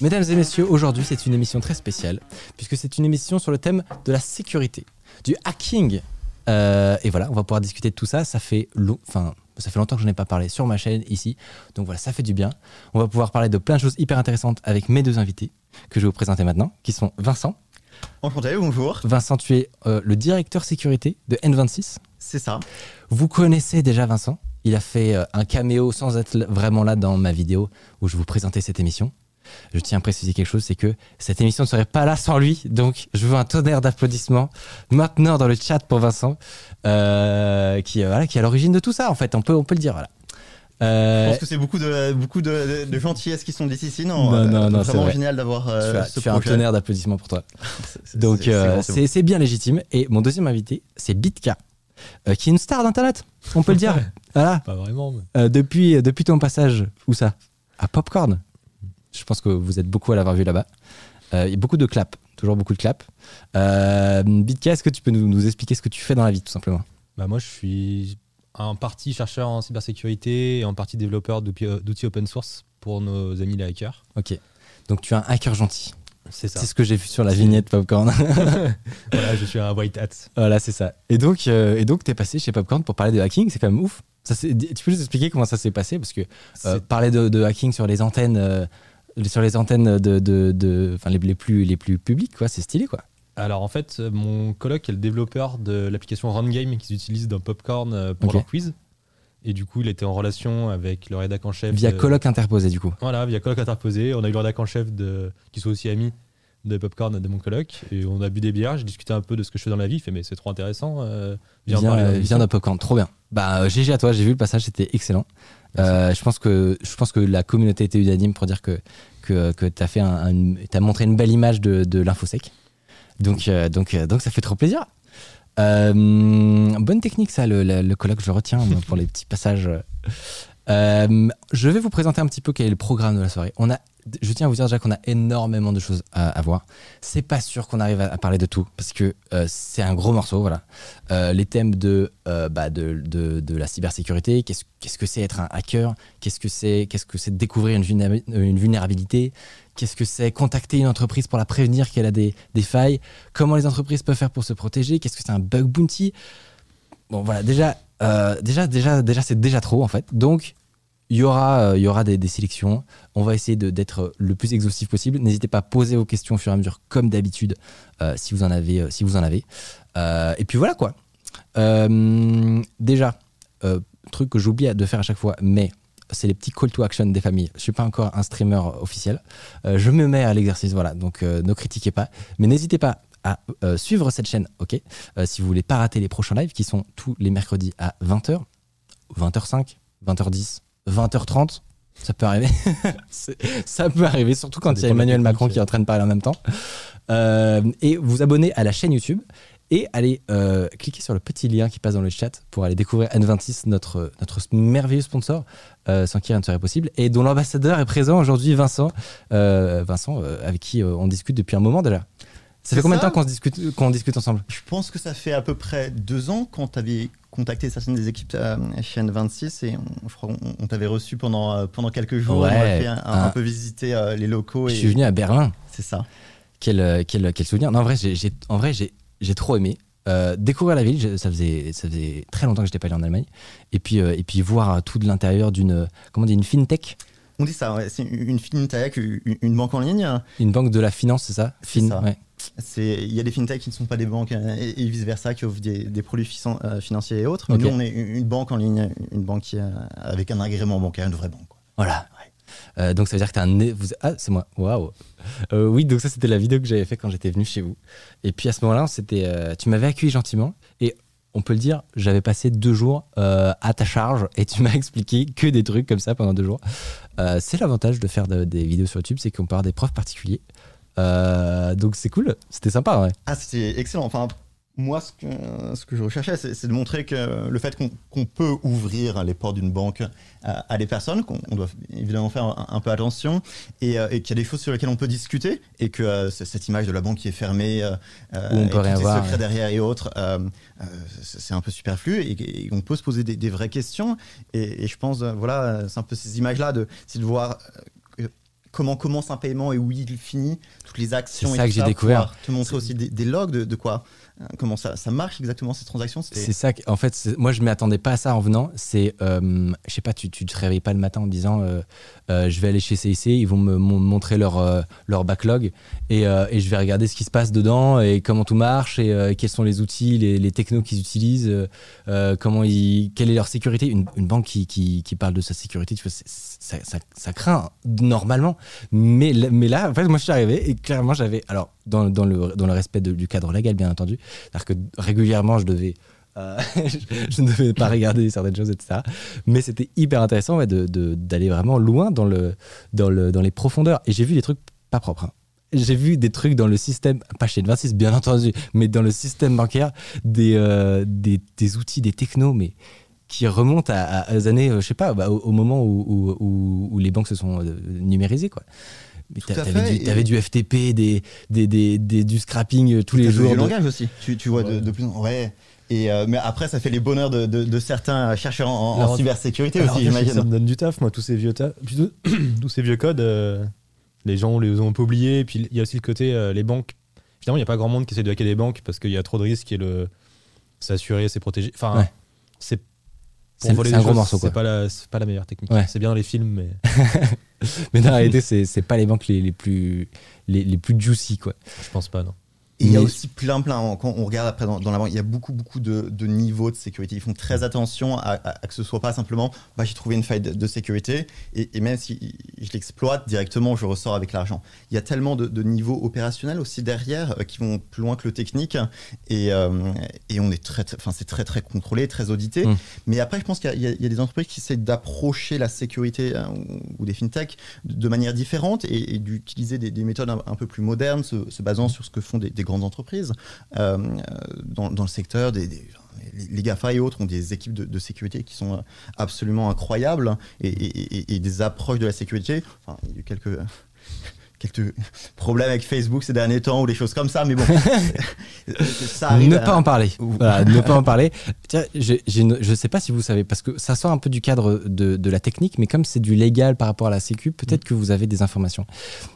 Mesdames et messieurs, aujourd'hui c'est une émission très spéciale, puisque c'est une émission sur le thème de la sécurité, du hacking. Euh, et voilà, on va pouvoir discuter de tout ça. Ça fait, long, enfin, ça fait longtemps que je n'ai pas parlé sur ma chaîne ici, donc voilà, ça fait du bien. On va pouvoir parler de plein de choses hyper intéressantes avec mes deux invités, que je vais vous présenter maintenant, qui sont Vincent. Enchanté, bonjour. Vincent, tu es euh, le directeur sécurité de N26. C'est ça. Vous connaissez déjà Vincent il a fait euh, un caméo sans être vraiment là dans ma vidéo où je vous présentais cette émission je tiens à préciser quelque chose, c'est que cette émission ne serait pas là sans lui. Donc, je veux un tonnerre d'applaudissements maintenant dans le chat pour Vincent, euh, qui, euh, voilà, qui est à l'origine de tout ça, en fait. On peut, on peut le dire, voilà. Euh... Je pense que c'est beaucoup de, beaucoup de, de, gentillesse qui sont dites ici. Non, non, non, non c'est vraiment génial d'avoir euh, ce tu as un tonnerre d'applaudissements pour toi. Donc, c'est bon, bien légitime. Et mon deuxième invité, c'est Bitka. qui est une star d'internet, on peut le dire. Voilà. Pas vraiment. depuis, depuis ton passage, où ça? À Popcorn. Je pense que vous êtes beaucoup à l'avoir vu là-bas. Euh, il y a beaucoup de claps, toujours beaucoup de claps. Euh, Bitka, est-ce que tu peux nous, nous, expliquer ce que tu fais dans la vie, tout simplement? Bah Moi, je suis en partie chercheur en cybersécurité et en partie développeur d'outils open source pour nos amis les hackers. Ok. Donc, tu es un hacker gentil. C'est ça. C'est ce que j'ai vu sur la vignette Popcorn. voilà, je suis un white hat. Voilà, c'est ça. Et donc, euh, et donc tu es passé chez Popcorn pour parler de hacking, c'est quand même ouf. Ça, tu peux nous expliquer comment ça s'est passé Parce que euh, parler de, de, hacking sur les antennes euh, sur les antennes de, de, de les, les, plus, les plus publiques, quoi. C'est stylé, quoi. Alors en fait, mon coloc est le développeur de l'application Game qu'ils utilisent dans Popcorn euh, pour leur quiz. Et du coup, il était en relation avec le rédac en chef. Via coloc interposé, du coup. Voilà, via coloc interposé. On a eu le rédac en chef de... qui sont aussi amis de Popcorn de mon coloc. Et on a bu des bières. J'ai discuté un peu de ce que je fais dans la vie. Il fait, mais c'est trop intéressant. Euh, viens, viens, viens de Popcorn, trop bien. Bah, GG à toi, j'ai vu le passage, c'était excellent. Euh, je, pense que, je pense que la communauté était unanime pour dire que que, que tu as, un, montré une belle image de, de l'infosec. Donc, euh, donc, euh, donc ça fait trop plaisir. Bonne technique ça, le, le, colloque, je retiens pour les petits passages. Je vais vous présenter un petit peu quel est le programme de la soirée. On a je tiens à vous dire déjà qu'on a énormément de choses à, voir. C'est pas sûr qu'on arrive à, parler de tout parce que euh, c'est un gros morceau. Voilà. Euh, les thèmes de, euh, bah de, de, de, la cybersécurité, qu'est-ce que c'est être un hacker, qu'est-ce que c'est qu'est-ce que découvrir une, vulnérabilité, qu'est-ce que c'est contacter une entreprise pour la prévenir qu'elle a des, failles, comment les entreprises peuvent faire pour se protéger, qu'est-ce que c'est un bug bounty. Bon voilà, déjà, déjà, déjà, déjà, c'est déjà trop en fait. Donc il y aura, euh, il y aura des, sélections. On va essayer d'être le plus exhaustif possible. N'hésitez pas à poser vos questions au fur et à mesure, comme d'habitude, euh, si vous en avez. Euh, si vous en avez. et puis voilà quoi. déjà, truc que j'oublie de faire à chaque fois, mais c'est les petits call to action des familles. Je suis pas encore un streamer officiel. je me mets à l'exercice, voilà. Donc ne critiquez pas, mais n'hésitez pas à suivre cette chaîne, ok? Si vous voulez pas rater les prochains lives qui sont tous les mercredis à 20h, 20h05, 20h10, 20h30, ça peut arriver. ça peut arriver, surtout quand il y a Emmanuel Macron qui est en train de parler en même temps. Euh, et vous abonnez à la chaîne YouTube et allez euh, cliquer sur le petit lien qui passe dans le chat pour aller découvrir N26, notre, notre merveilleux sponsor, euh, sans qui rien ne serait possible, et dont l'ambassadeur est présent aujourd'hui, Vincent, Vincent avec qui on discute depuis un moment déjà. Ça fait combien de temps qu'on discute, qu'on discute ensemble? Je pense que ça fait à peu près deux ans quand tu avais contacté certaines des équipes euh, chez N26 et on, on, t'avait reçu pendant, euh, pendant quelques jours. on a fait un, un, peu visiter euh, les locaux. Je suis venu à Berlin. C'est ça. Quel, quel, quel, souvenir. Non, en vrai, j'ai, en vrai, j'ai, trop aimé. découvrir la ville, ça faisait, ça faisait très longtemps que je n'étais pas allé en Allemagne. Et puis, et puis voir tout de l'intérieur d'une, comment dit, une fintech? On dit ça, c'est une fintech, une, banque en ligne. Une banque de la finance, c'est ça? Fin, ça. Ouais. Il y a des fintechs qui ne sont pas des banques euh, et, vice-versa, qui offrent des, produits euh, financiers et autres. Mais nous, on est une banque en ligne, une banque qui, avec un agrément bancaire, une vraie banque. Voilà. Euh, donc ça veut dire que tu as un. Vous... Ah, c'est moi. Waouh. oui, donc ça, c'était la vidéo que j'avais fait quand j'étais venu chez vous. Et puis à ce moment-là, c'était, tu m'avais accueilli gentiment. Et on peut le dire, j'avais passé deux jours euh, à ta charge et tu m'as expliqué que des trucs comme ça pendant deux jours. Euh, c'est l'avantage de faire des vidéos sur YouTube, c'est qu'on avoir des profs particuliers. Euh, donc c'est cool, c'était sympa. Ouais. Ah, c'était excellent. Enfin, moi, ce que, ce que je recherchais, c'est de montrer que le fait qu'on peut ouvrir les portes d'une banque à, des personnes, qu'on doit évidemment faire un, peu attention, et, euh, et qu'il y a des choses sur lesquelles on peut discuter, et que euh, cette image de la banque qui est fermée, euh, Où on peut rien voir, secrets derrière et autres, c'est un peu superflu, et, on peut se poser des, vraies questions. Et, je pense, voilà, c'est un peu ces images-là, c'est de voir comment commence un paiement et où il finit, toutes les actions. C'est ça que j'ai découvert. Te montrer aussi des, logs de, quoi comment ça, marche exactement ces transactions C'est ça, en fait, moi je ne m'attendais pas à ça en venant. C'est, euh, je sais pas, tu, tu te réveilles pas le matin en disant euh, euh, je vais aller chez CIC, ils vont me montrer leur, leur backlog et, je vais regarder ce qui se passe dedans et comment tout marche et quels sont les outils, les, les technos qu'ils utilisent, comment quelle est leur sécurité. Une, banque qui, qui, parle de sa sécurité, tu vois, ça, ça, ça, craint normalement. Mais, mais là, en fait, moi je suis arrivé et clairement j'avais, alors dans, le, dans le respect du cadre légal bien entendu, c'est-à-dire que régulièrement, je devais. Euh, je, ne devais pas regarder certaines choses, etc. Mais c'était hyper intéressant d'aller de, vraiment loin dans, le, dans, le, dans les profondeurs. Et j'ai vu des trucs pas propres. Hein. J'ai vu des trucs dans le système, pas chez 26 bien entendu, mais dans le système bancaire, des, euh, des, des, outils, des technos, mais qui remontent à, à, années, euh, je sais pas, bah, au, moment où, où, où, les banques se sont numérisées. Quoi. Mais t'avais du, du, FTP, des, des, des, du scrapping euh, tous les jours. Du langage aussi, tu, tu vois de, plus en ouais. Et euh, mais après, ça fait les bonheurs de, de, certains chercheurs en, cybersécurité aussi, j'imagine. Ça me donne du taf, moi, tous ces vieux, tous ces vieux codes, euh, les gens les ont un peu oubliés. Et puis il y a aussi le côté, les banques. Finalement, il n'y a pas grand monde qui essaie de hacker des banques parce qu'il y a trop de risques et le s'assurer, c'est protéger. Enfin, c'est c'est un gros morceau. C'est pas, la, pas la meilleure technique. C'est bien dans les films, mais. mais dans la réalité, c'est pas les banques les, les plus, les, les, plus juicy, quoi. Je pense pas, non il y a aussi plein, plein, quand on regarde après dans, la banque, il y a beaucoup, beaucoup de, de, niveaux de sécurité. Ils font très attention à, que ce soit pas simplement, bah, j'ai trouvé une faille de, sécurité et, même si je l'exploite directement, je ressors avec l'argent. Il y a tellement de, niveaux opérationnels aussi derrière euh, qui vont plus loin que le technique et, euh, et on est très, enfin, c'est très, très contrôlé, très audité. Mm. Mais après, je pense qu'il y, y, a des entreprises qui essaient d'approcher la sécurité euh, ou, des fintechs de, manière différente et, d'utiliser des, méthodes un, peu plus modernes, se, basant sur ce que font des, des entreprises euh, dans, le secteur des, les GAFA et autres ont des équipes de, sécurité qui sont absolument incroyables et, des approches de la sécurité. Enfin, il y a quelques quelques problèmes avec Facebook ces derniers temps ou des choses comme ça, mais bon, ça arrive. Ne pas en parler. Voilà, ne pas en parler. Tiens, je ne sais pas si vous savez, parce que ça sort un peu du cadre de, de la technique, mais comme c'est du légal par rapport à la Sécu, peut-être que vous avez des informations.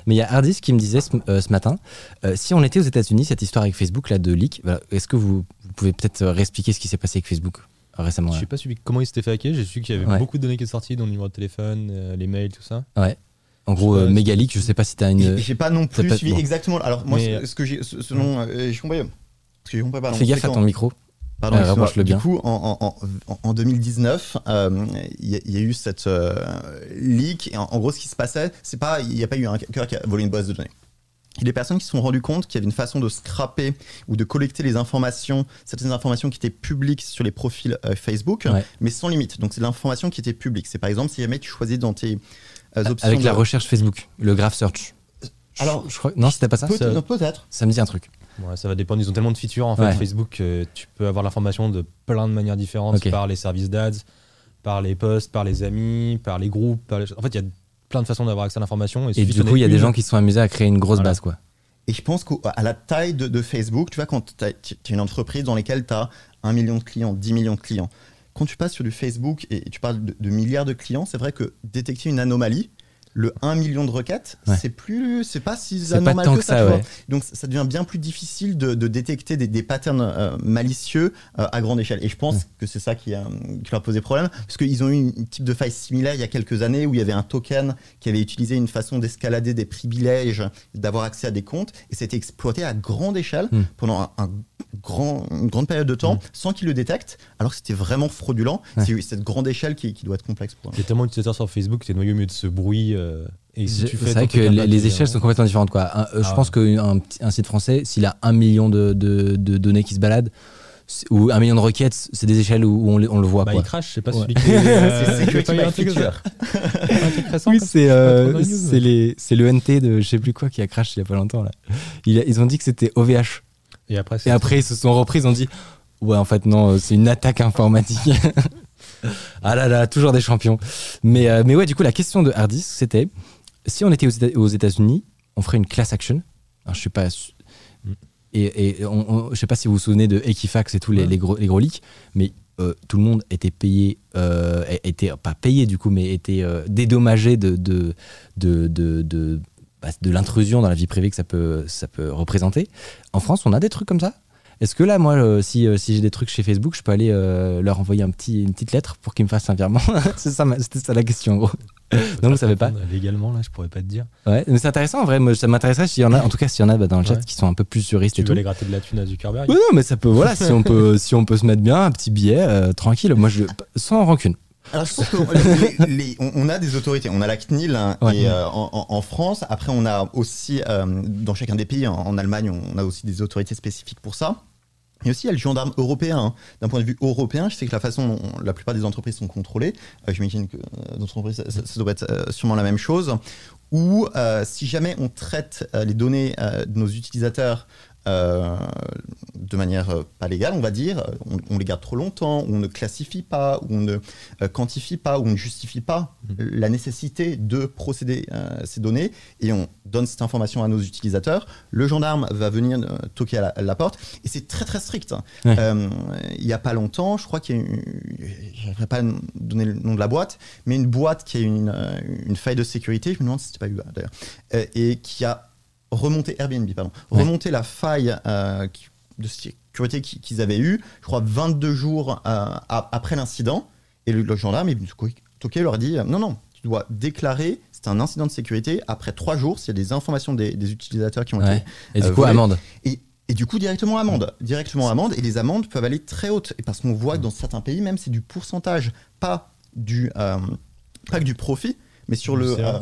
Mais il y a Hardis qui me disait ce, euh, matin, euh, si on était aux États-Unis, cette histoire avec Facebook là de leak, est-ce que vous, pouvez peut-être réexpliquer ce qui s'est passé avec Facebook récemment Je ne sais pas suivi comment il s'était fait hacker. J'ai su qu'il y avait beaucoup de données qui sont sorties, dont le numéro de téléphone, euh, les mails, tout ça. Ouais. En gros, euh, Mégalique, je sais pas si tu as une. J'ai pas non plus suivi exactement. Alors, moi, ce, que j'ai. Selon. Euh, je comprends Ce que pas. Fais gaffe à ton micro. Pardon, euh, le bien. Du coup, en, en, en 2019, euh, il y, a eu cette leak. Et en, gros, ce qui se passait, c'est pas. Il n'y a pas eu un hacker qui a volé une base de données. Il y a des personnes qui se sont rendues compte qu'il y avait une façon de scraper ou de collecter les informations, certaines informations qui étaient publiques sur les profils Facebook, mais sans limite. Donc, c'est de l'information qui était publique. C'est par exemple, si jamais tu choisis dans tes euh, avec la recherche Facebook, le graph search. Alors, je, crois, non, c'était pas ça. Peut-être. ça me dit un truc. ça va dépendre. Ils ont tellement de features en fait. Facebook, que tu peux avoir l'information de plein de manières différentes par les services d'ads, par les posts, par les amis, par les groupes. En fait, il y a plein de façons d'avoir accès à l'information. Et, du coup, il y a des gens qui se sont amusés à créer une grosse base, quoi. Et je pense qu'à la taille de, Facebook, tu vois, quand tu as, une entreprise dans laquelle tu as un million de clients, 10 millions de clients, quand tu passes sur du Facebook et tu parles de milliards de clients, c'est vrai que détecter une anomalie, le 1 million de requêtes, c'est plus, c'est pas si anormal que, ça. Donc ça devient bien plus difficile de, détecter des, patterns euh, malicieux euh, à grande échelle. Et je pense que c'est ça qui, a, qui, leur a posé problème, parce qu'ils ont eu un type de faille similaire il y a quelques années où il y avait un token qui avait utilisé une façon d'escalader des privilèges, d'avoir accès à des comptes, et c'était exploité à grande échelle hmm. pendant un, grand, une grande période de temps hmm. sans qu'ils le détectent, alors que c'était vraiment fraudulent. C'est cette grande échelle qui, doit être complexe pour eux. Il y a tellement d'utilisateurs sur Facebook, c'est noyé au milieu de ce bruit. Euh, c'est vrai que les, échelles sont complètement différentes. Quoi. Euh, je ah pense qu'un un site français, s'il a un million de, de, données qui se baladent, ou un million de requêtes, c'est des échelles où on, le- on le voit. Bah, quoi. il crash, c'est pas Ouais. celui qui est. C'est Oui, c'est Pas euh, le NT de je sais plus quoi qui a crash il y a pas longtemps là. Ils ont dit que c'était OVH. Et après, Et après, ils se sont repris, ils ont dit Ouais, en fait, non, euh, c'est une attaque informatique. ah là là, toujours des champions. Mais, euh, mais ouais, du coup, la question de Hardis, c'était si on était aux Éta- aux États-Unis, on ferait une class action? Alors, je sais pas. Mm. Et, et on- on- je sais pas si vous vous souvenez de Equifax et tous les, Ouais. les gros, les gros leaks, mais euh, tout le monde était payé, euh, était pas payé du coup, mais était dédommagé de, de, de, de, de, bah, de l'intrusion dans la vie privée que ça peut, ça peut représenter. En France, on a des trucs comme ça Est-ce que là, moi, euh, si, euh, si j'ai des trucs chez Facebook, je peux aller euh, leur envoyer un petit, une petite lettre pour qu'ils me fassent un virement C'est ça, C'était ça la question, en gros. Non, vous savez pas Légalement, là, je pourrais pas te dire. Ouais, mais c'est intéressant, en vrai. Moi, ça m'intéresserait s'il y en a, en tout cas, s'il y en a bah, dans le chat Ouais. qui sont un peu plus juristes Tu et veux tout. aller gratter de la thune à Zuckerberg? Ouais, non, mais ça peut, voilà, si on peut, si on peut se mettre bien, un petit billet, tranquille. Moi, je, sans rancune. Alors, je pense qu'on a des autorités. On a la CNIL hein, Ouais. et, euh, en, France. Après, on a aussi, euh, dans chacun des pays, en, en Allemagne, on a aussi des autorités spécifiques pour ça. Et aussi, il y a le gendarme européen. hein. D'un point de vue européen, je sais que la façon dont la plupart des entreprises sont contrôlées, euh, j'imagine que euh, d'autres entreprises, ça, doit être euh, sûrement la même chose, où si jamais on traite les données de nos utilisateurs euh, de manière euh, pas légale, on va dire, on, on les garde trop longtemps, on ne classifie pas, on ne euh, quantifie pas, on ne justifie pas Mhm. la nécessité de procéder à ces données, et on donne cette information à nos utilisateurs, le gendarme va venir toquer à la, à la porte, et c'est très très strict. hein. Ouais. Euh, il n'y a pas longtemps, je crois qu'il y a une, je pas donner le nom de la boîte, mais une boîte qui a une, une faille de sécurité, je me demande si c'était pas Uber d'ailleurs, et qui a remonté Airbnb, pardon, Ouais. remonté la faille euh, de sécurité qui- qu'ils avaient eue, je crois 22 jours euh, après l'incident, et le, le gendarme venu toquer, leur dit euh, non non, tu dois déclarer c'est un incident de sécurité après trois jours s'il y a des informations des, des utilisateurs qui ont Ouais. été Et du Euh, coup, amende. et, et du coup, directement amende. Directement amende. Et les amendes peuvent aller très hautes. Et parce qu'on voit que dans certains pays, même, c'est du pourcentage, pas du, euh, pas que du profit, mais sur le. Euh,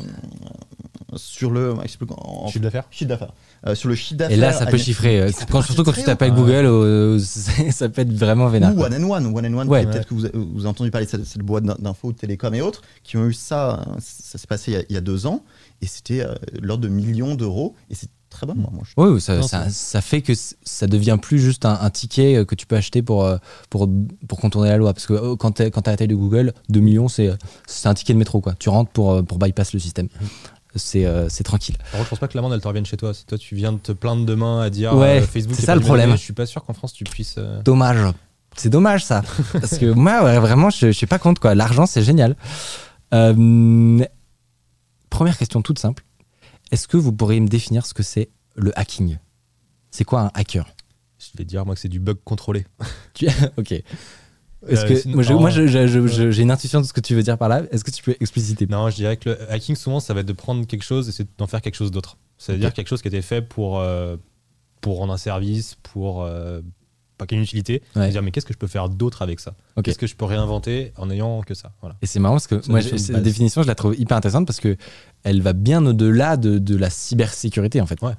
sur le. en- Chiffre d'affaires chiffre d'affaires. Euh, sur le chiffre Et d'affaires. là, ça peut chiffrer. euh, Et ça quand- surtout quand tu t'appelles haut. Google, euh, ça peut être vraiment vénère. Ou. One and One, One and One, Ouais. peut-être que vous, vous avez entendu parler de cette, cette boîte d'in- d'infos, de télécom et autres, qui ont eu ça, euh, ça s'est passé il y a, il y a deux ans, et c'était euh, l'ordre de millions d'euros, et c'est très bon, moi, je Oui, oui, ça, fait que ça devient plus juste un, un ticket euh, que tu peux acheter pour, euh, pour, pour contourner la loi. Parce que euh, quand tu as la taille de Google, 2 millions, c'est c'est un ticket de métro. Quoi. Tu rentres pour, euh, pour bypass le système. C'est euh, tranquille. Par contre, je pense pas que l'amende elle te revienne chez toi. Si toi tu viens de te plaindre demain à dire Ouais, euh, Facebook, c'est est ça le problème. Je suis pas sûr qu'en France tu puisses. euh, Dommage. C'est dommage ça. Parce que moi, ouais, vraiment, je, je suis pas contre. quoi. L'argent, c'est génial. Euh, première question toute simple. Est-ce que vous pourriez me définir ce que c'est le hacking? C'est quoi un hacker? Je vais dire moi que c'est du bug contrôlé. Ok. Est-ce que, sinon- moi, je- non. moi, je- je- je- je- j'ai une intuition de ce que tu veux dire par là. Est-ce que tu peux expliciter? Non, je dirais que le hacking souvent ça va être de prendre quelque chose et c'est d'en faire quelque chose d'autre. C'est-à-dire quelque chose qui a été fait pour euh, pour rendre un service, pour euh, pas qu'il y ait une utilité. Ouais. Et dire mais qu'est-ce que je peux faire d'autre avec ça? Ok. Qu'est-ce que je peux réinventer en ayant que ça? Voilà. Et c'est marrant parce que moi, de cette base. définition, je la trouve hyper intéressante parce que elle va bien au-delà de, de la cybersécurité en fait. Ouais.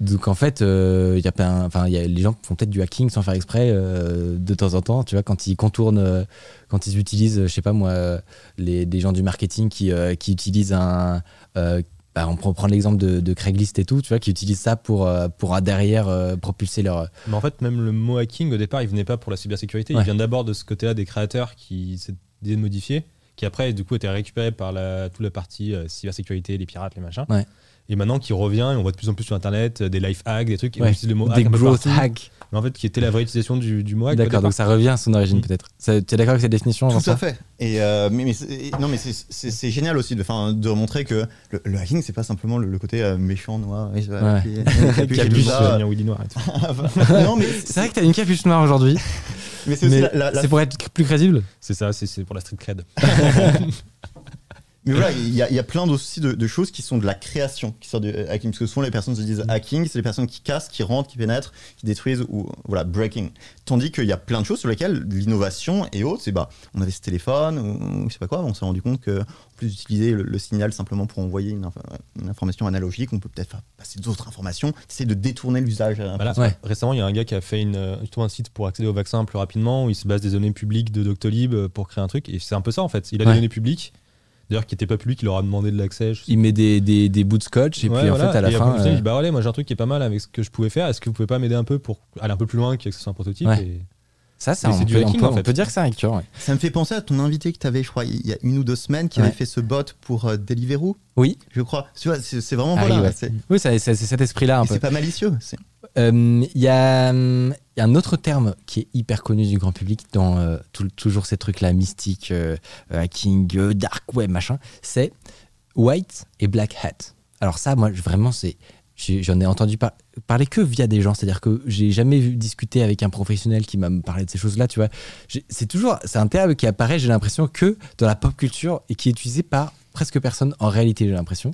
Donc en fait, euh, il y a pas un- enfin, il y a les gens font peut-être du hacking sans faire exprès euh, de temps en temps, tu vois, quand ils contournent, euh, quand ils utilisent, je sais pas moi, euh, les des gens du marketing qui, euh, qui utilisent un, euh, bah, on prend prendre l'exemple de, de Craigslist et tout, tu vois, qui utilisent ça pour euh, pour euh, derrière euh, propulser leur. Mais en fait, même le mot hacking, au départ, il venait pas pour la cybersécurité. Ouais. Il vient d'abord de ce côté-là des créateurs qui s'est de modifier, qui après, du coup, était récupéré par la, toute la partie euh, cybersécurité, les pirates, les machins. Ouais. Et maintenant, qui revient, et on voit de plus en plus sur Internet euh, des life hacks, des trucs, et on Ouais. le mot hack Des peu growth partout, hack. mais en fait, qui était la vraie utilisation du, du mot hack. D'accord, donc ça revient à son origine Mm. peut-être. Tu es d'accord avec cette définition Tout à fait. Et euh, mais, mais c'est- non, mais c'est- génial aussi de, enfin, de montrer que le, le hacking, c'est pas simplement le, le côté euh, méchant, noir. et- Ouais. et puis Capuche, ça. euh, Willy Noir et tout. non, mais C'est vrai que tu as une capuche noire aujourd'hui, mais c'est pour être plus crédible. C'est ça, c'est c'est pour la street cred. Mais voilà, il y, a- il y a plein aussi de, de choses qui sont de la création, qui sortent du hacking. Parce que souvent, les personnes se disent hacking, c'est les personnes qui cassent, qui rentrent, qui pénètrent, qui détruisent, ou voilà, breaking. Tandis qu'il y a plein de choses sur lesquelles l'innovation et autres, c'est bah, on avait ce téléphone, ou, ou je sais pas quoi, on s'est rendu compte que, en plus d'utiliser le, le signal simplement pour envoyer une, inf- une information analogique, on peut peut-être faire passer d'autres informations, c'est de détourner l'usage. euh, Voilà. Ouais. Récemment, il y a un gars qui a fait une, euh, justement un site pour accéder au vaccin plus rapidement, où il se base des données publiques de Doctolib euh, pour créer un truc. Et c'est un peu ça en fait. Il a Ouais. des données publiques, d'ailleurs qui n'étaient pas publiques, il leur a demandé de l'accès. je sais Il met des, des, des bouts de scotch et Ouais, puis en fait à la Et fin. après, il euh, dit bah ouais, moi j'ai un truc qui est pas mal avec ce que je pouvais faire. Est-ce que vous pouvez pas m'aider un peu pour aller un peu plus loin que ce soit un prototype Ouais. Et- Ça, ça on, c'est du peut, on hacking, peut- en on peut dire que c'est un hacker. ouais. Ça me fait penser à ton invité que tu avais, je crois, il y a une ou deux semaines, qui Ouais. avait fait ce bot pour euh, Deliveroo, Oui, je crois. Tu vois, c'est c'est vraiment Ah voilà, oui, ouais. c'est oui cet esprit-là un et peu. c'est pas malicieux. Euh, Il y, a, hum, y a un autre terme qui est hyper connu du grand public dans euh, tout- toujours ces trucs-là, mystique, euh, euh, hacking, euh, dark web, machin, c'est white et black hat. Alors ça, moi, vraiment, c'est j'en ai entendu par- parler que via des gens, c'est-à-dire que j'ai jamais vu discuter avec un professionnel qui m'a parlé de ces choses-là, tu vois. C'est toujours, c'est un terme qui apparaît, j'ai l'impression, que dans la pop culture et qui est utilisé par presque personne en réalité, j'ai l'impression.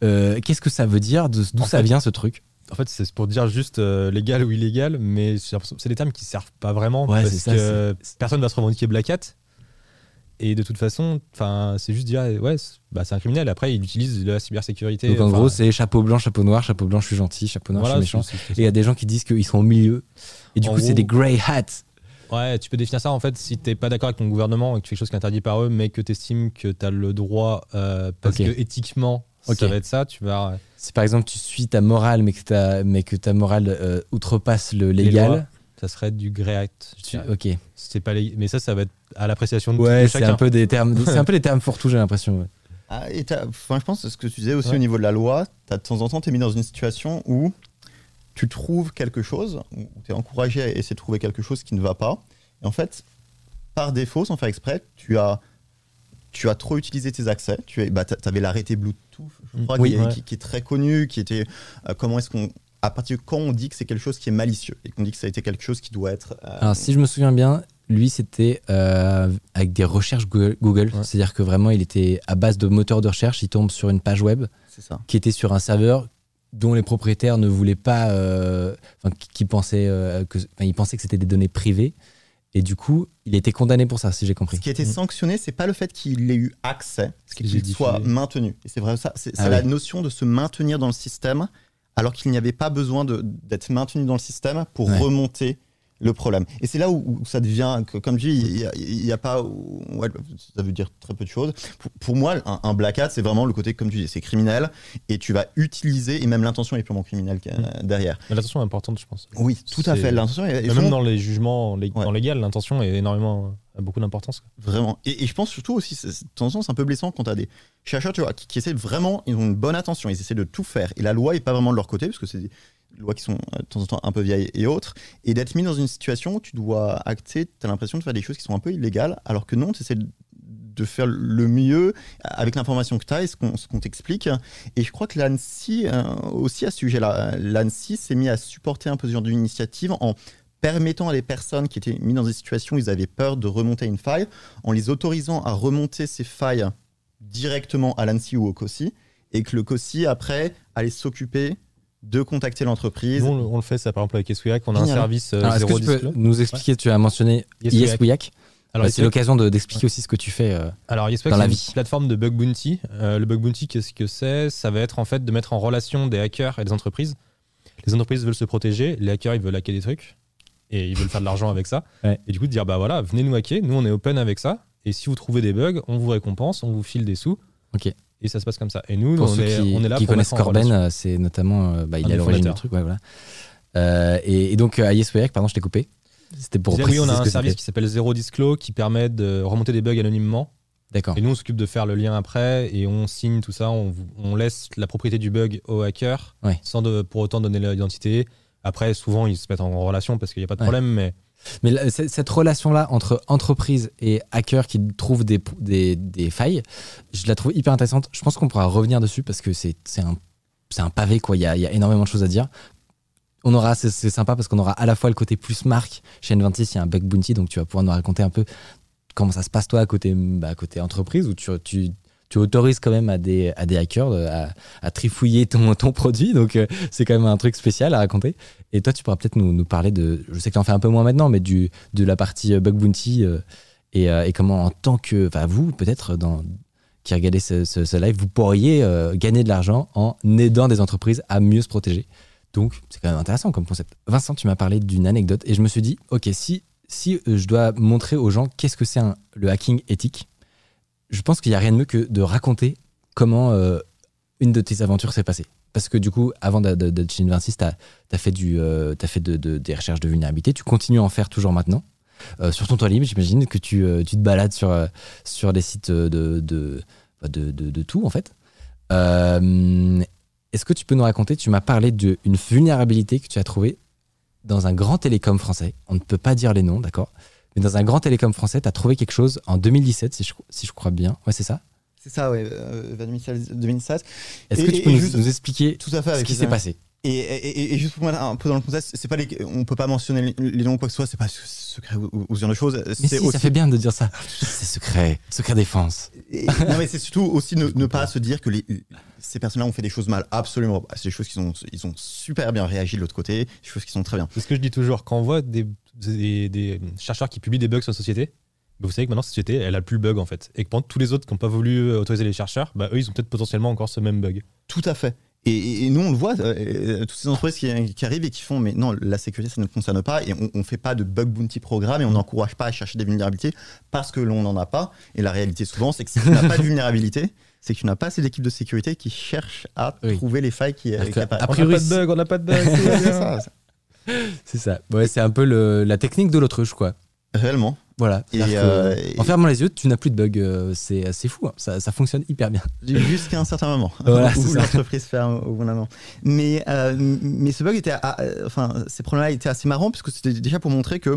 Qu'est-ce que ça veut dire? D'où ça fait, vient ce truc? En fait, c'est pour dire juste euh, légal ou illégal, mais c'est des termes qui servent pas vraiment Ouais, parce ça, que personne va se revendiquer Black Hat. Et de toute façon, c'est juste dire ouais, c'est bah, c'est un criminel. Après, il utilise la cybersécurité. Donc en gros, c'est chapeau blanc, chapeau noir, chapeau blanc, je suis gentil, chapeau noir, voilà, je suis méchant. Et il y a des gens qui disent qu'ils sont au milieu. Et du En coup, c'est des grey hats. Ouais, tu peux définir ça en fait si t'es pas d'accord avec ton gouvernement et que tu fais quelque chose qui est interdit par eux, mais que tu estimes que tu as le droit euh, parce que éthiquement Ok. ça va être ça, tu vas. Si par exemple tu suis ta morale, mais que ta, mais que ta morale euh, outrepasse le légal. lois, Ça serait du dirais. ok. C'est pas Mais ça, ça va être à l'appréciation de, Ouais, de c'est un peu des termes. C'est un peu des termes fourre-tout, j'ai l'impression. ouais. Ah, et enfin, je pense que ce que tu disais aussi Ouais. au niveau de la loi, as, de temps en temps, tu es mis dans une situation où tu trouves quelque chose, où tu es encouragé à essayer de trouver quelque chose qui ne va pas. Et en fait, par défaut, sans faire exprès, tu as, tu as trop utilisé tes accès. Tu bah, avais l'arrêté Bluetooth, je crois, Oui, qui, est, ouais. qui- qui est très connu, qui était euh, comment est-ce qu'on. À partir de quand on dit que c'est quelque chose qui est malicieux et qu'on dit que ça a été quelque chose qui doit être. euh, Alors si je me souviens bien, lui c'était euh, avec des recherches Google. Google. Ouais. C'est-à-dire que vraiment il était à base de moteur de recherche, il tombe sur une page web ça. qui était sur un serveur dont les propriétaires ne voulaient pas, euh, enfin, qui, qui pensaient euh, que, ils pensaient que c'était des données privées. Et du coup, il a été condamné pour ça, si j'ai compris. Ce qui a été sanctionné, c'est pas le fait qu'il ait eu accès, c'est qu'il soit maintenu. Et c'est vrai ça, c'est Ah la notion de se maintenir dans le système, alors qu'il n'y avait pas besoin d'être maintenu dans le système pour Ouais. remonter le problème. Et c'est là où, où ça devient, que, comme je dis, il n'y a, pas, ouais, ça veut dire très peu de choses. Pour, pour moi, un, un black hat, c'est vraiment le côté, comme tu dis, c'est criminel, et tu vas utiliser, et même l'intention est purement criminelle Mm. derrière. L'intention est importante, je pense. Oui, tout à fait. L'intention est, même dans les jugements lég- Ouais. légal, l'intention est énormément a beaucoup d'importance. Vraiment. Et, et je pense surtout aussi, de temps en temps, c'est un peu blessant quand tu as des chercheurs tu vois, qui, qui essaient vraiment, ils ont une bonne attention, ils essaient de tout faire. Et la loi est pas vraiment de leur côté, parce que c'est lois qui sont euh, de temps en temps un peu vieilles et autres. Et d'être mis dans une situation où tu dois acter, tu as l'impression de faire des choses qui sont un peu illégales, alors que non, tu essaies de- faire le mieux avec l'information que tu as et ce qu'on qu'on t'explique. Et je crois que l'ANSI, euh, aussi à ce sujet-là, l'ANSI s'est mis à supporter un peu ce genre d'initiative en permettant à des personnes qui étaient mises dans des situations où ils avaient peur de remonter une faille, en les autorisant à remonter ces failles directement à l'ANSI ou au COSI, et que le COSI, après, allait s'occuper de contacter l'entreprise. On, le- on le fait ça par exemple avec YesWeHack, on a un service euh, Alors, est-ce que tu peux nous expliquer, tu as mentionné Yes, Yes Hack. Alors, Ouais, c'est l'occasion de- d'expliquer aussi ce que tu fais. euh, Alors, YesWeHack, dans la vie. une plateforme de bug bounty. Euh, le bug bounty, qu'est-ce que c'est? Ça va être en fait de mettre en relation des hackers et des entreprises. Les entreprises veulent se protéger, les hackers ils veulent hacker des trucs et ils veulent faire de l'argent avec ça. Ouais. Et du coup, de dire bah voilà, venez nous hacker, nous on est open avec ça. Et si vous trouvez des bugs, on vous récompense, on vous file des sous. Ok. Et ça se passe comme ça. Et nous, Pour on, ceux est, qui, on est là qui pour connaissent Corben, euh, c'est notamment, euh, bah, il est à l'origine du truc. ouais, voilà. Euh, et, et donc à Yes We Hack, pardon, je t'ai coupé. C'était pour oui, on a un service qui s'appelle Zero Disclose qui permet de remonter des bugs anonymement. D'accord. Et nous, on s'occupe de faire le lien après et on signe tout ça. On, laisse la propriété du bug au hacker Ouais. sans de- pour autant donner l'identité. Après, souvent, ils se mettent en relation parce qu'il n'y a pas de Ouais. problème. Mais Mais cette relation-là entre entreprise et hacker qui trouvent des, des, des failles, je la trouve hyper intéressante. Je pense qu'on pourra revenir dessus parce que c'est un, un pavé, quoi. Il y a, il y a énormément de choses à dire. On aura, c'est sympa parce qu'on aura à la fois le côté plus marque. Chez N26, il y a un bug bounty, donc tu vas pouvoir nous raconter un peu comment ça se passe toi à côté, bah, à côté entreprise où tu, tu, tu autorises quand même à des, à des hackers à, à trifouiller ton, ton produit. Donc, euh, c'est quand même un truc spécial à raconter. Et toi, tu pourras peut-être nous, nous parler de. Je sais que tu en fais un peu moins maintenant, mais du, de la partie euh, bug bounty euh, et, et comment, en tant que. Enfin, vous, peut-être, dans qui regardez ce, ce- ce live, vous pourriez gagner de l'argent en aidant des entreprises à mieux se protéger. Donc, c'est quand même intéressant comme concept. Vincent, tu m'as parlé d'une anecdote et je me suis dit, ok, si, si je dois montrer aux gens qu'est-ce que c'est le hacking éthique, je pense qu'il n'y a rien de mieux que de raconter comment euh, une de tes aventures s'est passée. Parce que du coup, avant d'être chez N26, tu as, fait, euh, des recherches de vulnérabilité, tu continues à en faire toujours maintenant. Euh, sur ton toit libre, j'imagine que tu, te balades sur, sur des sites de, tout, en fait. Est-ce que tu peux nous raconter, tu m'as parlé d'une vulnérabilité que tu as trouvée dans un grand télécom français. On ne peut pas dire les noms, d'accord? Mais dans un grand télécom français, tu as trouvé quelque chose en 2017, si je, si je crois bien. Ouais, c'est ça? C'est ça, ouais, euh, 2016. 2016. Est-ce que tu peux et nous, juste- nous expliquer Tout à fait. ce qui s'est passé? Et, et- et juste pour mettre un peu dans le contexte, c'est pas les, on peut pas mentionner les, noms ou quoi que ce soit, c'est pas secret ou, ou ce genre de choses. Mais si, aussi ça fait bien de dire ça. C'est secret, secret défense. Non, mais c'est surtout aussi ne, ne pas se dire que les, ces personnes-là ont fait des choses mal. Absolument pas. C'est des choses qui sont, ils ont super bien réagi de l'autre côté, des choses qui sont très bien. C'est ce que je dis toujours. Quand on voit des, des, des chercheurs qui publient des bugs sur la société, bah, vous savez que maintenant, cette société, elle a plus le bug en fait. Et que pendant tous les autres qui n'ont pas voulu euh, autoriser les chercheurs, bah, eux, ils ont peut-être potentiellement encore ce même bug. Tout à fait. Et, nous, on le voit, euh, euh, toutes ces entreprises qui, qui arrivent et qui font, mais non, la sécurité, ça ne concerne pas, et on ne fait pas de bug bounty programme, et on n'encourage pas à chercher des vulnérabilités parce que l'on n'en a pas. Et la réalité, souvent, c'est que si tu n'as pas de vulnérabilité, c'est que tu n'as pas assez d'équipes de sécurité qui cherchent à Oui. trouver les failles qui, qui apparaissent. On n'a pas de bug, on n'a pas de bug. C'est ça, C'est ça. Ouais, c'est un peu le- la technique de l'autruche, quoi. réellement. Voilà. Et, C'est-à-dire que, euh, En fermant les yeux, tu n'as plus de bug. euh, C'est c'est fou. hein. Ça, ça fonctionne hyper bien. Jusqu'à un certain moment Voilà, c'est où l'entreprise ferme au bon moment. Mais, euh, mais ce bug était, à- à- enfin, ces problèmes-là étaient assez marrants puisque c'était déjà pour montrer que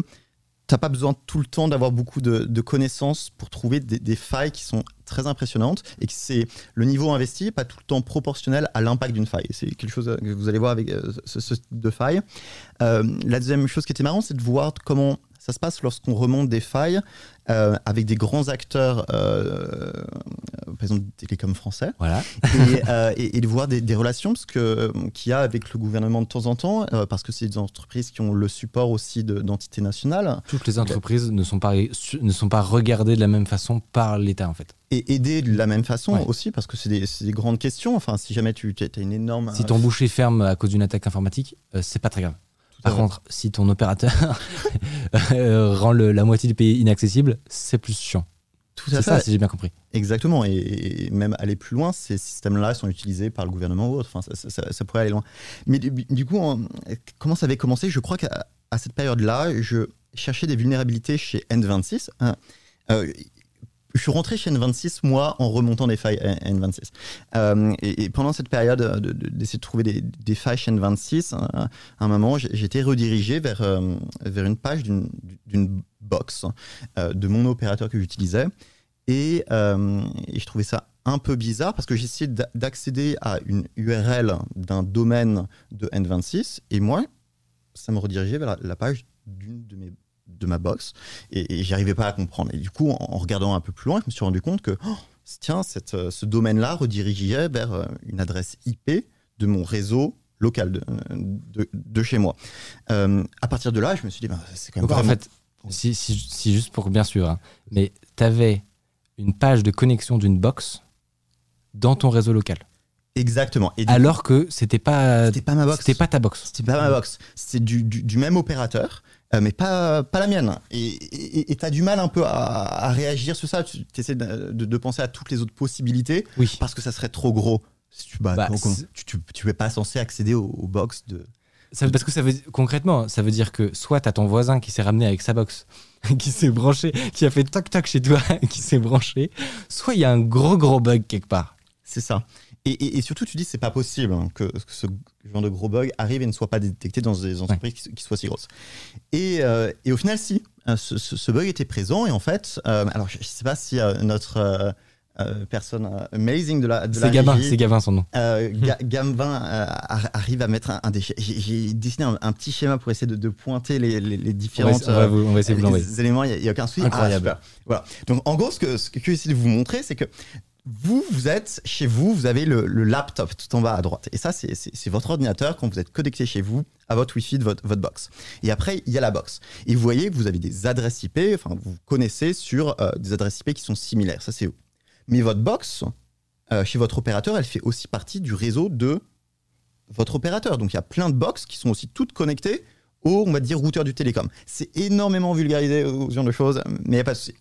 t'as pas besoin tout le temps d'avoir beaucoup de, connaissances pour trouver des, failles qui sont très impressionnantes et que c'est le niveau investi est pas tout le temps proportionnel à l'impact d'une faille. C'est quelque chose que vous allez voir avec euh, ce, type de faille. Euh, la deuxième chose qui était marrante, c'est de voir comment ça se passe lorsqu'on remonte des failles euh, avec des grands acteurs, euh, par exemple Télécom français, Voilà. et, euh, et- et de voir des, des relations euh, qu'il y a avec le gouvernement de temps en temps, euh, parce que c'est des entreprises qui ont le support aussi de- d'entités nationales, Toutes les entreprises ne sont pas, ne sont pas regardées de la même façon par l'État, en fait. et aider de la même façon Ouais. aussi, parce que c'est des, des grandes questions. Enfin, si jamais tu as une énorme... Si ton boucher ferme à cause d'une attaque informatique, euh, c'est pas très grave. Par fait. contre, si ton opérateur euh, rend le- la moitié du pays inaccessible, c'est plus chiant. Tout à C'est ça, fait. si j'ai bien compris. Exactement, et, et même aller plus loin, ces systèmes-là sont utilisés par le gouvernement ou autre. Enfin, ça, ça- ça- ça pourrait aller loin. Mais du, du coup, en- comment ça avait commencé? Je crois qu'à cette période-là, je cherchais des vulnérabilités chez N26. hein. Euh, je suis rentré chez N26, moi, en remontant des failles à N26. Euh, et, pendant cette période euh, de- de- d'essayer de, trouver des, des failles chez N26, euh, à un moment, été redirigé vers, vers une page d'une box de mon opérateur que j'utilisais. Et, je trouvais ça un peu bizarre parce que j'essayais d'a- d'accéder à une URL d'un domaine de N26 et moi, ça me redirigeait vers la, la page d'une de mes de ma box et, et j'arrivais pas à comprendre. Et du coup, en, en regardant un peu plus loin, je me suis rendu compte que oh, tiens, cette, euh, ce domaine-là redirigeait vers euh, une adresse IP de mon réseau local de, de, de chez moi. Euh, à partir de là, je me suis dit, ben, c'est quand même Donc en fait, si, si- si juste pour bien sûr, hein, mais tu avais une page de connexion d'une box dans ton réseau local. exactement. Et Alors que c'était pas, C'était pas ma box. C'était pas ta box. C'était pas ma box. C'était du, du, du même opérateur, euh, mais pas, pas la mienne. Et tu as du mal un peu à, à réagir sur ça. Tu essaies de, de- de penser à toutes les autres possibilités Oui. parce que ça serait trop gros. Si tu, bah, Bah, donc, tu, tu, tu es pas censé accéder aux, aux box de. Ça, parce que ça veut concrètement, ça veut dire que soit t'as ton voisin qui s'est ramené avec sa box, qui s'est branché, qui a fait toc toc chez toi, qui s'est branché, soit il y a un gros gros bug quelque part. C'est ça. Et, et- et surtout, tu dis c'est pas possible hein, que, que ce genre de gros bug arrive et ne soit pas détecté dans des entreprises qui, qui soient si grosses. Et, euh, et au final, si, euh, ce, bug était présent. Et en fait, euh, alors je, je sais pas si euh, notre euh, personne amazing de la, de C'est Gabin, c'est Gavin son nom. euh, Ga- arrive à mettre un, un des. J'ai dessiné un, un petit schéma pour essayer de, de pointer les, les- les essayer- essayer les éléments, il n'y a, aucun souci. Incroyable. Ah, super. Voilà. Donc, en gros, ce que, ce que j'essaie de vous montrer, c'est que vous, vous êtes chez vous, vous avez le, laptop tout en bas à droite. Et ça, c'est- votre ordinateur quand vous êtes connecté chez vous à votre Wi-Fi de votre, box. Et après, il y a la box. Et vous voyez que vous avez des adresses IP, enfin, vous connaissez sur euh, des adresses IP qui sont similaires. Ça, c'est où Mais votre box, euh, chez votre opérateur, elle fait aussi partie du réseau de votre opérateur. Donc, il y a plein de box qui sont aussi toutes connectées au, on va dire, routeur du télécom. C'est énormément vulgarisé, ce genre de choses, mais il n'y a pas de souci.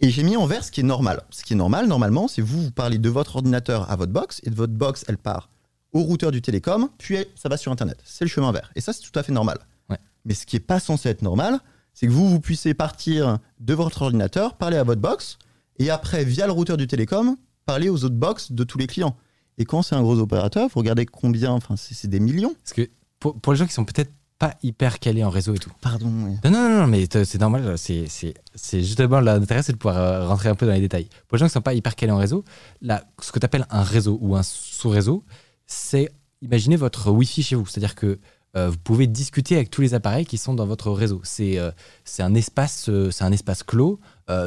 Et j'ai mis en vert ce qui est normal. Ce qui est normal, normalement, c'est vous, vous parlez de votre ordinateur à votre box, et de votre box, elle part au routeur du télécom, puis ça va sur Internet. C'est le chemin vert. Et ça, c'est tout à fait normal. Ouais. Mais ce qui n'est pas censé être normal, c'est que vous, vous puissiez partir de votre ordinateur, parler à votre box, et après, via le routeur du télécom, parler aux autres box de tous les clients. Et quand c'est un gros opérateur, vous regardez combien, enfin, c'est c'est des millions. Parce que pour, pour les gens qui sont peut-être pas hyper calés en réseau et tout. Pardon. oui. Non, non, non, mais c'est normal. C'est, justement l'intérêt, c'est de pouvoir euh, rentrer un peu dans les détails. Pour les gens qui sont pas hyper calés en réseau, là, ce que tu appelles un réseau ou un sous-réseau, c'est imaginez votre Wi-Fi chez vous. C'est-à-dire que euh, vous pouvez discuter avec tous les appareils qui sont dans votre réseau. C'est, euh, un espace, euh, c'est un espace clos.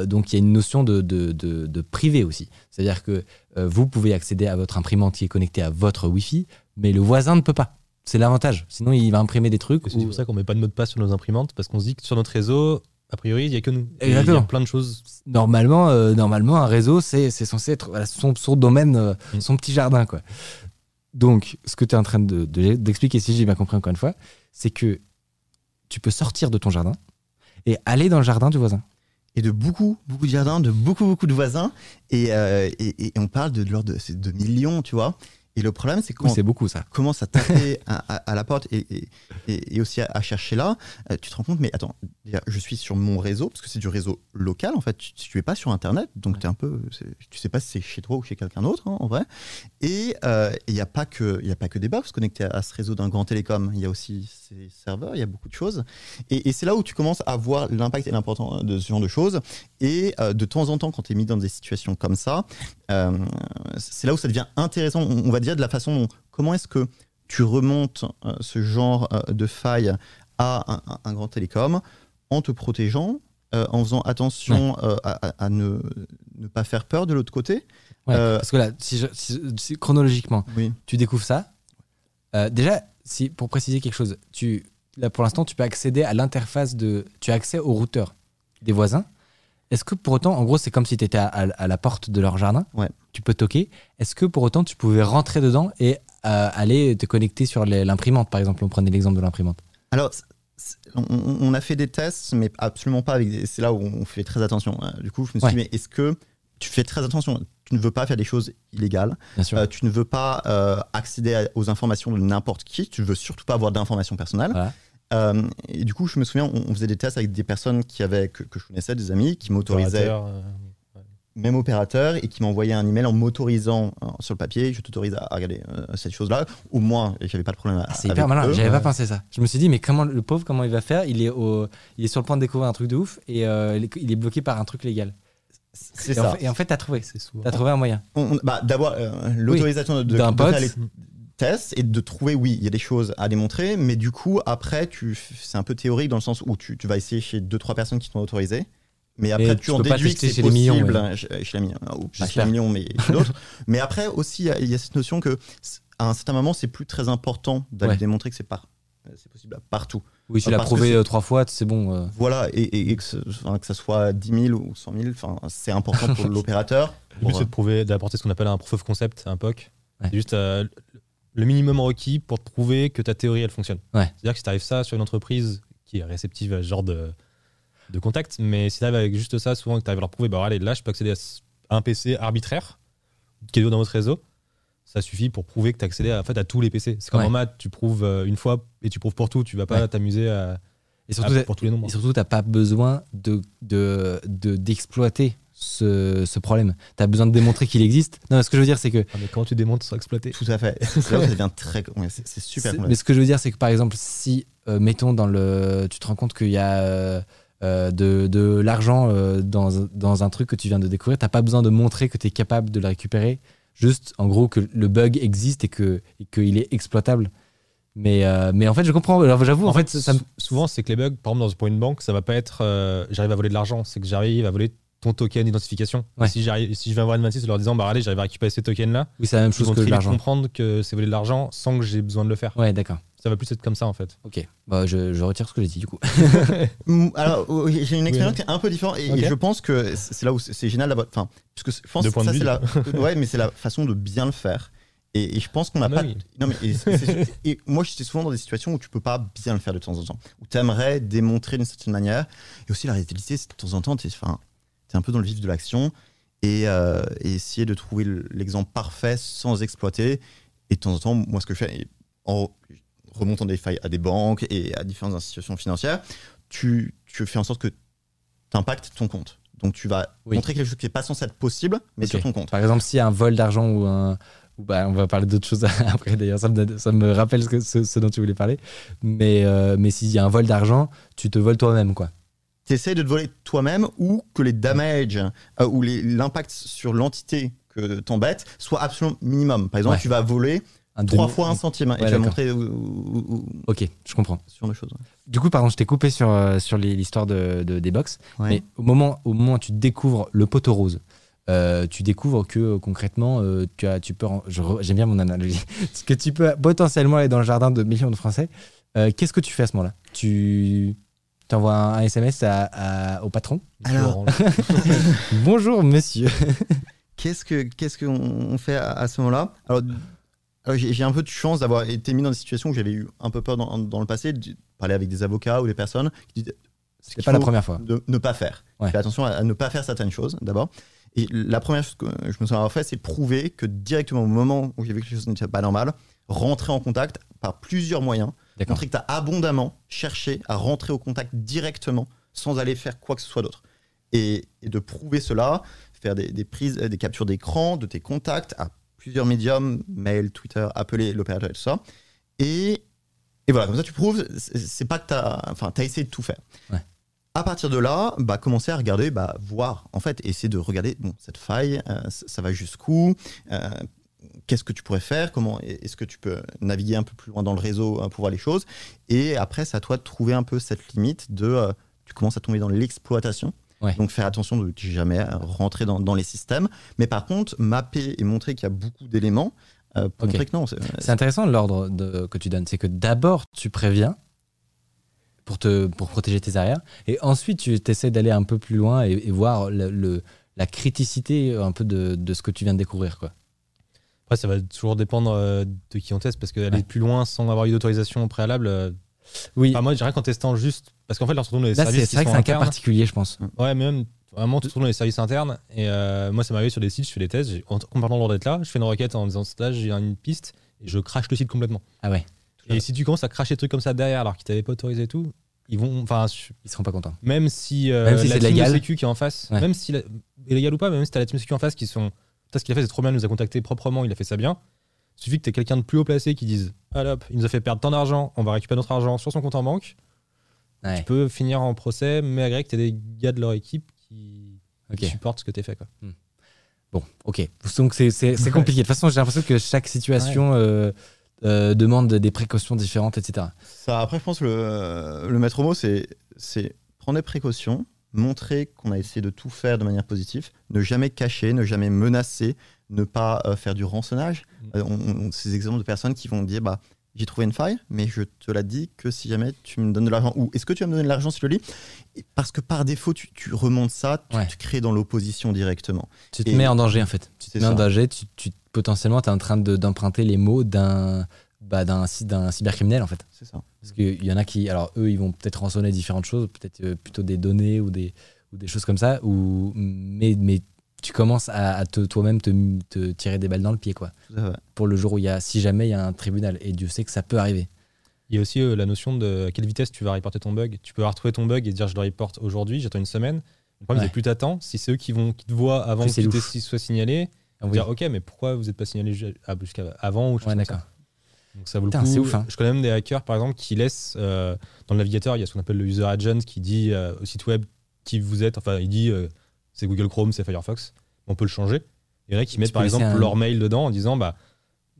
donc il y a une notion de, de, de, de privé aussi. C'est-à-dire que vous pouvez accéder à votre imprimante qui est connectée à votre Wi-Fi, mais le voisin ne peut pas. C'est l'avantage. Sinon, il va imprimer des trucs. C'est pour ça qu'on met pas de mot de passe sur nos imprimantes, parce qu'on se dit que sur notre réseau, a priori, il y a que nous. Il y Exactement. a plein de choses. normalement, euh, normalement, un réseau, c'est c'est censé être voilà, son, son domaine, euh, Mm. son petit jardin. Quoi. Donc, ce que tu es en train de- de- d'expliquer, si j'ai bien compris encore une fois, c'est que tu peux sortir de ton jardin et aller dans le jardin du voisin. et de beaucoup, beaucoup de jardins, de beaucoup, beaucoup de voisins. Et, euh, et, et on parle de, de l'ordre de, de millions, tu vois. Et le problème, c'est Oui, quand c'est beaucoup ça. commence à taper à, à- à la porte et, et- aussi à, à chercher là, euh, tu te rends compte, mais attends, je suis sur mon réseau, parce que c'est du réseau local, en fait, tu, tu es pas sur Internet, donc tu es un peu, tu sais pas si c'est chez toi ou chez quelqu'un d'autre, hein, en vrai. Et euh, il n'y a, pas que- y a pas que des box à, à ce réseau d'un grand télécom, il y a aussi ces serveurs, il y a beaucoup de choses. Et, et c'est là où tu commences à voir l'impact et l'importance de ce genre de choses. Et euh, de temps en temps, quand tu es mis dans des situations comme ça, euh, c'est là où ça devient intéressant, on, on va dire, de la façon dont, comment est-ce que tu remontes euh, ce genre euh, de faille à un, grand télécom en te protégeant, euh, en faisant attention à, ne, ne pas faire peur de l'autre côté. Ouais, Parce que là, si je- si- si- chronologiquement, Oui. tu découvres ça. Déjà, si, pour préciser quelque chose, tu, là pour l'instant, tu peux accéder à l'interface de. Tu as accès au routeur des voisins. Est-ce que pour autant, en gros, c'est comme si tu étais à, à- à la porte de leur jardin? Ouais. Tu peux toquer. Est-ce que pour autant, tu pouvais rentrer dedans et euh, aller te connecter sur l'imprimante, par exemple On prenait l'exemple de l'imprimante? Alors, on, on a fait des tests, mais absolument pas avec C'est là où on fait très attention. hein. Du coup, je me suis Ouais. dit, mais est-ce que tu fais très attention? Tu ne veux pas faire des choses illégales. Bien sûr. Euh, tu ne veux pas euh, accéder à- aux informations de n'importe qui. Tu ne veux surtout pas avoir d'informations personnelles. Voilà. Euh, et du coup, je me souviens, on, on faisait des tests avec des personnes qui avaient, que, que je connaissais, des amis, qui m'autorisaient, euh, même opérateur, et qui m'envoyaient un email en m'autorisant euh, sur le papier, je t'autorise à, à regarder euh, cette chose-là. Au moins, et j'avais pas de problème. Ah, c'est hyper malin. J'avais pas pensé ça. Je me suis dit, mais comment le pauvre, comment il va faire? Il est, au, il est sur le point de découvrir un truc de ouf et euh, il est- bloqué par un truc légal. C'est Et ça. en fait, et en fait, t'as trouvé. T'as trouvé un moyen. Bah, D'avoir euh, l'autorisation de, de, D'un de pote. faire les tests et de trouver, oui, il y a des choses à démontrer, mais du coup, après, tu, c'est un peu théorique dans le sens où tu, tu vas essayer chez deux, trois personnes qui t'ont autorisé. Mais après, Mais tu, tu en déduis que c'est les millions, possible ouais. chez, chez les millions, ou pas chez J'espère. les millions, mais d'autres. mais après aussi, il y y, a cette notion que à un certain moment, c'est plus très important d'aller Ouais. démontrer que c'est par, euh, c'est possible partout. Oui, tu Ah, l'as prouvé euh, trois fois, c'est bon. euh. Voilà, et, et- et que, ce, enfin, que ça soit 10 000 ou 100 000, enfin, c'est important pour l'opérateur. Le but, c'est de prouver, d'apporter ce qu'on appelle un proof of concept, un POC. Ouais. C'est juste euh, le minimum requis pour te prouver que ta théorie, elle fonctionne. Ouais. C'est-à-dire que si tu arrives ça sur une entreprise qui est réceptive à ce genre de, de contact, mais si tu arrives avec juste ça, souvent que tu arrives à leur prouver, bah, allez, là, je peux accéder à un PC arbitraire qui est dans votre réseau, ça suffit pour prouver que tu as accédé à, en fait, à tous les PC. C'est comme Ouais. en maths, tu prouves euh, une fois et tu prouves pour tout. Tu vas pas Ouais. t'amuser à, Et surtout, à- pour tous les nombres. et surtout, t'as pas besoin de de- de- d'exploiter ce, ce problème. T'as besoin de démontrer qu'il existe. Non, ce que je veux dire, c'est que Ah, mais comment tu démontres sans exploiter? Tout à fait. C'est là ça devient très. c'est c'est super C'est-. Mais ce que je veux dire, c'est que par exemple, si, euh, mettons, dans le, tu te rends compte qu'il y a euh, euh, de, de l'argent euh, dans, dans un truc que tu viens de découvrir, t'as pas besoin de montrer que tu es capable de le récupérer. Juste, en gros, que le bug existe et que qu'il est exploitable. Mais, euh, mais en fait, je comprends. Alors, j'avoue, en, fait, ça, me- sou- souvent, c'est que les bugs, par exemple, dans, pour une banque, ça va pas être j'arrive à voler de l'argent, c'est que j'arrive à voler ton token d'identification. Ouais. Si, j'arrive- si je vais voir N26 en leur disant, bah allez, j'arrive à récupérer ces tokens-là, Oui, c'est la même chose que l'argent. comprendre que c'est voler de l'argent sans que j'ai besoin de le faire. Ouais, d'accord. Ça va plus être comme ça en fait. Ok. Bah, je, je retire ce que j'ai dit du coup. Alors, j'ai une expérience Oui. qui est un peu différente et, je pense que c'est là où c'est génial d'avoir. Enfin, puisque je pense De que ça, c'est la, ouais, mais c'est la façon de bien le faire. Et, et je pense qu'on n'a Ah pas. oui. Non, mais et, moi, j'étais souvent dans des situations où tu peux pas bien le faire de temps en temps, où tu aimerais démontrer d'une certaine manière. Et aussi, la réalité, c'est que de temps en temps, tu es, un peu dans le vif de l'action et, euh, et essayer de trouver l'exemple parfait sans exploiter. Et de temps en temps, moi, ce que je fais, en remontant des failles à des banques et à différentes institutions financières, tu, tu fais en sorte que tu impactes ton compte. Donc, tu vas Oui. montrer quelque chose qui n'est pas censé être possible, mais sur ton compte. Par exemple, s'il y a un vol d'argent ou un. bah, on va parler d'autres choses après d'ailleurs, ça ça me rappelle ce, que- ce- ce dont tu voulais parler. Mais, euh, mais s'il y a un vol d'argent, tu te voles toi-même quoi. Tu essaies de te voler toi-même ou que les damages euh, ou les- l'impact sur l'entité que t'embêtes soit absolument minimum. Par exemple, Ouais. tu vas voler Un trois demi- fois un centime hein, et tu vas montrer où- où- où- où- Ok, je comprends. genre de choses. Du coup, pardon, je t'ai coupé sur, euh, sur les- l'histoire de, de- des box. Mais au moment, au moment où tu découvres le poteau rose, euh, tu découvres que euh, concrètement, euh, tu, as, tu peux. J'aime bien mon analogie. Parce que tu peux potentiellement aller dans le jardin de millions de Français. Qu'est-ce que tu fais à ce moment-là? Tu t'envoies un, un SMS à- à- au patron Alors- Bonjour, monsieur. Qu'est-ce que qu'est-ce qu'on on fait à, à ce moment-là? Alors, alors, j'ai un peu de chance d'avoir été mis dans des situations où j'avais eu un peu peur dans, dans le passé, de parler avec des avocats ou des personnes qui disent ce C'est pas la première fois. de ne pas faire. Ouais. Fais attention à, à ne pas faire certaines choses d'abord. Et la première chose que je me souviens avoir fait, c'est prouver que directement au moment où j'ai vu que quelque chose n'était pas normal, rentrer en contact par plusieurs moyens, montrer que tu as abondamment cherché à rentrer au contact directement sans aller faire quoi que ce soit d'autre. Et, et de prouver cela, faire des, des prises, des captures d'écran de tes contacts à plusieurs médiums, mail, Twitter, appeler l'opérateur et tout ça. Et, et voilà, comme ça tu prouves, c'est pas que tu as, enfin, as essayé de tout faire. Ouais. À partir de là, bah, commencer à regarder, bah, voir, en fait, essayer de regarder bon, cette faille, euh, ça, ça va jusqu'où, euh, qu'est-ce que tu pourrais faire, comment est-ce que tu peux naviguer un peu plus loin dans le réseau euh, pour voir les choses. Et après, c'est à toi de trouver un peu cette limite de, euh, tu commences à tomber dans l'exploitation. Ouais. Donc faire attention de jamais rentrer dans, dans les systèmes. Mais par contre, mapper et montrer qu'il y a beaucoup d'éléments euh, pour Ok. montrer que non. c'est- intéressant l'ordre que tu donnes. C'est que d'abord, tu préviens pour, te, pour protéger tes arrières. Et ensuite, tu essaies d'aller un peu plus loin et, et voir le, le- la criticité un peu de, de ce que tu viens de découvrir. Quoi. Après, ça va toujours dépendre euh, de qui on teste parce qu'aller Ouais. plus loin sans avoir eu d'autorisation au préalable. euh, Oui, enfin, moi, je dirais qu'en testant juste. Parce qu'en fait, là, on se retrouve dans les là, services c'est vrai que c'est un cas particulier, je pense. Ouais, mais même vraiment, tu retrouves dans les services internes. Et euh, moi, ça m'arrive sur des sites, je fais des tests. En en partant d'être là, je fais une requête en disant là, j'ai une piste et je crache le site complètement. Ah ouais, Et si tu commences à cracher des trucs comme ça derrière alors qu'ils t'avaient pas autorisé et tout, ils vont. Enfin, ils seront pas contents. même si, euh, Même si la team de sécu qui est en face, Ouais. même si la- est légal ou pas, même si t'as la team de sécu en face qui sont. Putain, ce qu'il a fait, c'est trop bien, il nous a contacté proprement, il a fait ça bien. Il suffit que t'aies quelqu'un de plus haut placé qui dise Allez hop, il nous a fait perdre tant d'argent, on va récupérer notre argent sur son compte en banque. Ouais. Tu peux finir en procès, mais malgré que t'aies des gars de leur équipe qui, supportent ce que t'as fait. Quoi. Bon, ok. Donc c'est compliqué. De toute façon, j'ai l'impression que chaque situation euh, euh, demande des précautions différentes, etc. Ça, après, je pense que le, le maître mot, c'est c'est prendre des précautions, montrer qu'on a essayé de tout faire de manière positive, ne jamais cacher, ne jamais menacer, ne pas euh, faire du rançonnage. Mm. Euh, on, on- ces exemples de personnes qui vont dire bah, J'ai trouvé une faille, mais je te la dis que si jamais tu me donnes de l'argent. Ou est-ce que tu vas me donner de l'argent si je le lis? Parce que par défaut, tu, tu remontes ça, tu Ouais. te crées dans l'opposition directement. Tu te Et- mets en danger, en fait. Tu te mets en danger. Tu, tu- potentiellement, tu es en train de- d'emprunter les mots d'un bah, d'un cy- d'un cybercriminel, en fait. C'est ça. Parce qu'il y en a qui, alors eux, ils vont peut-être rançonner différentes choses, peut-être euh, plutôt des données ou des, ou des choses comme ça, ou, mais, mais tu commences à, à te- toi-même te, te tirer des balles dans le pied, quoi. Pour le jour où il y a, si jamais il y a un tribunal, et Dieu sait que ça peut arriver. Il y a aussi euh, la notion de à quelle vitesse tu vas reporter ton bug. Tu peux avoir retrouvé ton bug et dire je le reporte aujourd'hui, j'attends une semaine. Le problème, Ouais. c'est plus t'attends. Si c'est eux qui, vont, qui te voient avant que tu sois signalé, vont Oui. dire ok, mais pourquoi vous n'êtes pas signalé ah, jusqu'à avant ou Ouais, d'accord. Donc ça vaut le Putain, coup. ouf, hein. Je connais même des hackers, par exemple, qui laissent euh, dans le navigateur, il y a ce qu'on appelle le user agent qui dit euh, au site web qui vous êtes. Enfin, il dit euh, c'est Google Chrome, c'est Firefox. On peut le changer. Il y en a qui Tu mettent par exemple un- leur mail dedans en disant bah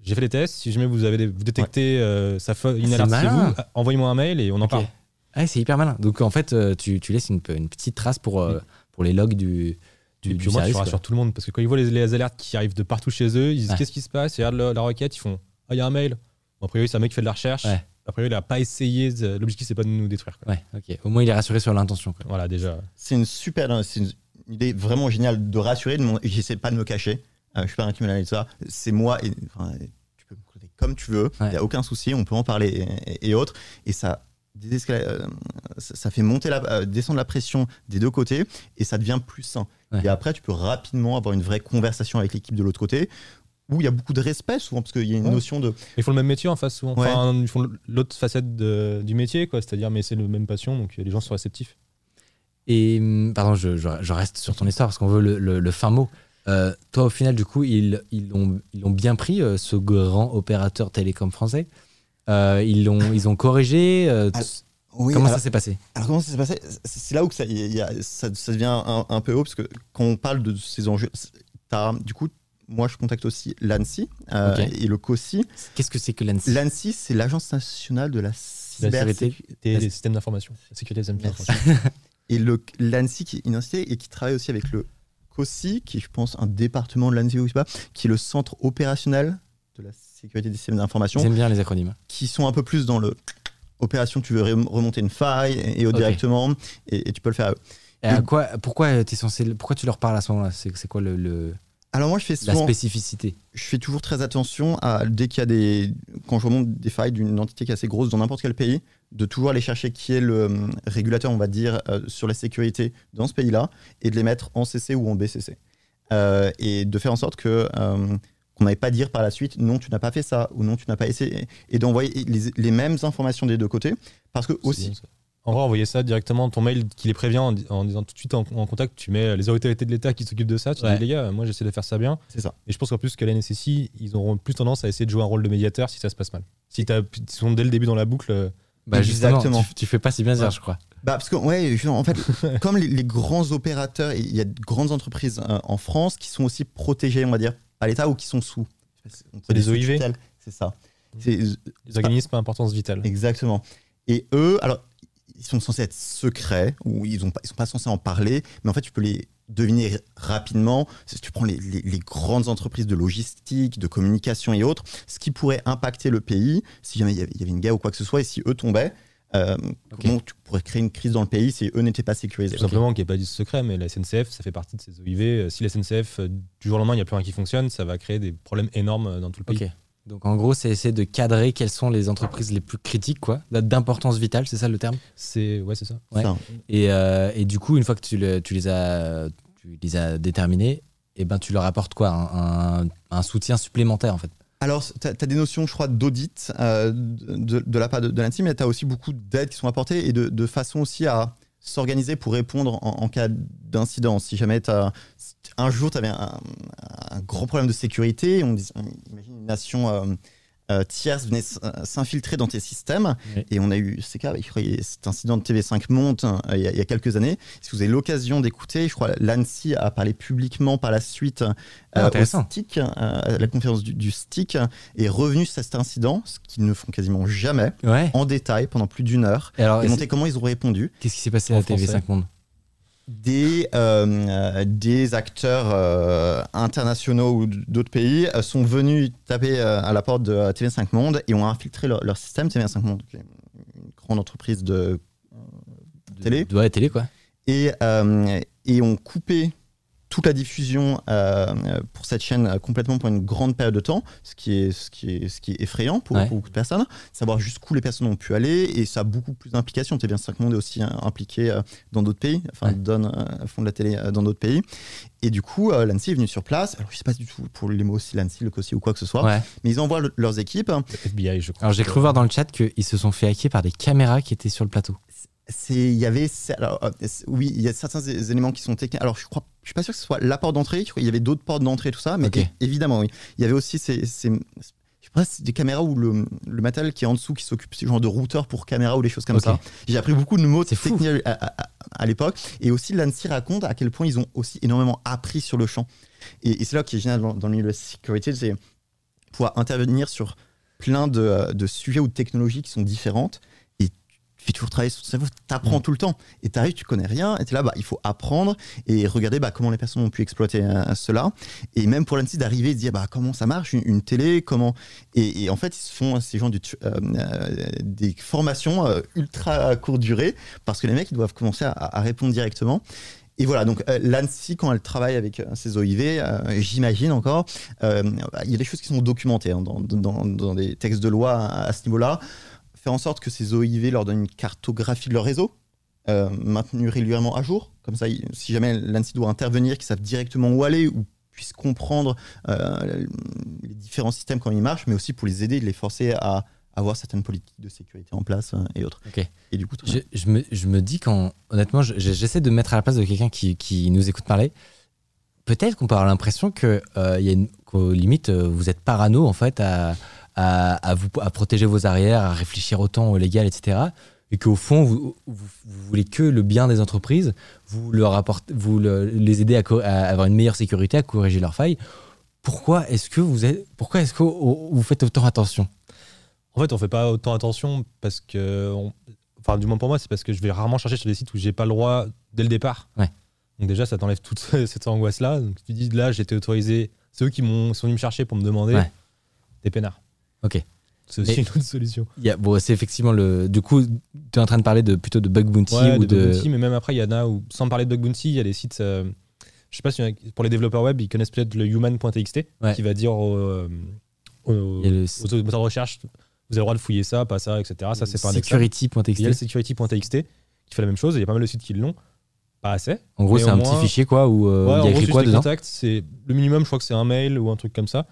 j'ai fait les tests. Si jamais vous avez des- vous détectez ça fait une alerte chez vous, envoyez-moi un mail et on en parle. Ah, c'est hyper malin. Donc en fait, tu, tu laisses une, une petite trace pour, euh, pour les logs du, du, et du puis service. tu quoi. rassures tout le monde parce que quand ils voient les, les alertes qui arrivent de partout chez eux, ils disent qu'est-ce qui se passe? Ils regardent la, la requête, ils font ah, il y a un mail. Bon, a priori, c'est un mec qui fait de la recherche. Ouais. A priori, il n'a pas essayé. de- L'objectif, c'est pas de nous détruire. quoi. Ouais, ok. Au moins, il est rassuré sur l'intention. quoi. Voilà, déjà. C'est une super, c'est une idée vraiment géniale de rassurer. De mon- J'essaie pas de me cacher. Euh, je suis pas un criminel et tout ça. C'est moi. Et, enfin, tu peux me contacter comme tu veux. Il Ouais. y a aucun souci. On peut en parler et, et autres. Et ça, euh, ça, ça fait monter la, euh, descendre la pression des deux côtés et ça devient plus sain. Ouais. Et après, tu peux rapidement avoir une vraie conversation avec l'équipe de l'autre côté où il y a beaucoup de respect souvent parce qu'il y a une Ouais. notion de Ils font le même métier en face souvent. Ouais. Enfin, ils font l'autre facette de- du métier, quoi. C'est-à-dire, mais c'est le même passion, donc euh, les gens sont réceptifs. Et hum, pardon, je, je- je reste sur ton histoire parce qu'on veut le, le- le fin mot. Euh, toi, au final, du coup, ils ils l'ont ils l'ont bien pris, euh, ce grand opérateur télécom français. Euh, ils, l'ont, ils ont corrigé. oui, comment alors- ça s'est passé Alors comment ça s'est passé C'est- là où que ça, il y a- ça, ça devient un, un peu haut, parce que quand on parle de ces enjeux, t'as- du coup, moi je contacte aussi l'ANSI euh, et le COSI. Qu'est-ce que c'est que l'ANSI L'ANSI, c'est l'Agence nationale de la cybersécurité. La- des systèmes d'information. La sécurité des. Et l'ANSI qui est une entité et qui travaille aussi avec le COSI, qui est, je pense, un département de l'ANSI, ou je sais pas, qui est le centre opérationnel de la sécurité des systèmes d'information. J'aime bien les acronymes. qui sont un peu plus dans le opération, tu veux rem- remonter une faille et, et directement, et, et tu peux le faire. à eux. Et à Oui. quoi, pourquoi, es censé, pourquoi tu leur parles à ce moment-là? C'est, c'est quoi le, le- Alors moi, je fais la souvent, spécificité. je fais toujours très attention à dès qu'il y a des, quand je remonte des failles d'une entité qui est assez grosse dans n'importe quel pays, de toujours aller chercher qui est le hum, régulateur, on va dire, euh, sur la sécurité dans ce pays-là, et de les mettre en CC ou en BCC, Euh, et de faire en sorte que euh, qu'on n'aille pas dire par la suite non tu n'as pas fait ça ou non tu n'as pas essayé, et d'envoyer les, les mêmes informations des deux côtés, parce que aussi bien, ça. En vrai, envoyer ça directement, ton mail qui les prévient en, di- en disant tout de suite en, en contact, tu mets les autorités de l'État qui s'occupent de ça. Tu Ouais. dis, les gars, moi j'essaie de faire ça bien. c'est ça. Et je pense qu'en plus que la NSSI, ils auront plus tendance à essayer de jouer un rôle de médiateur si ça se passe mal. Si t'as- ils sont dès le début dans la boucle, euh, bah, justement, Exactement. tu, tu fais pas si bien dire, Ouais. je crois. Bah parce que ouais, en fait, comme les, les grands opérateurs, il y a de grandes entreprises euh, en France qui sont aussi protégées, on va dire, par l'État ou qui sont sous. C'est des OIV? C'est ça. Les organismes à importance vitale. exactement. Et eux, alors, ils sont censés être secrets ou ils ils sont pas censés en parler, mais en fait, tu peux les deviner rapidement. Si tu prends les, les- les grandes entreprises de logistique, de communication et autres, ce qui pourrait impacter le pays si jamais il y avait, il y avait une guerre ou quoi que ce soit, et si eux tombaient. euh. Comment tu pourrais créer une crise dans le pays si eux n'étaient pas sécurisés? Tout simplement qu'il n'y ait pas de secret, mais la SNCF, ça fait partie de ces OIV. Euh, Si la SNCF, euh, du jour au lendemain, il n'y a plus rien qui fonctionne, ça va créer des problèmes énormes dans tout le pays. Donc en gros, c'est essayer de cadrer quelles sont les entreprises les plus critiques, quoi, d'importance vitale, c'est ça le terme? C'est ouais, c'est ça. Ouais. Ça. et, euh, et du coup, une fois que tu, le- tu les as, tu les as déterminés, et ben tu leur apportes quoi? Un, un- un soutien supplémentaire en fait. Alors, tu as, des notions, je crois, d'audit euh, de, de la part de, de l'ANSI, mais tu as aussi beaucoup d'aides qui sont apportées et de, de façon aussi à s'organiser pour répondre en, cas d'incident. Si jamais un jour tu avais un, un gros problème de sécurité, on, on imagine une nation euh, euh, tierce venait s- euh, s'infiltrer dans tes systèmes, Oui. et on a eu ces cas, je crois, cet incident de TV5 monte euh, il, y a, il y a quelques années. Si vous avez l'occasion d'écouter, je crois l'ANSI a parlé publiquement par la suite Ah, euh, au. STIC, euh, à la conférence du, du STIC, est revenu sur cet incident, ce qu'ils ne font quasiment jamais, Ouais. en détail pendant plus d'une heure, Et alors, et comment ils ont répondu. qu'est-ce qui s'est passé à TV5 français. Monde Des, euh, des acteurs euh, internationaux ou d'autres pays euh, sont venus taper à la porte de euh, TV5 Monde et ont infiltré leur, leur système TV5 Monde, qui est une grande entreprise de Télé De, ouais, télé quoi. et, et ont coupé toute la diffusion euh, pour cette chaîne euh, complètement pour une grande période de temps, ce qui est, ce qui est, ce qui est effrayant pour, Ouais. pour beaucoup de personnes. Savoir jusqu'où les personnes ont pu aller et ça a beaucoup plus d'implications. TV5 Monde est aussi euh, impliqué euh, dans d'autres pays, enfin Ouais. donne euh, fond de la télé dans d'autres pays. Et du coup, euh, l'ANSI est venu sur place. Alors je sais pas du tout pour les mots aussi l'ANSI, le COSI ou quoi que ce soit, Ouais. mais ils envoient le- leurs équipes. Le FBI, je crois. Alors j'ai cru voir dans le chat qu'ils se sont fait hacker par des caméras qui étaient sur le plateau. il y avait alors, euh, oui il y a certains éléments qui sont techniques alors je crois je suis pas sûr que ce soit la porte d'entrée qu'il y avait d'autres portes d'entrée tout ça mais évidemment oui il y avait aussi ces, ces- pas c'est des caméras ou le, le matériel qui est en dessous qui s'occupe c'est genre de routeur pour caméra ou des choses comme ça. J'ai appris beaucoup de mots techniques à, à- à- à l'époque. Et aussi l'ANSI raconte à quel point ils ont aussi énormément appris sur le champ. Et, et c'est là qui est génial dans, dans le milieu de la sécurité c'est pouvoir intervenir sur plein de, euh, de sujets ou de technologies qui sont différentes tu fais toujours travailler sur ton cerveau, tu apprends Mm. tout le temps. Et tu arrives, tu connais rien, et tu es là, bah, il faut apprendre et regarder bah, comment les personnes ont pu exploiter euh, cela. Et même pour l'ANSI d'arriver et de dire bah, comment ça marche, une, une télé, comment. Et, et en fait, ils se font, ces gens, du, euh, euh, des formations euh, ultra courte durée, parce que les mecs, ils doivent commencer à, à répondre directement. Et voilà, donc euh, l'ANSI, quand elle travaille avec euh, ses OIV, euh, j'imagine encore, euh, il y a des choses qui sont documentées hein, dans, dans- dans des textes de loi à, à ce niveau-là. Faire en sorte que ces OIV leur donnent une cartographie de leur réseau, euh, maintenue régulièrement à jour. Comme ça, si jamais l'ANSI doit intervenir, qu'ils savent directement où aller ou puissent comprendre euh, les différents systèmes quand ils marchent, mais aussi pour les aider, de les forcer à avoir certaines politiques de sécurité en place euh, et autres. Ok. Et du coup, Je, je me, je me dis quand, honnêtement, je- je- j'essaie de me mettre à la place de quelqu'un qui, qui nous écoute parler. Peut-être qu'on peut avoir l'impression que, y a une, qu'au limite, vous êtes parano en fait à, à, à vous, à protéger vos arrières, à réfléchir autant au légal, etc. Et qu'au fond, vous, vous, vous voulez que le bien des entreprises, vous, leur apportez, vous le- les aider à, avoir une meilleure sécurité, à corriger leurs failles. Pourquoi est-ce que vous êtes, pourquoi est-ce que vous faites autant attention? En fait, on fait pas autant attention parce que. on- Enfin, du moins pour moi, c'est parce que je vais rarement chercher sur des sites où j'ai pas le droit dès le départ. Ouais. Donc, déjà, ça t'enlève toute cette angoisse-là. Donc, tu dis là, été autorisé. C'est eux qui m'ont, sont venus me chercher pour me demander Ouais. des peinards. Ok. C'est aussi Mais- une autre solution. Y a- bon, c'est effectivement le. Du coup, tu es en train de parler de plutôt de bug bounty Ouais, ou de Bounty, mais même après, il y en a où, sans parler de Bug Bounty, il y a des sites. euh, je sais pas si pour les développeurs web, ils connaissent peut-être le human.txt Ouais. qui va dire aux, euh, aux- le aux moteurs de recherche vous avez le droit de fouiller ça, pas ça, etc. Ça, c'est pas indexable. Il y a le security.txt. security.txt qui fait la même chose. Il y a pas mal de sites qui l'ont. Pas assez. En gros, c'est un moins- petit fichier quoi où euh, Ouais, il y a gros, écrit quoi dedans contacts, le minimum, je crois que c'est un mail ou un truc comme ça.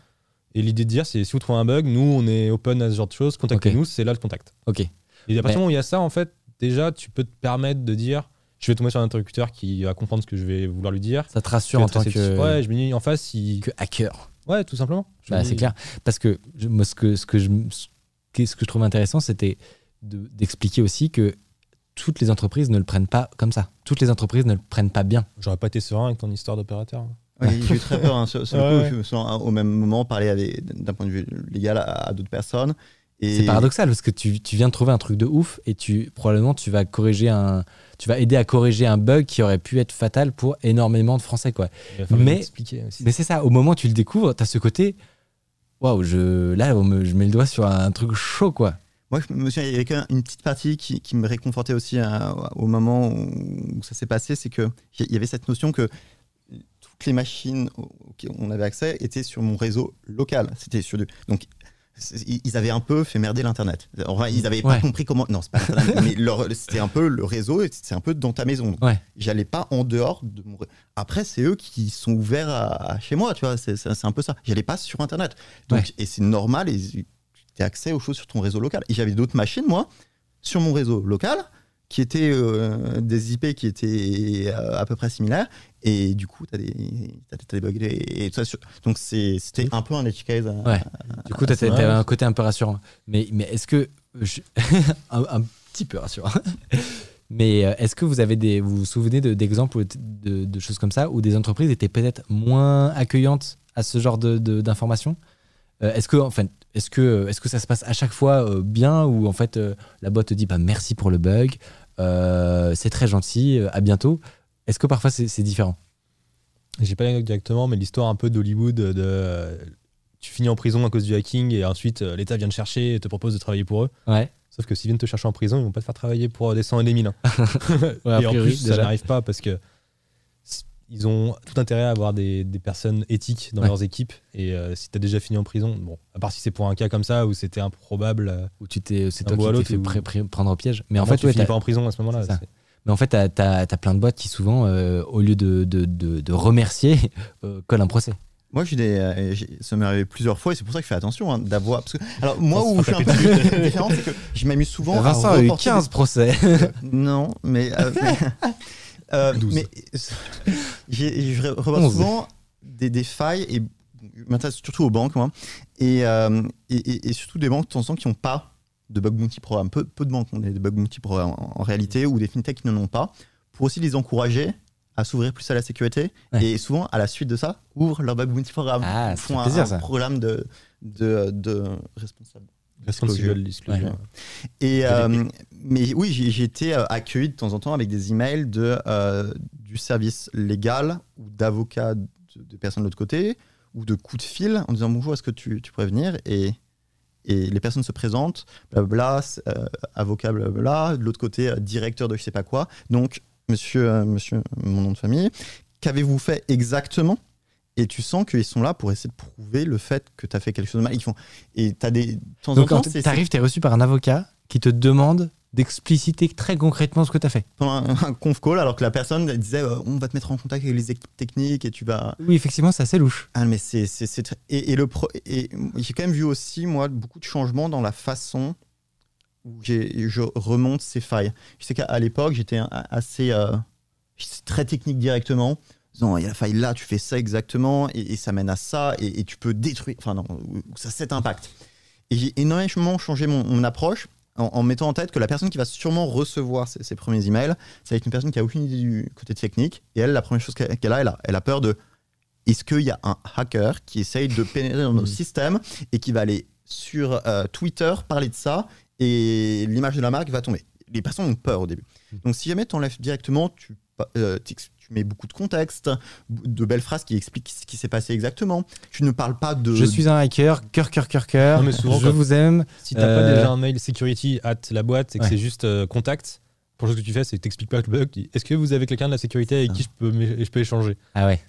Et l'idée de dire, c'est si vous trouvez un bug, nous, on est open à ce genre de choses, contactez-nous, c'est là le contact. Ok. Et à partir du moment où il y a ça, en fait, déjà, tu peux te permettre de dire, je vais tomber sur un interlocuteur qui va comprendre ce que je vais vouloir lui dire. Ça te rassure en tant que, Ouais, je me dis, en face, il... que hacker. Ouais, tout simplement. Bah, dis- c'est clair. Parce que je- moi, ce que, ce que, je, ce que je trouve intéressant, c'était de- d'expliquer aussi que toutes les entreprises ne le prennent pas comme ça. Toutes les entreprises ne le prennent pas bien. J'aurais pas été serein avec ton histoire d'opérateur. Oui, j'ai eu très peur. hein. Sur, sur le Ouais, coup, ouais. je me sens au même moment parler d'un point de vue légal à, à d'autres personnes. Et C'est paradoxal parce que tu, tu viens de trouver un truc de ouf et tu probablement tu vas corriger un, tu vas aider à corriger un bug qui aurait pu être fatal pour énormément de Français quoi. Mais- m'expliquer aussi. Mais c'est ça, au moment où tu le découvres, tu as ce côté, waouh, je, là, on me- je mets le doigt sur un truc chaud, quoi. Moi, je me souviens, il y avait quand même une petite partie qui, qui me réconfortait aussi au moment où, où ça s'est passé, c'est que il y avait cette notion que toutes les machines auxquelles on avait accès étaient sur mon réseau local. C'était sur du... donc ils avaient un peu fait merder l'internet. Enfin, ils n'avaient pas compris comment. Non, c'est pas mais c'était un peu le réseau. C'est un peu dans ta maison. Ouais. J'allais pas en dehors de mon. Après, c'est eux qui sont ouverts à, à chez moi. Tu vois, c'est un peu ça. J'allais pas sur internet. Donc, Ouais. et c'est normal. Et tu as accès aux choses sur ton réseau local. Et j'avais d'autres machines, moi, sur mon réseau local, qui étaient euh, des IP qui étaient euh, à peu près similaires. Et du coup, tu as des, bugs. Et, et tout ça sur- donc, c'est- c'était un peu un edge case. euh, Ouais. Du coup, tu vrai. un côté un peu rassurant. Mais, mais est-ce que. je- un, un petit peu rassurant. Mais est-ce que vous avez des, vous vous souvenez de- d'exemples de, de choses comme ça où des entreprises étaient peut-être moins accueillantes à ce genre de- d'informations? Euh, Est-ce que, enfin, est-ce que, est-ce que ça se passe à chaque fois euh, bien ou en fait euh, la boîte te dit bah merci pour le bug, c'est très gentil, euh, à bientôt. Est-ce que parfois c'est différent? J'ai pas l'anecdote directement, mais l'histoire un peu d'Hollywood de euh, tu finis en prison à cause du hacking et ensuite euh, l'État vient te chercher et te propose de travailler pour eux. Ouais. Sauf que s'ils viennent te chercher en prison, ils vont pas te faire travailler pour euh, des 100 et des 1000. hein. Ouais, et en priori, plus, ça n'arrive pas parce que ils ont tout intérêt à avoir des, des personnes éthiques dans Ouais. leurs équipes. Et euh, si tu as déjà fini en prison, bon, à part si c'est pour un cas comme ça où c'était improbable, euh, Où tu t'es, c'est Un toi qui t'es fait pré- prendre au piège. Mais en fait, tu ouais, finis t'as- pas en prison à ce moment-là. Mais en fait, t'as as, plein de boîtes qui souvent, euh, au lieu de, de, de, de remercier, euh, collent un procès. Moi, j'ai des, euh, ça m'est arrivé plusieurs fois et c'est pour ça que je fais attention hein, d'avoir. Parce que, alors, moi, où je suis un peu différent, c'est que je m'amuse souvent. Vincent à a eu reporter 15 procès. Non, mais. euh, mais, 12. mais j'ai- je 11. souvent des, des failles et je m'intéresse surtout aux banques, moi. Et, euh, et, et- et surtout des banques de temps en temps qui n'ont pas de bug bounty programme. Peu, peu de banques ont des bug bounty programme en, en réalité ou des fintechs qui n'en ont pas pour aussi les encourager à s'ouvrir plus à la sécurité Ouais. et souvent à la suite de ça ouvrent leur bug bounty programme Ah, font un, plaisir, un ça. programme de, de, de responsable Disclosure. disclosure. Ouais. Et, euh, mais oui, j'ai été euh, accueilli de temps en temps avec des emails de, euh, du service légal ou d'avocats de, de personnes de l'autre côté ou de coups de fil en disant bonjour, est-ce que tu, tu pourrais venir et, et les personnes se présentent, blablabla, c'est, euh, avocat, blablabla, de l'autre côté, euh, directeur de je sais pas quoi. Donc, monsieur, euh, monsieur, mon nom de famille, qu'avez-vous fait exactement? Et tu sens qu'ils sont là pour essayer de prouver le fait que tu as fait quelque chose de mal. Ils font et t'as des de temps en Donc, temps, quand c'est- t'arrives, t'es reçu par un avocat qui te demande d'expliciter très concrètement ce que t'as fait. pendant un, un conf call alors que la personne disait euh, on va te mettre en contact avec les équipes techniques et tu vas Oui, effectivement, c'est assez louche. ah mais c'est très- et, et le pro... et j'ai quand même vu aussi moi beaucoup de changements dans la façon où j'ai je remonte ces failles je sais qu'à l'époque j'étais assez euh, très technique directement non il y a la faille là tu fais ça exactement et, et ça mène à ça et, et tu peux détruire enfin non ça a cet impact et j'ai énormément changé mon, mon approche en, en mettant en tête que la personne qui va sûrement recevoir ces, ces premiers emails, ça va être une personne qui a aucune idée du côté technique. Et elle, la première chose qu'elle a, elle a, elle a peur de est-ce qu'il y a un hacker qui essaye de pénétrer dans nos systèmes et qui va aller sur euh, Twitter parler de ça et l'image de la marque va tomber? Les personnes ont peur au début. Donc si jamais tu enlèves directement, tu, euh, tu mets beaucoup de contexte, de belles phrases qui expliquent ce qui s'est passé exactement. Tu ne parles pas de... Je suis un hacker, cœur, cœur, cœur, cœur. Non, mais souvent, je vous aime. Si t'as pas Euh, déjà un mail security at la boîte et que Ouais. c'est juste euh, contact, pour ce que tu fais, c'est que t'expliques pas le bug. Est-ce que vous avez quelqu'un de la sécurité avec qui je peux, je peux échanger? Ah ouais.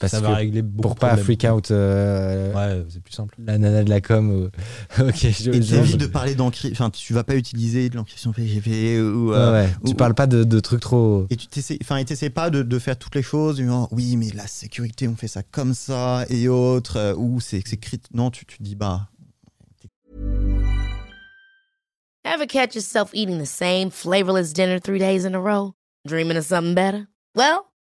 Parce Ça que va régler beaucoup pour de pas problèmes. freak out euh, Ouais, c'est plus simple. la nana de la com. ou- ok, je, Et t'évites de parler d'encryption. Enfin, tu vas pas utiliser de l'encryption PGP ou... euh, Ouais, ouais. Tu ou- parles pas de, de trucs trop. Et tu t'essaies, enfin, et t'essaies pas de, de faire toutes les choses, disant, oui, mais la sécurité, on fait ça comme ça et autres, euh, ou c'est c'est crit- Non, tu, tu dis, bah, Ever catch yourself eating the same flavorless dinner three days in a row? Dreaming of something better? Well,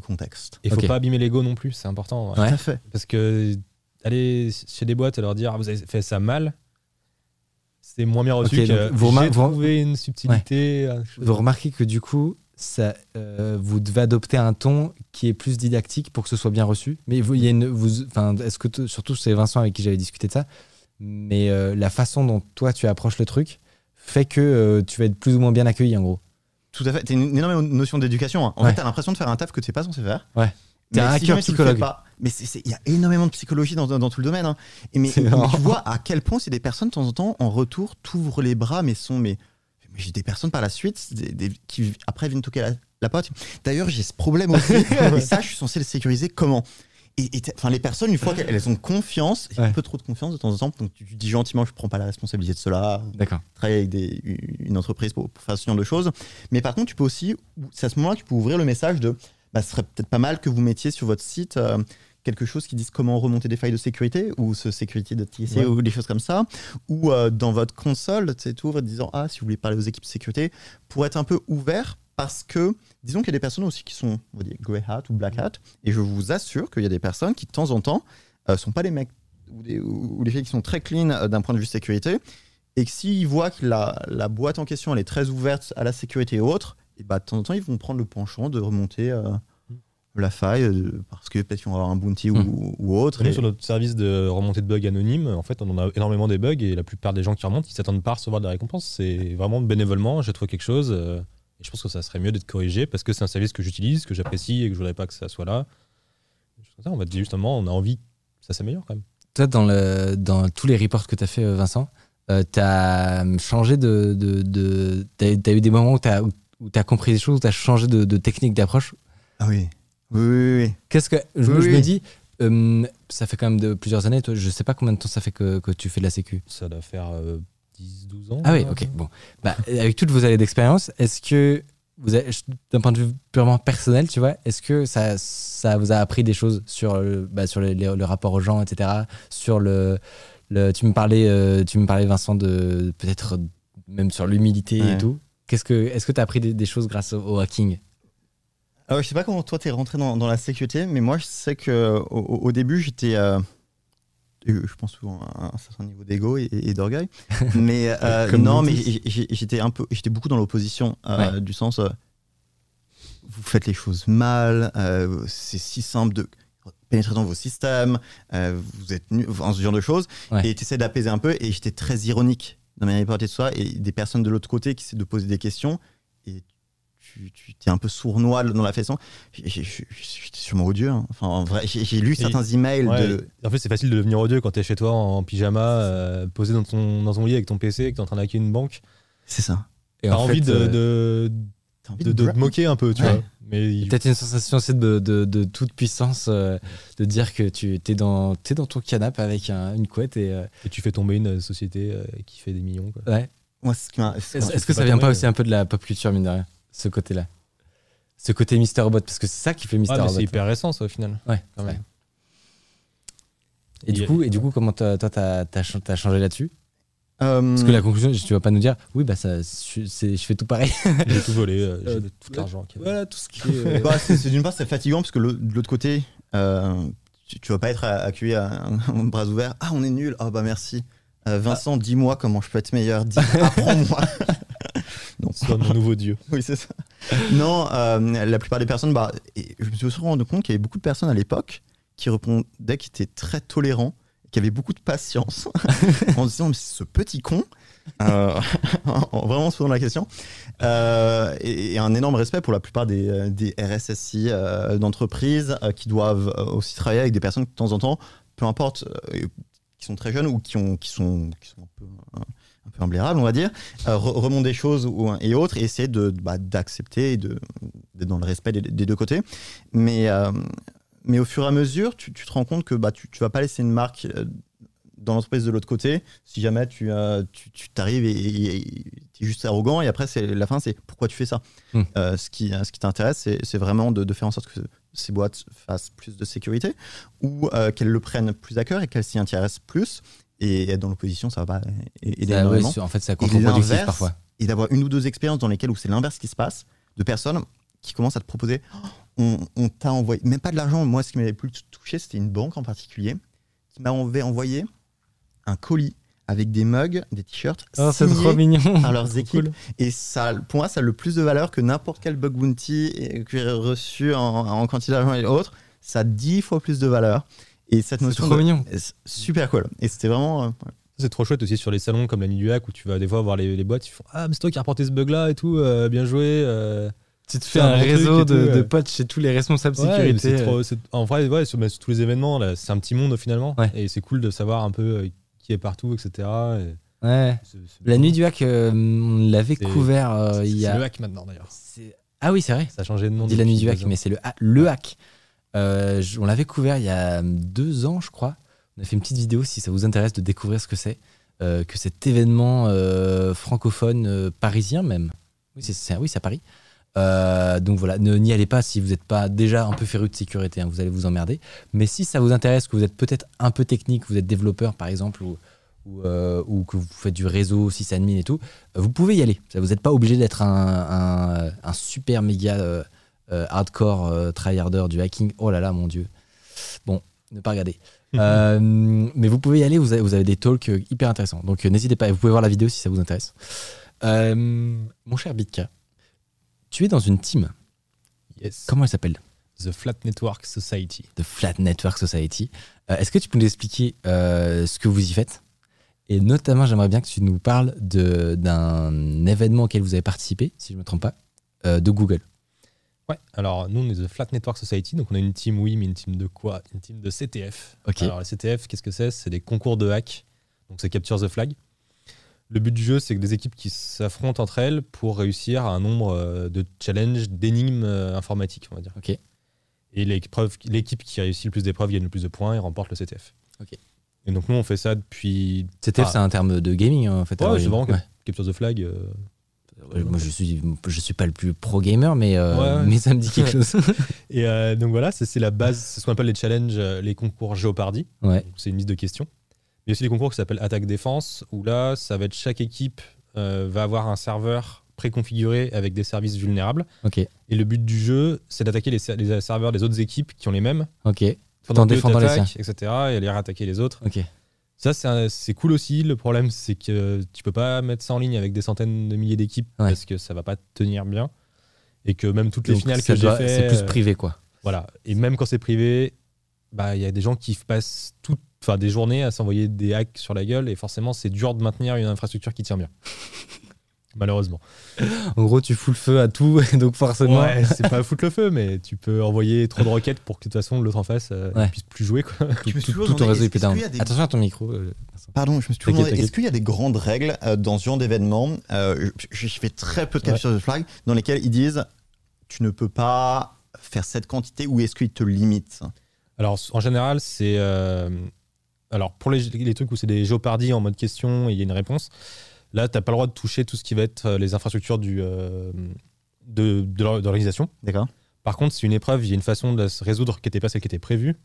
Le contexte. Et faut pas abîmer l'ego non plus, c'est important. Ouais. Tout à fait. Parce que aller chez des boîtes et leur dire ah, vous avez fait ça mal, c'est moins bien reçu que vous j'ai vous- trouvé une subtilité. Vous remarquez que du coup, ça, euh, vous devez adopter un ton qui est plus didactique pour que ce soit bien reçu. Mais vous, il y a une, vous, enfin, est-ce que t- surtout c'est Vincent avec qui j'avais discuté de ça, mais euh, la façon dont toi tu approches le truc fait que euh, tu vas être plus ou moins bien accueilli en gros. Tout à fait. T'as une, une énorme notion d'éducation. hein. En Ouais. fait, t'as l'impression de faire un taf que tu n'es pas censé faire. Ouais. T'es Mais un si hacker jamais tu le fais psychologue. pas- mais c'est- c'est- il y a énormément de psychologie dans, dans- dans tout le domaine. hein. Et mais, C'est mais marrant. tu vois à quel point c'est des personnes de temps en temps en retour t'ouvrent les bras, mais sont mais, mais j'ai des personnes par la suite des- des- qui après viennent toquer la, la porte. D'ailleurs, j'ai ce problème aussi. et ça, je suis censé le sécuriser comment? Et, enfin, les personnes, une fois qu'elles ont confiance, et un Ouais. peu trop de confiance de temps en temps, donc tu, tu dis gentiment, je prends pas la responsabilité de cela, D'accord. travailler avec des- une entreprise pour, pour faire ce genre de choses. Mais par contre, tu peux aussi, c'est à ce moment-là que tu peux ouvrir le message de bah, ce serait peut-être pas mal que vous mettiez sur votre site euh, quelque chose qui dise comment remonter des failles de sécurité ou ce sécurité de TC Ouais. ou des choses comme ça. Ou euh, dans votre console, tu sais, tu ouvres en disant Ah, si vous voulez parler aux équipes de sécurité, pour être un peu ouvert parce que disons qu'il y a des personnes aussi qui sont on va dire, grey hat ou black hat et je vous assure qu'il y a des personnes qui de temps en temps euh, sont pas des mecs ou des, ou ou des filles qui sont très clean euh, d'un point de vue sécurité et que s'ils voient que la, la boîte en question elle est très ouverte à la sécurité et autres, et bah, de temps en temps ils vont prendre le penchant de remonter euh, la faille euh, parce que peut-être qu'ils vont avoir un bounty ou, Hmm. ou autre. Nous, et- sur notre service de remontée de bugs anonyme, en fait, on en a énormément des bugs et la plupart des gens qui remontent, ils s'attendent pas à recevoir des récompenses. C'est vraiment bénévolement, j'ai trouvé quelque chose et je pense que ça serait mieux d'être corrigé parce que c'est un service que j'utilise, que j'apprécie et que je voudrais pas que ça soit là. Ça, On va dire justement, on a envie que ça s'améliore quand même. Toi, dans, le, dans tous les reports que tu as fait, euh, Vincent, euh, tu as changé de. de, de tu as, eu des moments où tu as, compris des choses, où tu as changé de, de technique d'approche? Ah oui. Oui, oui, oui. Qu'est-ce que. Je, Oui, je oui. me dis, euh, ça fait quand même de, plusieurs années, toi, je sais pas combien de temps ça fait que, que tu fais de la Sécu. Ça doit faire euh, 10-12 ans. Ah oui, là. ok. Bon. Bah, avec toutes vos années d'expérience, est-ce que, d'un point de vue purement personnel, tu vois, est-ce que ça, ça vous a appris des choses sur, le, bah, sur le rapport aux gens, etc. Sur le. le tu, me parlais, euh, tu me parlais, Vincent, de peut-être même sur l'humilité et tout. Qu'est-ce que, est-ce que tu as appris des, des choses grâce au, au hacking? Alors, je sais pas comment toi t'es rentré dans, dans la sécurité, mais moi je sais que au, au- début j'étais, euh, eu, je pense souvent à un certain niveau d'ego et, et d'orgueil, mais euh, non, mais j'étais un peu, j'étais beaucoup dans l'opposition euh, du sens, euh, vous faites les choses mal, c'est si simple de pénétrer dans vos systèmes, vous êtes nus, enfin, ce genre de choses, Ouais. et tu essaies d'apaiser un peu, et j'étais très ironique dans ma répartie de ça, et des personnes de l'autre côté qui essaient de poser des questions, et tu, tu es un peu sournois dans la façon. J'ai- J'étais sûrement odieux. hein. Enfin, en vrai, j'ai lu certains emails Ouais, de. En fait, c'est facile de devenir odieux quand t'es chez toi en pyjama, euh, posé dans ton, dans ton lit avec ton PC, que t'es en train d'hacker une banque. C'est ça. Et T'as en envie fait, de, euh, de, T'as envie de, de te moquer un peu, tu Ouais. vois. Mais Peut-être une sensation aussi de, de, de toute puissance, euh, de dire que tu es dans, t'es dans ton canapé avec un- une couette et. euh, et tu fais tomber une société euh, qui fait des millions. Quoi. ouais. Moi, ce qui m'a- ce qui Est-ce que ça vient pas aussi un peu de la pop culture, mine de rien, ce côté-là Ce côté Mister Robot, parce que c'est ça qui fait Mister Ah, Robot. c'est hyper récent, ça, au final. Ouais, Quand même. Et du, coup, et du coup, comment toi, t'as as, changé là-dessus? Euh, Parce que la conclusion, tu vas pas nous dire, oui, bah, ça, je, fais tout pareil. J'ai tout volé, euh, j'ai Euh, tout l'argent. voilà, tout ce qui est. bah, c'est d'une part, c'est fatigant parce que le- de l'autre côté, euh, tu, tu vas pas être accueilli à un, un bras ouverts. Ah, on est nul. Ah, bah merci. Euh, Vincent, dis-moi comment je peux être meilleur. Dis- Apprends-moi. Non, Sois mon nouveau dieu. Oui, c'est ça. Non, euh, la plupart des personnes, bah, et je me suis aussi rendu compte qu'il y avait beaucoup de personnes à l'époque qui répondaient, qui étaient très tolérants, qui avaient beaucoup de patience, en se disant, mais c'est ce petit con, euh, en vraiment se posant la question, Euh, et, et un énorme respect pour la plupart des, des RSSI euh, d'entreprises qui doivent aussi travailler avec des personnes de temps en temps, peu importe, qui sont très jeunes ou qui, ont, qui, sont, qui sont un peu... un peu imblérables, on va dire, euh, re- remonter des choses ou, et autres, et essayer de, bah, d'accepter et de, d'être dans le respect des, des deux côtés. Mais, euh, mais au fur et à mesure, tu, tu te rends compte que bah, tu ne vas pas laisser une marque euh, dans l'entreprise de l'autre côté si jamais tu, euh, tu, tu t'arrives et tu es juste arrogant, et après, c'est, la fin, c'est pourquoi tu fais ça. Hmm. Ce, qui, ce qui t'intéresse, c'est, c'est vraiment de, de faire en sorte que ces boîtes fassent plus de sécurité ou qu'elles le prennent plus à cœur et qu'elles s'y intéressent plus. Et être dans l'opposition, ça va pas aider Ça, ouais, en fait, c'est Et contre-productif l'inverse, parfois. et d'avoir une ou deux expériences dans lesquelles où c'est l'inverse qui se passe, de personnes qui commencent à te proposer, Oh, on, on t'a envoyé, même pas de l'argent, moi ce qui m'avait plus touché, c'était une banque en particulier, qui m'avait envoyé un colis avec des mugs, des t-shirts, Oh, c'est trop mignon. par leurs équipes. cool. Et ça, pour moi, ça a le plus de valeur que n'importe quel bug bounty que j'ai reçu en, en quantité d'argent et autres. Ça a dix fois plus de valeur. Et cette C'est notion trop de- mignon. c'est super cool. Et c'était vraiment... euh, ouais. C'est trop chouette aussi sur les salons comme la nuit du hack où tu vas des fois voir les, les boîtes, ils font Ah, mais c'est toi qui as reporté ce bug là et tout, euh, bien joué. euh. Tu te C'est fais un réseau tout, de, de potes chez tous les responsables Ouais, sécurité. c'est trop- c'est- en vrai, ouais, sur, sur tous les événements, là, c'est un petit monde finalement. Ouais. Et c'est cool de savoir un peu euh, qui est partout, etc. Et Ouais. c'est- c'est- La nuit du hack, euh, on l'avait C'est- couvert euh, c'est- il y C'est a. le hack maintenant d'ailleurs. c'est- Ah oui, c'est vrai. Ça a changé de nom. On dit la nuit du hack, mais c'est le, ha- le hack. Euh, on l'avait couvert il y a deux ans, je crois. On a fait une petite vidéo si ça vous intéresse de découvrir ce que c'est. euh, que cet événement euh, francophone parisien même. Oui, c'est oui, à Paris. Donc voilà, ne- n'y allez pas si vous n'êtes pas déjà un peu féru de sécurité, hein, vous allez vous emmerder. Mais si ça vous intéresse, que vous êtes peut-être un peu technique, vous êtes développeur par exemple, ou, que vous faites du réseau, sysadmin et tout, vous pouvez y aller. Vous n'êtes pas obligé d'être un, un- super méga hardcore euh, tryharder du hacking. Oh là là, mon dieu. Bon, ne pas regarder. Euh, mais vous pouvez y aller, vous avez, vous avez des talks euh, hyper intéressants. Donc euh, n'hésitez pas, vous pouvez voir la vidéo si ça vous intéresse. Euh, mon cher Bitka, tu es dans une team. Yes. Comment elle s'appelle? The Flat Network Society. The Flat Network Society. Euh, Est-ce que tu peux nous expliquer euh, ce que vous y faites? Et notamment, j'aimerais bien que tu nous parles d'un événement auquel vous avez participé, si je ne me trompe pas, euh, de Google. Ouais, alors nous on est The Flat Network Society, donc on a une team, oui, mais une team de quoi? Une team de CTF. Ok. Alors les CTF, qu'est-ce que c'est? C'est des concours de hack, donc c'est Capture the Flag. Le but du jeu, c'est que des équipes qui s'affrontent entre elles pour réussir à un nombre euh, de challenges, d'énigmes euh, informatiques, on va dire. Ok. Et l'équipe qui réussit le plus d'épreuves gagne le plus de points et remporte le CTF. Ok. Et donc nous on fait ça depuis... CTF, Ah. c'est un terme de gaming en fait. Ouais, c'est vraiment Ouais. Capture the Flag. euh, Ouais, Moi, je suis, je suis pas le plus pro gamer, mais, euh, Ouais, ouais. mais ça me dit quelque chose. Et euh, donc voilà, c'est la base, c'est ce qu'on appelle les challenges, euh, les concours. Donc, C'est une liste de questions. Il y a aussi des concours qui s'appellent attaque-défense, où là, ça va être chaque équipe euh, va avoir un serveur préconfiguré avec des services vulnérables. Ok, Et le but du jeu, c'est d'attaquer les, ser- les serveurs des autres équipes qui ont les mêmes. ok, pendant en défendant les t'attaques, etc. et aller rattaquer les autres. ok. Ça, c'est cool aussi. Le problème, c'est que tu peux pas mettre ça en ligne avec des centaines de milliers d'équipes Ouais. parce que ça va pas tenir bien. Et que même toutes les Donc, finales que j'ai fait, C'est plus euh, privé, quoi. voilà. Et même quand c'est privé, bah il y a des gens qui passent tout, enfin des journées à s'envoyer des hacks sur la gueule et forcément c'est dur de maintenir une infrastructure qui tient bien. Malheureusement. En gros, tu fous le feu à tout, et donc forcément. Ouais, c'est pas foutre le feu, mais tu peux envoyer trop de requêtes pour que de toute façon l'autre en face euh, Ouais. puisse plus jouer. Quoi. Tout, tout ton réseau est des- Attention à ton micro. euh. Pardon, je me suis toujours est-ce qu'il y a des grandes règles euh, dans ce genre d'événement euh, je, fais très peu de Ouais. capture de flag dans lesquelles ils disent tu ne peux pas faire cette quantité ou est-ce qu'ils te limitent Alors en général, c'est euh, alors pour les, les trucs où c'est des géopardies en mode question et il y a une réponse, là t'as pas le droit de toucher tout ce qui va être euh, les infrastructures du euh, de, de l'or- de l'organisation. D'accord Par contre, si une épreuve, il y a une façon de la se résoudre qui n'était pas celle qui était prévue,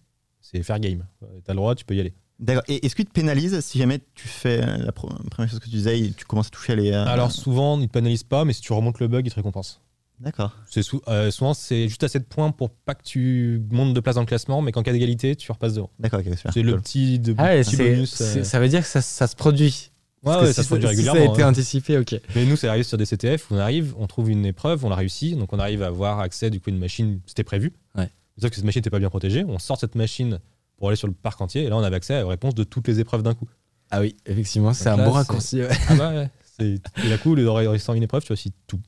c'est faire game. T'as le droit, tu peux y aller. D'accord. Et est-ce qu'ils te pénalisent si jamais tu fais euh, la première chose que tu disais, et tu commences à toucher les. euh, Alors souvent, ils te pénalisent pas, mais si tu remontes le bug, ils te récompensent. D'accord. C'est sou- euh, souvent, c'est juste assez de points pour pas que tu montes de place dans le classement, mais qu'en cas d'égalité, tu repasses devant. D'accord, ok, super. C'est le petit, de, Ah ouais, petit c'est- bonus. c'est- euh. ça veut dire que ça, ça se produit. Ouais, Parce ouais, ça se produit si régulièrement. Ça a été hein. anticipé, ok. Mais nous, c'est arrivé sur des CTF où on arrive, on trouve une épreuve, on l'a réussi, donc on arrive à avoir accès du coup à une machine, c'était prévu. Ouais. Sauf que cette machine n'était pas bien protégée. On sort cette machine pour aller sur le parc entier, et là on avait accès aux réponses de toutes les épreuves d'un coup. Ah oui, effectivement, c'est un bon raccourci. ouais. Ah bah ouais. Et d'un coup, le restant une épreuve, tu as aussi tout.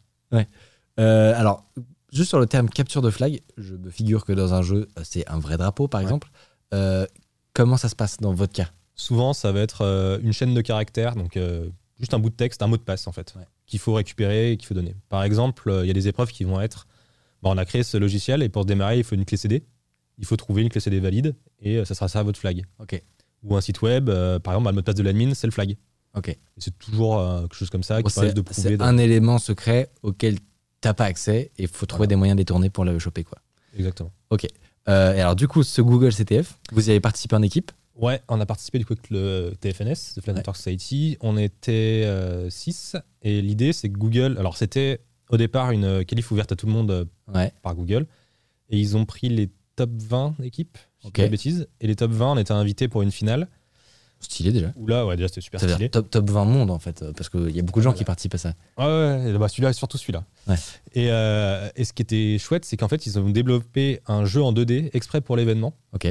Euh, alors, juste sur le terme capture de flag, je me figure que dans un jeu, c'est un vrai drapeau, par Ouais. exemple. Euh, comment ça se passe dans votre cas? Souvent, ça va être euh, une chaîne de caractères, donc euh, juste un bout de texte, un mot de passe en fait, Ouais. qu'il faut récupérer et qu'il faut donner. Par exemple, euh, il y a des épreuves qui vont être bah, on a créé ce logiciel et pour se démarrer, il faut une clé CD. Il faut trouver une clé CD valide et ça sera ça votre flag. Ok. Ou un site web, par exemple, bah, le mot de passe de l'admin, c'est le flag. Ok. C'est toujours quelque chose comme ça qui permet de prouver. c'est un élément secret auquel t'as pas accès et il faut trouver Voilà. des moyens détournés pour le choper. Quoi. Exactement. Euh, et alors, du coup, ce Google CTF, vous y avez participé en équipe Ouais, on a participé du coup avec le TFNS, The Flat Ouais. Network Society. On était 6 et l'idée c'est que Google. Alors c'était au départ une qualif ouverte à tout le monde euh, Ouais. par Google et ils ont pris les top 20 équipes, si je dis Ok. pas de bêtises. Et les top 20, on était invités pour une finale Stylé déjà. où là, ouais, déjà c'était super Ça stylé. top, top 20 monde en fait, euh, parce qu'il y a beaucoup de gens Voilà. qui participent à ça. Ouais, ouais, bah celui-là, surtout celui-là. Ouais. Et, euh, et ce qui était chouette, c'est qu'en fait, ils ont développé un jeu en 2D exprès pour l'événement. Ok.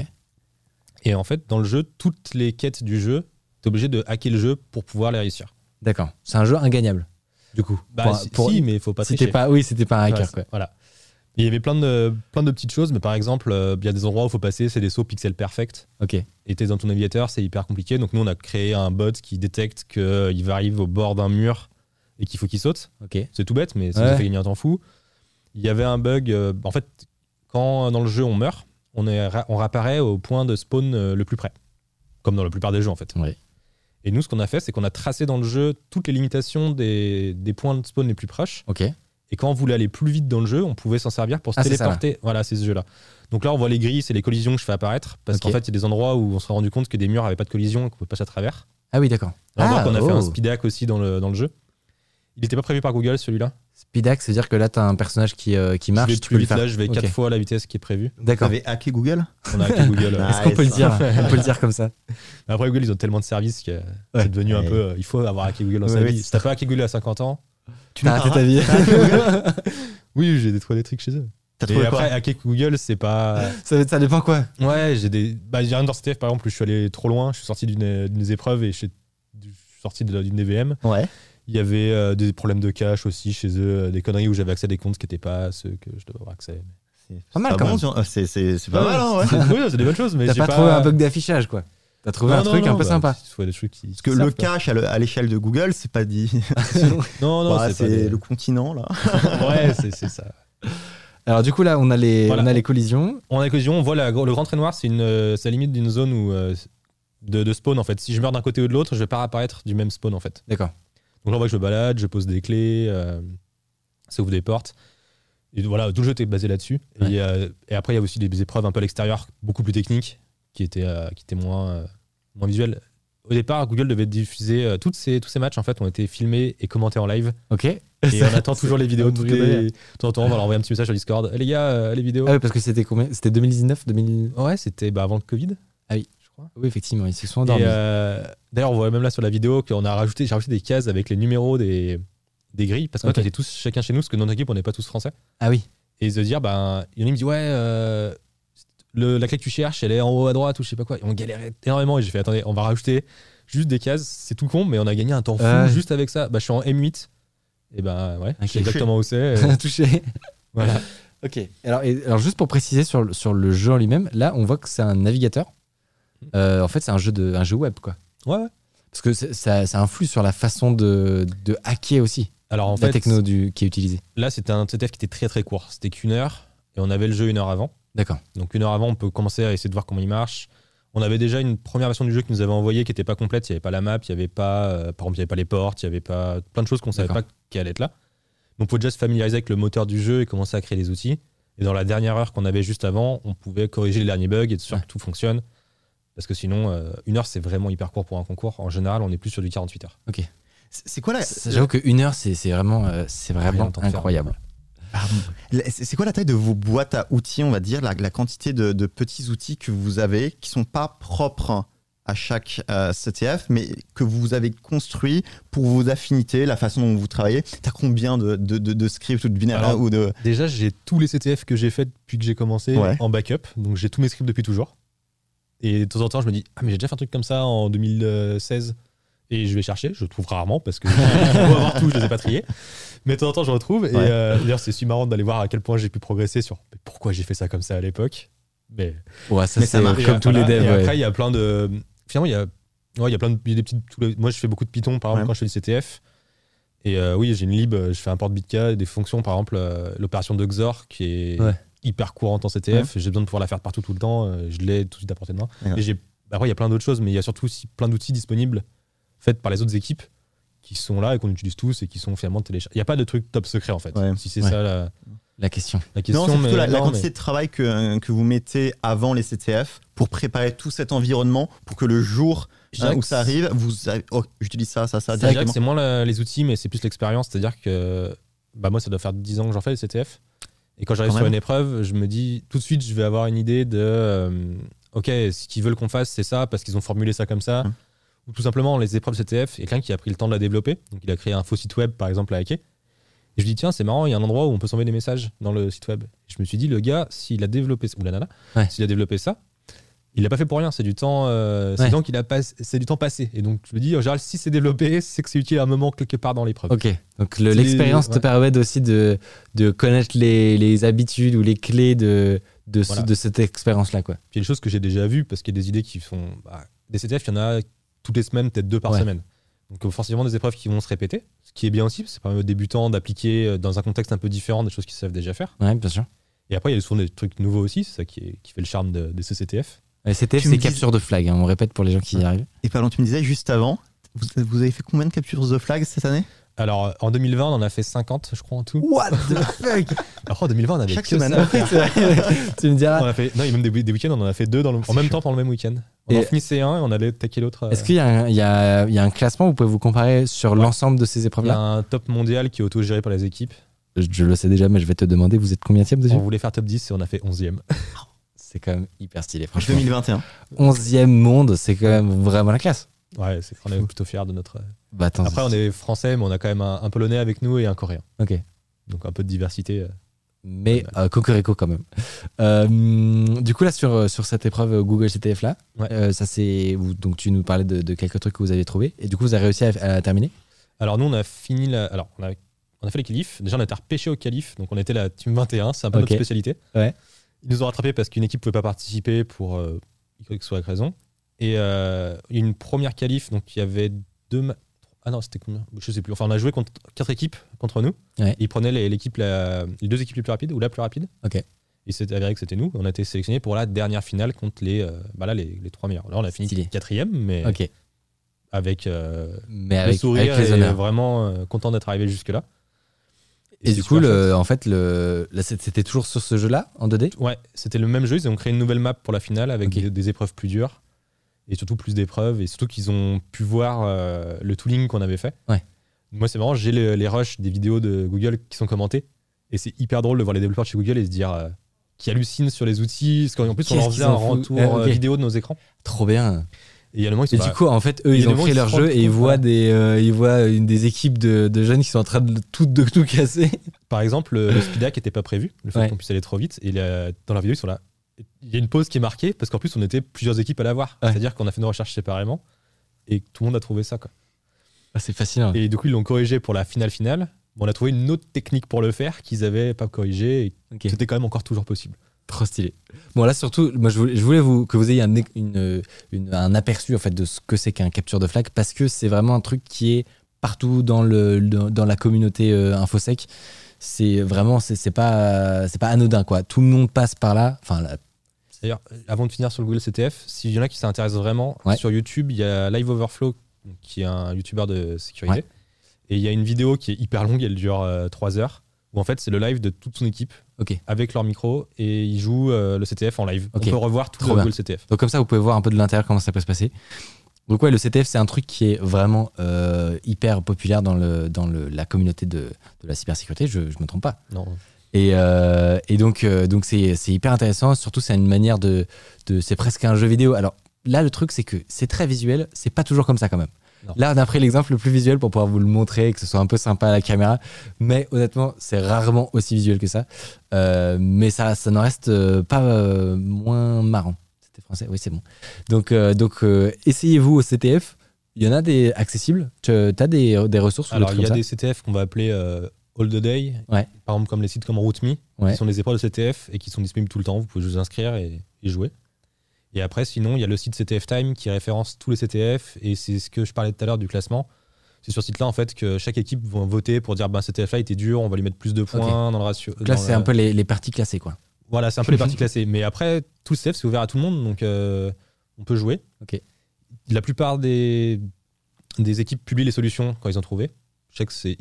Et en fait, dans le jeu, toutes les quêtes du jeu, t'es obligé de hacker le jeu pour pouvoir les réussir. D'accord. C'est un jeu ingagnable. Du coup. Bah, Pour- si, pour- si, mais il faut pas tricher. pas, oui, c'était pas un hacker Ouais, quoi. Voilà. Et il y avait plein de, plein de petites choses, mais par exemple, euh, il y a des endroits où il faut passer, c'est des sauts pixel perfect. Ok. Et t'es dans ton navigateur, c'est hyper compliqué. Donc nous, on a créé un bot qui détecte qu'il va arriver au bord d'un mur et qu'il faut qu'il saute. Ok. C'est tout bête, mais ça Ouais. fait gagner un temps fou. Il y avait un bug. euh, en fait, quand dans le jeu on meurt, on, est, on réapparaît au point de spawn euh, le plus près. Comme dans la plupart des jeux, en fait. Et nous, ce qu'on a fait, c'est qu'on a tracé dans le jeu toutes les limitations des, des points de spawn les plus proches. Ok. Et quand on voulait aller plus vite dans le jeu, on pouvait s'en servir pour se Ah, ça, téléporter. voilà, c'est ce jeu-là. Donc là, on voit les grilles, c'est les collisions que je fais apparaître. Parce qu'en fait, il y a des endroits où on s'est rendu compte que des murs n'avaient pas de collision et qu'on pouvait passer à travers. Ah oui, d'accord. Alors, Ah, on a fait oh. un speed hack aussi dans le, dans le jeu. Il n'était pas prévu par Google, celui-là. Speedax, c'est-à-dire que là, t'as un personnage qui, euh, qui marche. je vais tu plus vite, faire. là, je vais Ok. 4 fois la vitesse qui est prévue. Vous D'accord. avez hacké Google On a hacké Google. Est-ce qu'on peut le dire On peut le dire comme ça. Après, Google, ils ont tellement de services que Ouais. c'est devenu un peu. euh, il faut avoir hacké Google dans Ouais, sa vie. Si t'as pas hacké Google à 50 ans, Tu nous raté ta vie. T'as hacké Google oui, j'ai des trouvé des trucs chez eux. T'as Et trouvé après, hacker Google, c'est pas. ça, ça dépend quoi Ouais, j'ai des. Bah, j'ai rien dans CTF, par exemple, où je suis allé trop loin. Je suis sorti d'une d'une épreuve et je suis sorti d'une DVM. Ouais. Il y avait euh, des problèmes de cache aussi chez eux, euh, des conneries où j'avais accès à des comptes qui n'étaient pas ceux que je devais avoir accès. C'est Pas mal, quand même. Euh, C'est c'est- c'est pas mal, hein, ouais. C'est- oui, c'est des bonnes choses, mais T'as j'ai pas, trouvé un bug d'affichage quoi T'as trouvé Non, un non, truc non, un peu bah, sympa. des trucs qui. Parce que le cache à le- à l'échelle de Google, c'est pas dit. Non, non, Bah, c'est c'est pas des- le continent, là. Ouais, c'est c'est ça. Alors du coup là, on a les, Voilà. on a les collisions. On a la collision, on voit la- le grand trait noir, c'est une, euh, c'est la limite d'une zone où, euh, de, de spawn en fait. Si je meurs d'un côté ou de l'autre, je vais pas apparaître du même spawn en fait. D'accord. Donc là, on voit que je me balade, je pose des clés, euh, ça ouvre des portes. Et voilà, tout le jeu était basé là-dessus. Et, euh, et après, il y a aussi des épreuves un peu à l'extérieur, beaucoup plus techniques, qui étaient, euh, qui étaient moins, moins visuelles. au départ, Google devait diffuser toutes ces, tous ces matchs en fait ont été filmés et commentés en live. Ok. Et on attend toujours les vidéos. Les... De temps en temps, on va leur envoyer un petit message sur Discord. Eh, les gars, les vidéos. Ah oui, parce que c'était combien? C'était 2019 2000... Ouais, c'était bah, avant le Covid. Ah oui. Crois. Oui, effectivement, ils se sont Et, endormis. euh, D'ailleurs, on voit même là sur la vidéo qu'on a rajouté, j'ai rajouté des cases avec les numéros des, des grilles parce qu'en Ok. fait, on était tous chacun chez nous parce que dans notre équipe, on n'est pas tous français. Ah oui. Et se dire, ben, il y en a qui me dit, ouais, euh, le- la clé que tu cherches, elle est en haut à droite ou je sais pas quoi. Et on galérait énormément. Et j'ai fait, attendez, on va rajouter juste des cases. C'est tout con, mais on a gagné un temps fou juste avec ça. Bah, je suis en M8. Et ben, ouais, Ok. je sais exactement où c'est. Touché. voilà. Ok. Alors, et- alors juste pour préciser sur, sur le jeu en lui-même, là, on voit que c'est un navigateur. Euh, en fait, c'est un jeu de un jeu web, quoi. Ouais, ouais. Parce que ça, ça influe sur la façon de, de hacker aussi Alors, en la fait, techno du, qui est utilisée. là, c'était un CTF qui était très très court. C'était qu'une heure. Et on avait le jeu une heure avant. D'accord. Donc une heure avant, on peut commencer à essayer de voir comment il marche. On avait déjà une première version du jeu qui nous avait envoyé qui n'était pas complète. Il n'y avait pas la map, il n'y avait pas, euh, par exemple, il y avait pas les portes, il n'y avait pas plein de choses qu'on savait D'accord. pas qui allaient être là. Donc on pouvait déjà se familiariser avec le moteur du jeu et commencer à créer des outils. Et dans la dernière heure qu'on avait juste avant, on pouvait corriger les derniers bugs et être sûr Ouais. que tout fonctionne. Parce que sinon, euh, une heure, c'est vraiment hyper court pour un concours. En général, on est plus sur du 48 heures. C'est c'est quoi la, J'avoue qu'une heure, c'est vraiment, euh, c'est vraiment faire. incroyable. C'est quoi la taille de vos boîtes à outils, on va dire, la, la quantité de, de petits outils que vous avez qui sont pas propres à chaque euh, CTF, mais que vous avez construit pour vos affinités, la façon dont vous travaillez? T'as combien de, de, de- de scripts ou de binaires Alors, ou de Déjà, j'ai tous les CTF que j'ai fait depuis que j'ai commencé Ouais. en backup. Donc j'ai tous mes scripts depuis toujours. Et de temps en temps, je me dis, ah, mais j'ai déjà fait un truc comme ça en 2016. Et je vais chercher, je trouve rarement parce que pour avoir tout, je les ai pas triés. Mais de temps en temps, je retrouve. Et Ouais. euh, d'ailleurs, c'est super marrant d'aller voir à quel point j'ai pu progresser sur mais pourquoi j'ai fait ça comme ça à l'époque? Mais Ouais, ça, Mais ça marche. comme tous les devs. Et ouais. après, il y a plein de. Finalement, il y a, ouais, il y a plein de il y a des petites. Moi, je fais beaucoup de Python, par exemple, Ouais. quand je fais du CTF. Et euh, oui, j'ai une lib, je fais un port bitka, des fonctions, par exemple, euh, l'opération de XOR qui est Ouais. Hyper courante en CTF. J'ai besoin de pouvoir la faire partout tout le temps. euh, Je l'ai tout de suite à portée de main. Ouais. Et j'ai. Après, il y a plein d'autres choses, mais il y a surtout aussi plein d'outils disponibles faits par les autres équipes qui sont là et qu'on utilise tous et qui sont finalement téléchargés. Il n'y a pas de truc top secret en fait. Ouais. Si c'est Ouais. ça la, La question. la question. Non, c'est plutôt mais la, la non, quantité mais- de travail que, que vous mettez avant les CTF pour préparer tout cet environnement pour que le jour hein, où ça arrive, vous avez- oh, j'utilise ça, ça, ça c'est moins la- les outils, mais c'est plus l'expérience. C'est-à-dire que bah moi, ça doit faire 10 ans que j'en fais, les CTF. Et quand j'arrive sur même. une épreuve, je me dis tout de suite, je vais avoir une idée de euh, OK, ce qu'ils veulent qu'on fasse, c'est ça, parce qu'ils ont formulé ça comme ça. Hum. Ou tout simplement, les épreuves CTF, il y a quelqu'un qui a pris le temps de la développer. Donc, il a créé un faux site web, par exemple, à hacker. Et je me dis, tiens, c'est marrant, il y a un endroit où on peut s'envoyer des messages dans le site web. Je me suis dit, le gars, s'il a développé, ou la nana, Ouais. s'il a développé ça, il l'a pas fait pour rien. C'est du temps, euh, Ouais. temps qu'il a pas, c'est du temps passé. Et donc, je me dis, en général, si c'est développé, c'est que c'est utile à un moment quelque part dans l'épreuve. Ok. Donc le- l'expérience te permet aussi de, de connaître les, les habitudes ou les clés de, de, ce- Voilà. de cette expérience-là. Quoi. Puis il y a des choses que j'ai déjà vues parce qu'il y a des idées qui font. bah, des CTF, il y en a toutes les semaines, peut-être deux par Ouais. semaine. Donc euh, forcément des épreuves qui vont se répéter, ce qui est bien aussi, parce que ça permet aux débutants d'appliquer euh, dans un contexte un peu différent des choses qu'ils savent déjà faire. Ouais, bien sûr. Et après, il y a souvent des trucs nouveaux aussi, c'est ça qui, est- qui fait le charme de, de ces CTF. C'est dis- capture de flag. hein, on répète pour les gens qui y arrivent. Et pardon, tu me disais juste avant, vous, vous avez fait combien de captures de flag cette année? Alors euh, en 2020, on en a fait 50, je crois, en tout. What the fuck? Alors en 2020, on avait Chaque que semaine. tu me On diras. a fait, non, il y a même des, des week-ends, on en a fait deux dans le- en même temps pendant le même week-end. On Et- en finissait un et on allait attaquer l'autre. euh, Est-ce qu'il y, a un- il y a, il y a un classement Vous pouvez vous comparer sur Ouais. l'ensemble de ces Il y a un top mondial qui est auto-géré par les équipes. je, je le sais déjà, mais je vais te demander, vous êtes combien dessus? On voulait faire top 10 et on a fait 11e. C'est quand même hyper stylé, franchement. 2021. 11e monde, c'est quand même vraiment la classe. Ouais, c'est on est plutôt fiers de notre. Bah, attends, Après, on est français, mais on a quand même un, un polonais avec nous et un coréen. Ok. Donc un peu de diversité. euh. Mais euh, Cocorico quand même. Euh, du coup, là, sur, sur cette épreuve euh, Google CTF là, Ouais. euh, ça c'est. Donc, tu nous parlais de, de quelques trucs que vous avez trouvés. Et du coup, vous avez réussi à, à terminer? Alors nous, on a fini la... Alors, on a, on a fait les qualifs. Déjà, on a été repêché au qualif. Donc, on était la team 21. C'est un peu Ok. notre spécialité. Ouais. Ils nous ont rattrapés parce qu'une équipe ne pouvait pas participer pour euh, quelque soit raison. Et euh, une première qualif, donc il y avait deux... Ah non, c'était combien? Je sais plus. Enfin, on a joué contre quatre équipes contre nous. Ouais. Ils prenaient les, l'équipe la- les deux équipes les plus rapides ou la plus rapide. Ok. Et c'est avéré que c'était nous. On a été sélectionnés pour la dernière finale contre les, euh, bah là, les, les trois meilleurs. Là, on a fini quatrième, mais avec euh, Mais le sourire avec les et honneurs. vraiment euh, content d'être arrivé jusque-là. Et, du coup, le, en fait, le, c'était toujours sur ce jeu-là, en 2D chouette. Ouais, c'était le même jeu. Ils ont créé une nouvelle map pour la finale avec des, des épreuves plus dures. et surtout plus d'épreuves et surtout qu'ils ont pu voir euh, le tooling qu'on avait fait. Ouais. Moi, c'est marrant, j'ai les, les rushs des vidéos de Google qui sont commentées et c'est hyper drôle de voir les développeurs de chez Google et se dire euh, qui hallucinent sur les outils. Parce qu'en plus, on leur faisait un retour ok. euh, vidéo de nos écrans. Trop bien. Et du coup, en fait, eux, ils ont qui leur jeu et ils voient, des, euh, ils voient une, des équipes de, de jeunes qui sont en train de tout, de tout casser. Par exemple, le, le speed hack n'était pas prévu, le fait Ouais. qu'on puisse aller trop vite. Et la- dans la vidéo, ils sont là. Il y a une pause qui est marquée parce qu'en plus, on était plusieurs équipes à l'avoir. Ouais. C'est-à-dire qu'on a fait nos recherches séparément et tout le monde a trouvé ça. Quoi. Ah, c'est fascinant. Et du coup, ils l'ont corrigé pour la finale finale. On a trouvé une autre technique pour le faire qu'ils avaient pas corrigé et Ok. c'était quand même encore toujours possible. Trop stylé. Bon, là, surtout, moi, je voulais, je voulais vous, que vous ayez un, une, une- un aperçu en fait, de ce que c'est qu'un capture de flag parce que c'est vraiment un truc qui est partout dans, le, le- dans la communauté euh, InfoSec. C'est vraiment, c'est pas, c'est pas anodin, quoi. Tout le monde passe par là. Enfin, là, D'ailleurs, avant de finir sur le Google CTF, s'il y en a qui s'intéressent vraiment, Ouais. sur YouTube, il y a Live Overflow, qui est un YouTuber de sécurité. Ouais. Et il y a une vidéo qui est hyper longue, elle dure 3 heures, où en fait, c'est le live de toute son équipe avec leur micro et ils jouent euh, le CTF en live. On peut revoir tout Trop le bien. CTF. Donc comme ça, vous pouvez voir un peu de l'intérieur comment ça peut se passer. Donc ouais, le CTF, c'est un truc qui est vraiment euh, hyper populaire dans, le, dans le, la communauté de, de la cybersécurité, je ne me trompe pas. Non. Et, euh, et donc donc c'est c'est hyper intéressant, surtout c'est une manière de, de c'est presque un jeu vidéo. Alors là, le truc, c'est que c'est très visuel, c'est pas toujours comme ça quand même. Non. Là, on a pris l'exemple le plus visuel pour pouvoir vous le montrer, que ce soit un peu sympa à la caméra. Mais honnêtement, c'est rarement aussi visuel que ça. Euh, mais ça, ça n'en reste euh, pas euh, moins marrant. C'était français Oui, c'est bon. Donc, euh, donc essayez-vous au CTF. Il y en a des accessibles. Tu as des, des ressources Alors, il y a des CTF qu'on va appeler All the Day, Ouais. par exemple comme les sites comme Ouais. qui sont des épreuves de CTF et qui sont disponibles tout le temps. Vous pouvez vous inscrire et, et jouer. Et après, sinon, il y a le site CTF Time qui référence tous les CTF et c'est ce que je parlais tout à l'heure du classement. C'est sur ce site-là en fait que chaque équipe va voter pour dire ben CTF là était dur, on va lui mettre plus de points dans le ratio. Donc là, c'est un peu les, les parties classées, quoi. Voilà, c'est un peu les parties classées. Mais après, tout le CF, c'est ouvert à tout le monde, donc euh, on peut jouer. Ok. La plupart des, des équipes publient les solutions quand ils ont trouvé. Je sais que c'est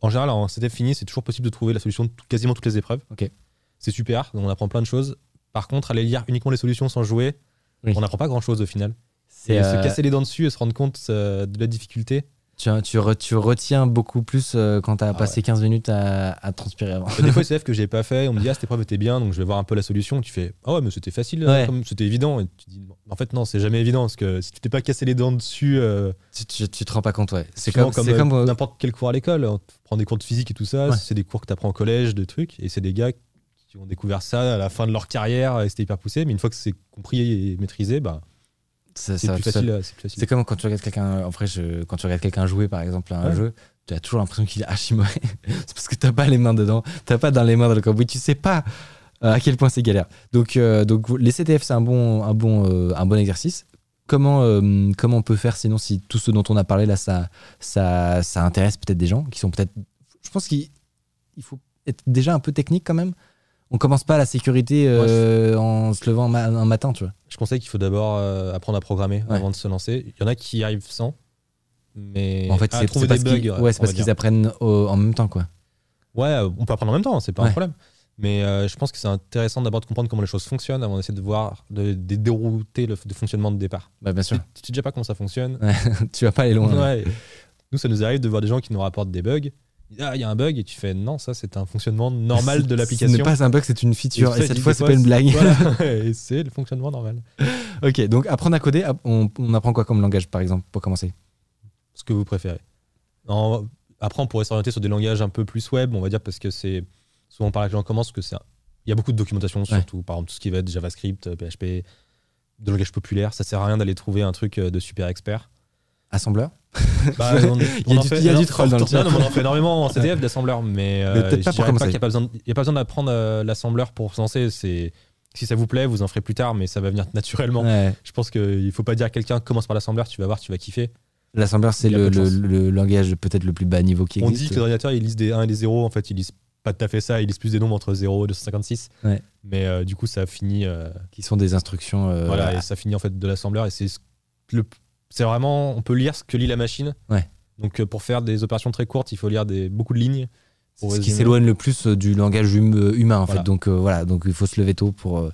en général en CTF fini, c'est toujours possible de trouver la solution de tout- quasiment toutes les épreuves. Ok. C'est super, donc on apprend plein de choses. Par contre, aller lire uniquement les solutions sans jouer, Oui. on n'apprend pas grand chose au final. C'est Et euh, se casser les dents dessus et se rendre compte euh, de la difficulté. tu, tu, re- tu retiens beaucoup plus euh, quand tu as Ah passé 15 minutes à, à transpirer avant. des fois, CF que j'ai pas fait, on me dit ah cette épreuve était bien, donc je vais voir un peu la solution. Tu fais ah ouais mais c'était facile, Ouais. c'était évident. Et tu dis en fait non c'est jamais évident parce que si tu t'es pas cassé les dents dessus, tu, tu, tu te rends pas compte, ouais. C'est comme, c'est comme n'importe quel cours à l'école. On prend des cours de physique et tout ça, Ouais. c'est des cours que tu apprends au collège, de trucs, et c'est des gars qui ont découvert ça à la fin de leur carrière et c'était hyper poussé. Mais une fois que c'est compris et maîtrisé, bah c'est plus facile. C'est comme quand tu regardes quelqu'un, en vrai, je- quand tu regardes quelqu'un jouer par exemple à un Ouais. jeu, tu as toujours l'impression qu'il est archi mauvais. c'est parce que t'as pas les mains dedans, t'as pas dans les mains dans le cambouis, tu sais pas euh, à quel point c'est galère. Donc, euh, donc les CTF c'est un bon, un bon, euh, un bon exercice. Comment, euh, comment on peut faire sinon si tout ce dont on a parlé là, ça, ça, ça intéresse peut-être des gens qui sont peut-être. Je pense qu'il il faut être déjà un peu technique quand même. On commence pas la sécurité euh, en se levant ma- un matin, tu vois. Je conseille qu'il faut d'abord euh, apprendre à programmer Ouais. avant de se lancer. Il y en a qui arrivent sans, mais En fait, c'est parce qu'ils ouais, apprennent au- en même temps, quoi. Ouais, euh, on peut apprendre en même temps, c'est pas un problème. Mais euh, je pense que c'est intéressant d'abord de comprendre comment les choses fonctionnent avant d'essayer de voir, de, de dérouter le, le fonctionnement de départ. Bah, bien sûr. Tu sais déjà pas comment ça fonctionne. tu vas pas aller loin. Nous, ça nous arrive de voir des gens qui nous rapportent des bugs. Ah, il y a un bug et tu fais non, ça c'est un fonctionnement normal de Ce l'application. n'est pas un bug, c'est une feature. Et, cette fois, c'est pas une blague. Voilà, et c'est le fonctionnement normal. ok, donc apprendre à coder, on, on apprend quoi comme langage, par exemple, pour commencer? Ce que vous préférez. Non, après, on pourrait s'orienter sur des langages un peu plus web, on va dire, parce que c'est souvent par là que les gens commencent, que c'est il y a beaucoup de documentation, surtout par exemple tout ce qui va être JavaScript, euh, PHP, de langage populaire. Ça sert à rien d'aller trouver un truc euh, de super expert. Assembleur? Bah, on- Il y a on en du- fait- il y a non, du troll dans le non, on en fait énormément en CDF d'assembleur, mais, euh, Mais peut-être pas je pour dirais commencer. qu'il n'y a pas besoin, il y a pas besoin d'apprendre euh, l'assembleur pour se lancer. C'est si ça vous plaît, vous en ferez plus tard, mais ça va venir naturellement. Ouais. Je pense qu'il faut pas dire à quelqu'un commence par l'assembleur, tu vas voir, tu vas kiffer. L'assembleur, c'est le, langage peut-être le plus bas niveau qui On existe. dit que les ordinateurs ils lisent des 1 et des 0, en fait ils lisent pas tout à fait ça, ils lisent plus des nombres entre 0 et 256. Ouais. Mais euh, du coup ça finit euh, qui sont des instructions. euh, voilà et ça finit en fait de l'assembleur et c'est ce- le c'est vraiment on peut lire ce que lit la machine. Ouais. Donc euh, pour faire des opérations très courtes, il faut lire des beaucoup de lignes. c'est pour ce qui s'éloigne le plus euh, du langage hum- humain, en Voilà. fait. Donc euh, voilà, donc il faut se lever tôt pour, euh,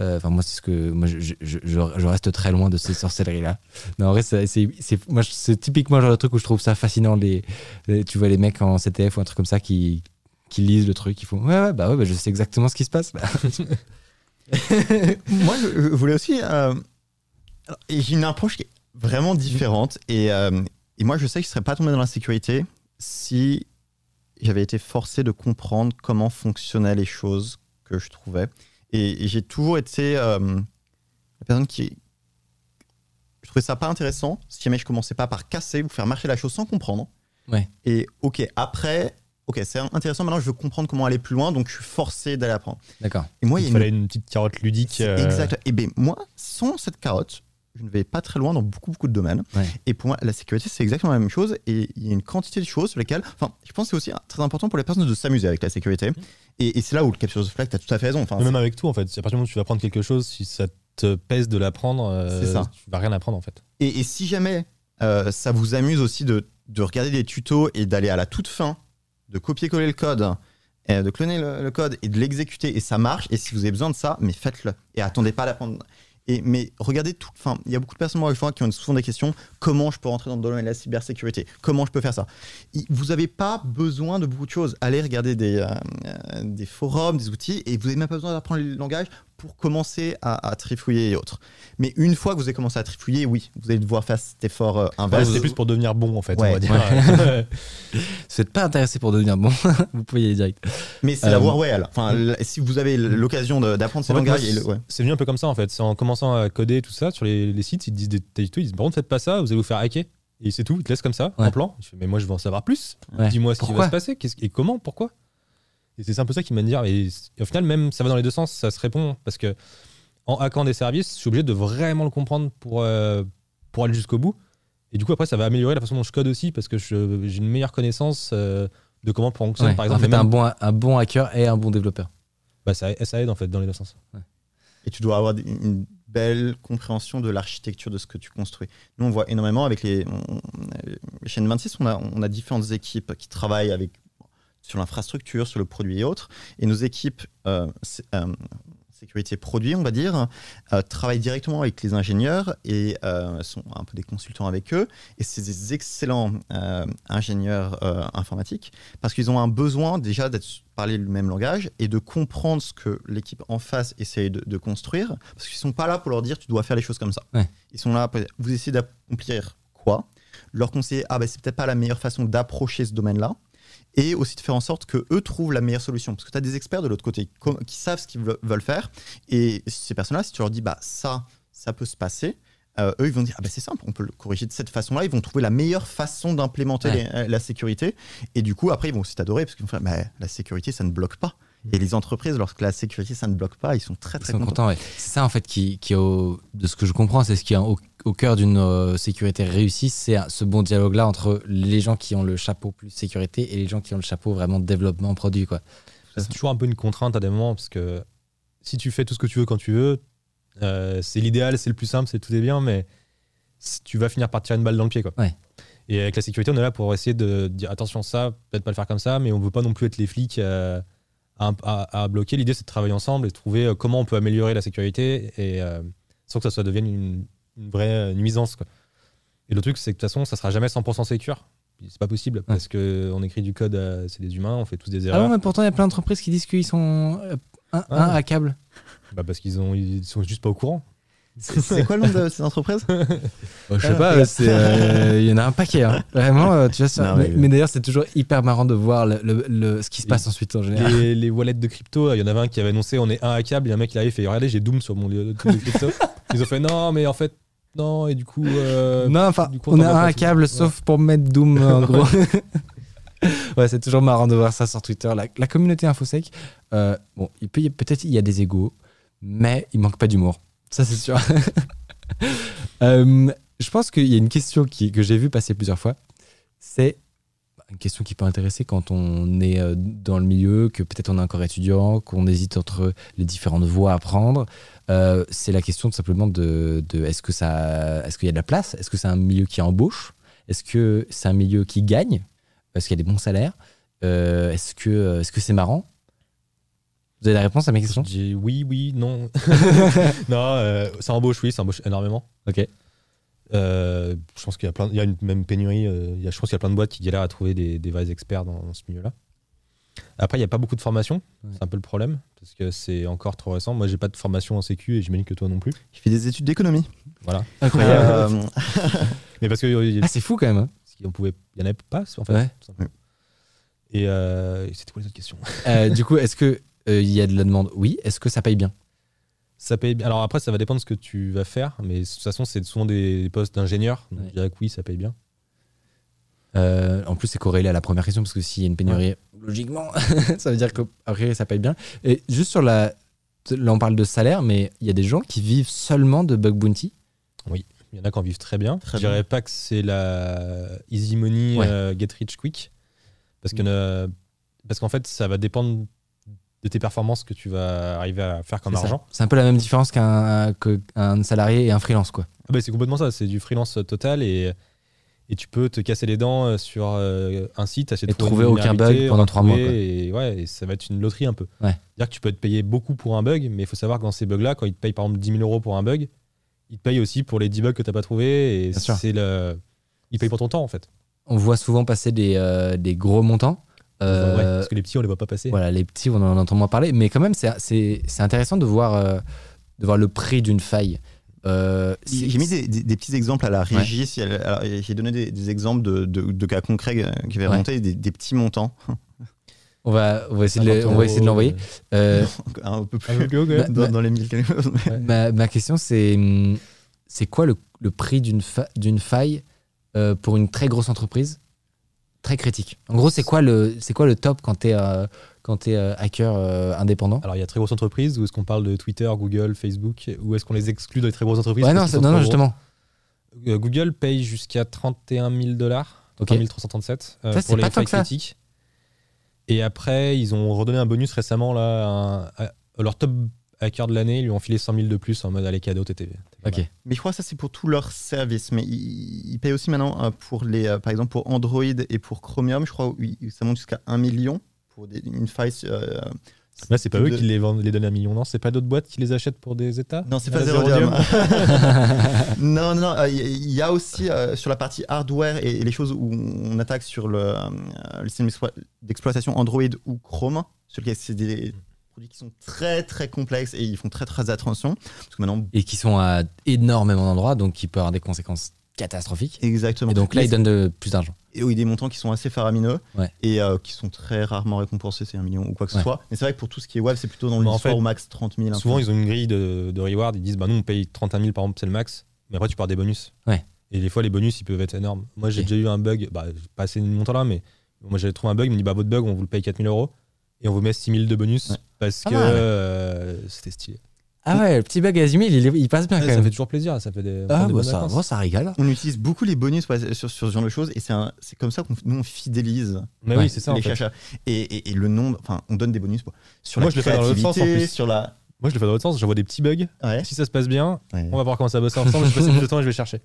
Euh, Enfin, moi, c'est ce que. Moi, je, je, je, je reste très loin de ces sorcelleries-là. Non, en vrai, c'est, c'est, c'est- moi, je- c'est typiquement le genre de truc où je trouve ça fascinant. Les, les- tu vois, les mecs en CTF ou un truc comme ça qui, qui lisent le truc, ils font Ouais, ouais, bah ouais, bah, je sais exactement ce qui se passe. là. Moi, je, je voulais aussi. euh, J'ai une approche qui est vraiment différente. Et, euh, et moi, je sais que je ne serais pas tombé dans la sécurité si j'avais été forcé de comprendre comment fonctionnaient les choses que je trouvais. Et, et j'ai toujours été euh, la personne qui. Je trouvais ça pas intéressant si jamais je commençais pas par casser ou faire marcher la chose sans comprendre. Ouais. Et ok, après, ok, c'est intéressant. Maintenant, je veux comprendre comment aller plus loin, donc je suis forcé d'aller apprendre. D'accord. Et moi, il y a Il une fallait une petite carotte ludique. euh, Exact. Et bien, moi, sans cette carotte, je ne vais pas très loin dans beaucoup, beaucoup de domaines. Ouais. Et pour moi, la sécurité, c'est exactement la même chose. Et il y a une quantité de choses sur lesquelles. Enfin, je pense que c'est aussi très important pour les personnes de s'amuser avec la sécurité. Et, et c'est là où le capture the flag, tu as tout à fait raison. Enfin, mais Même avec tout, en fait. À partir du moment où tu vas apprendre quelque chose, si ça te pèse de l'apprendre, euh, C'est ça. tu vas rien apprendre, en fait. Et, et si jamais euh, ça vous amuse aussi de, de regarder des tutos et d'aller à la toute fin, de copier-coller le code, euh, de cloner le, le code et de l'exécuter, et ça marche, et si vous avez besoin de ça, mais faites-le. Et attendez pas à l'apprendre. Et, mais regardez tout. Enfin, il y a beaucoup de personnes moi, je vois, qui ont souvent des questions. Comment je peux rentrer dans le domaine de la cybersécurité? Comment je peux faire ça? Vous n'avez pas besoin de beaucoup de choses. Allez regarder des, euh, euh, des forums, des outils, et vous n'avez même pas besoin d'apprendre le langage pour commencer à, à trifouiller et autres. Mais une fois que vous avez commencé à trifouiller, oui, vous allez devoir faire cet effort euh, Ouais, inverse. C'était plus pour devenir bon, en fait, Ouais. on va dire. Si vous n'êtes pas intéressé pour devenir bon, vous pouvez y aller direct. Mais c'est la Euh, voie royale. Enfin, si vous avez l'occasion d'apprendre ces langages, ouais. C'est venu un peu comme ça en fait. C'est en commençant à coder tout ça sur les, les sites, ils te disent des tutos, ils disent par contre faites pas ça, vous allez vous faire hacker. Et c'est tout, ils te laissent comme ça, Ouais. en plan. Je fais, mais moi je veux en savoir plus. Ouais. Dis-moi ce qui va se passer, et comment, pourquoi? Et c'est un peu ça qui m'a dit. Et, et au final, même ça va dans les deux sens, ça se répond. Parce que en hackant des services, je suis obligé de vraiment le comprendre pour, euh, pour aller jusqu'au bout. Et du coup, après, ça va améliorer la façon dont je code aussi, parce que j'ai une meilleure connaissance euh, de comment fonctionne, Ouais. par en exemple. fait, les un bon, un bon hacker et un bon développeur. bah, ça, ça aide en fait dans les deux sens. Et tu dois avoir une belle compréhension de l'architecture de ce que tu construis. Nous, on voit énormément avec les, on- chez N26, on a, on a différentes équipes qui travaillent avec, sur l'infrastructure, sur le produit et autres. Et nos équipes euh, euh, sécurité produit, on va dire, euh, travaillent directement avec les ingénieurs et euh, sont un peu des consultants avec eux. Et c'est des excellents euh, ingénieurs euh, informatiques parce qu'ils ont un besoin déjà d'être parler le même langage et de comprendre ce que l'équipe en face essaye de, de construire parce qu'ils sont pas là pour leur dire tu dois faire les choses comme ça. Ouais. Ils sont là pour vous essayez d'accomplir quoi? Leur conseiller ah ben c'est peut-être pas la meilleure façon d'approcher ce domaine-là et aussi de faire en sorte que eux trouvent la meilleure solution parce que tu as des experts de l'autre côté qui savent ce qu'ils ve- veulent faire et ces personnes-là si tu leur dis bah ça ça peut se passer euh, eux ils vont dire ah ben c'est simple on peut le corriger de cette façon-là ils vont trouver la meilleure façon d'implémenter Ouais. euh, la sécurité et du coup après ils vont aussi t'adorer parce qu'ils vont faire bah, la sécurité ça ne bloque pas et les entreprises lorsque la sécurité ça ne bloque pas ils sont très Ils très sont contents contents, ouais. C'est ça, en fait, qui, qui au- de ce que je comprends, c'est ce qui est au, au cœur d'une euh, sécurité réussie, c'est ce bon dialogue-là entre les gens qui ont le chapeau plus sécurité et les gens qui ont le chapeau vraiment développement produit, quoi. C'est toujours un peu une contrainte à des moments parce que si tu fais tout ce que tu veux quand tu veux, euh, c'est l'idéal, c'est le plus simple, c'est tout est bien, mais tu vas finir par tirer une balle dans le pied. Quoi. Ouais. Et avec la sécurité, on est là pour essayer de dire attention, ça, peut-être pas le faire comme ça, mais on veut pas non plus être les flics euh, à, à- à bloquer. L'idée, c'est de travailler ensemble et de trouver euh, comment on peut améliorer la sécurité et euh, sans que ça soit devienne une, une vraie nuisance. Quoi. Et le truc, c'est que de toute façon, ça sera jamais 100% sécure. C'est pas possible parce que on écrit du code, euh, c'est des humains, on fait tous des Ah erreurs. non, mais pourtant, il y a plein d'entreprises qui disent qu'ils sont euh, un, Ah. un à câble. Bah parce qu'ils ont, ils sont juste pas au courant. C'est quoi le nom de ces entreprises je sais Ah, pas, euh, euh, il y en a un paquet. hein. Vraiment, euh, tu vois, ça- Non, mais, mais- mais d'ailleurs, c'est toujours hyper marrant de voir le, le- le- ce qui se passe ensuite en général. Les, les wallets de crypto, il y en avait un qui avait annoncé on est un hackable, et un mec il arrive et regardez j'ai Doom sur mon truc de crypto. Ils ont fait non mais en fait non et du coup euh, non, enfin, on a pas un câble Ouais. sauf pour mettre Doom en gros. ouais, c'est toujours marrant de voir ça sur Twitter. La, la communauté InfoSec, euh, bon, il peut y- peut-être il y a des égaux, mais il manque pas d'humour. Ça, c'est sûr. Euh, je pense qu'il y a une question que j'ai vue passer plusieurs fois. C'est une question qui peut intéresser quand on est euh, dans le milieu, que peut-être on est encore étudiant, qu'on hésite entre les différentes voies à prendre. Euh, c'est la question tout simplement de, est-ce que est-ce qu'il y a de la place? Est-ce que c'est un milieu qui embauche? Est-ce que c'est un milieu qui gagne? Est-ce qu'il y a des bons salaires? Est-ce que, est-ce que c'est marrant? Vous avez la réponse à mes questions? Je dis oui, oui, non. non, euh, ça embauche, oui, ça embauche énormément. Ok. Euh, je pense qu'il y a plein, il y a une même pénurie. euh, il y a, je pense qu'il y a plein de boîtes qui galèrent à trouver des, des vrais experts dans, dans ce milieu-là. Après, il n'y a pas beaucoup de formation. Ouais. C'est un peu le problème parce que c'est encore trop récent. Moi, j'ai pas de formation en sécu et j'imagine que toi non plus. Je fais des études d'économie. Voilà. Incroyable. Euh, Mais parce que Ah, c'est fou quand même. hein. parce qu'on pouvait, il y en avait pas en fait. Ouais. Et, euh, c'était quoi les autres questions? Euh, du coup, est-ce que euh, il y a de la demande Oui. Est-ce que ça paye bien? Ça paye bien. Alors après, ça va dépendre de ce que tu vas faire, mais de toute façon, c'est souvent des postes d'ingénieur. Donc Ouais. je dirais que oui, ça paye bien. Euh, En plus, c'est corrélé à la première question parce que s'il y a une pénurie, logiquement, ça veut dire qu'après ça paye bien. Et juste sur la, là on parle de salaire, mais il y a des gens qui vivent seulement de bug bounty? Il y en a qui en vivent très bien. Très je dirais pas que c'est la easy money, Ouais. euh, get rich quick. Parce qu'en fait, ça va dépendre de tes performances que tu vas arriver à faire comme argent. C'est un peu la même différence qu'un salarié et un freelance, quoi. Ah bah, c'est complètement ça. C'est du freelance total et, et tu peux te casser les dents euh, sur euh, un site, essayer de Et trouver aucun bug pendant en trois mois, quoi. Et, ouais, et ça va être une loterie un peu. Ouais. C'est-à-dire que tu peux te payer beaucoup pour un bug, mais il faut savoir que dans ces bugs-là, quand ils te payent par exemple 10 000 euros pour un bug, ils te payent aussi pour les 10 bugs que tu n'as pas trouvé. Et c'est le. Ils payent pour ton temps en fait. On voit souvent passer des, euh, des gros montants. Euh, Ouais, parce que les petits, on les voit pas passer. Voilà, les petits, on en entend moins parler. Mais quand même, c'est- c'est c'est intéressant de voir, euh, de voir le prix d'une faille. Euh, J'ai mis des, des- des petits exemples à la régie. si J'ai donné des, des exemples de, de- de cas concrets qui avaient Ouais. remonté, des, des petits montants. On va, on va essayer de, le- on va essayer de l'envoyer. Euh, un peu plus Un peu plus haut, quand même. dans, dans les mille quelque chose. mais- ma, ma question, c'est hum, c'est quoi le, le prix d'une fa- d'une faille euh, pour une très grosse entreprise? Très critique En gros, c'est quoi le c'est quoi le top quand t'es euh, quand t'es euh, hacker euh, indépendant? Alors il y a très grosses entreprises, ou est-ce qu'on parle de Twitter, Google, Facebook, ou est-ce qu'on les exclut dans les très grosses entreprises? Ouais, non, non, justement. Google paye jusqu'à 31 000 dollars, Ok. 31 337 euh, Ça, c'est pour les failles critiques. Et après, ils ont redonné un bonus récemment là. à- leur top hacker de l'année, ils lui ont filé 100 000 de plus en mode allez cadeau, t'étais Ok. Mais je crois que ça, c'est pour tous leurs services. Mais ils, ils payent aussi maintenant euh, pour les, euh, par exemple, pour Android et pour Chromium. Je crois oui, ça monte jusqu'à 1 million pour des- une faille. euh, Là, c'est pas de- eux qui les, vendent, les donnent un million, non? C'est pas d'autres boîtes qui les achètent pour des États? Non, c'est pas Zerodium. Non, non, non. euh, Il y, a aussi euh, sur la partie hardware et, et les choses où on attaque sur le, euh, le système d'explo- d'exploitation Android ou Chrome, sur lesquels c'est des produits qui sont très très complexes et ils font très très attention. Parce que maintenant, Et qui sont à énormément d'endroits, donc qui peut avoir des conséquences catastrophiques. exactement. Et donc là, Mais ils donnent de, plus d'argent. et oui, des montants qui sont assez faramineux Ouais. et euh, qui sont très rarement récompensés, c'est un million ou quoi que ce Ouais. soit. Mais c'est vrai que pour tout ce qui est web, c'est plutôt dans le Mais en fait, au max 30 000. un Souvent, ils ont une grille de, de reward. Ils disent bah, nous, on paye 31 000 par exemple, c'est le max. Mais après, tu pars des bonus. Ouais. Et des fois, les bonus, ils peuvent être énormes. Moi, j'ai déjà eu un bug, bah, pas assez de montant là, mais moi, j'avais trouvé un bug. Il me dit bah, votre bug, on vous le paye 4 000 euros. Et on vous met 6 000 de bonus Ouais. Parce que euh, c'était stylé. Ah ouais, le petit bug à 10 000, il, est- il passe bien Ouais, quand ça même. fait toujours plaisir. Ça fait des, on Ah, prend des bah, bonnes ça, vacances. bon, ça régale. On utilise beaucoup les bonus ouais, sur, sur ce genre de choses et c'est un- c'est comme ça qu'on nous on fidélise Mais Ouais. oui, c'est ça. en les fait. chercheurs. Et, et- et le nombre, enfin, on donne des bonus pour- sur Moi, la je le fais dans l'autre sens, en créativité, plus. sur la. Moi, je le fais dans l'autre sens. J'envoie des petits bugs. Ouais. Si ça se passe bien, Ouais. on va voir comment ça bosse ensemble. je vais passer plus de temps et je vais chercher.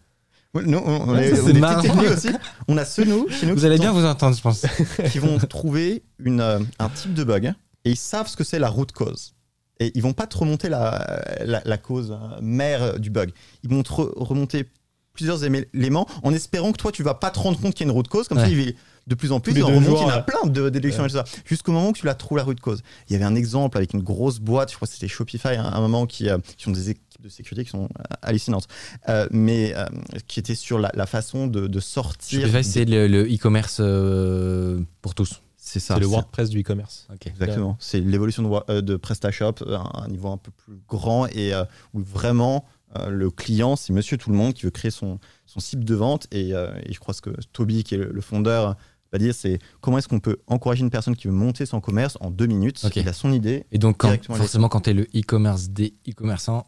Ouais, Nous, on, on Ouais, est, ça, on c'est est marrant. petites techniques aussi. On a ceux nous, chez nous, Vous qui, allez sont- bien vous entendre, je pense. qui vont trouver une, euh, un type de bug et ils savent ce que c'est la root cause. Et ils vont pas te remonter la, la, la cause euh, mère du bug. Ils vont te re- remonter plusieurs éléments en espérant que toi tu vas pas te rendre compte qu'il y a une root cause. Comme Ouais. ça, il de plus en plus, il en remonte, jours, il y en a ouais. plein de déductions et tout ça. Jusqu'au moment où tu la trouves la root cause. Il y avait un exemple avec une grosse boîte, je crois que c'était Shopify, à un moment qui, euh, qui ont des équipes de sécurité qui sont euh, hallucinantes, Euh, mais euh, qui était sur la, la façon de, de sortir. Shopify, c'est le e-commerce euh, pour tous. C'est ça. C'est le WordPress du e-commerce. Exactement. C'est l'évolution de, euh, de PrestaShop euh, à un niveau un peu plus grand et euh, où vraiment euh, le client, c'est monsieur tout le monde qui veut créer son, son site de vente. Et, euh, et je crois que ce que Toby, qui est le, le fondeur, va dire, c'est comment est-ce qu'on peut encourager une personne qui veut monter son commerce en deux minutes? Ok. Il a son idée. Et donc, quand, forcément, quand tu es le e-commerce des e-commerçants,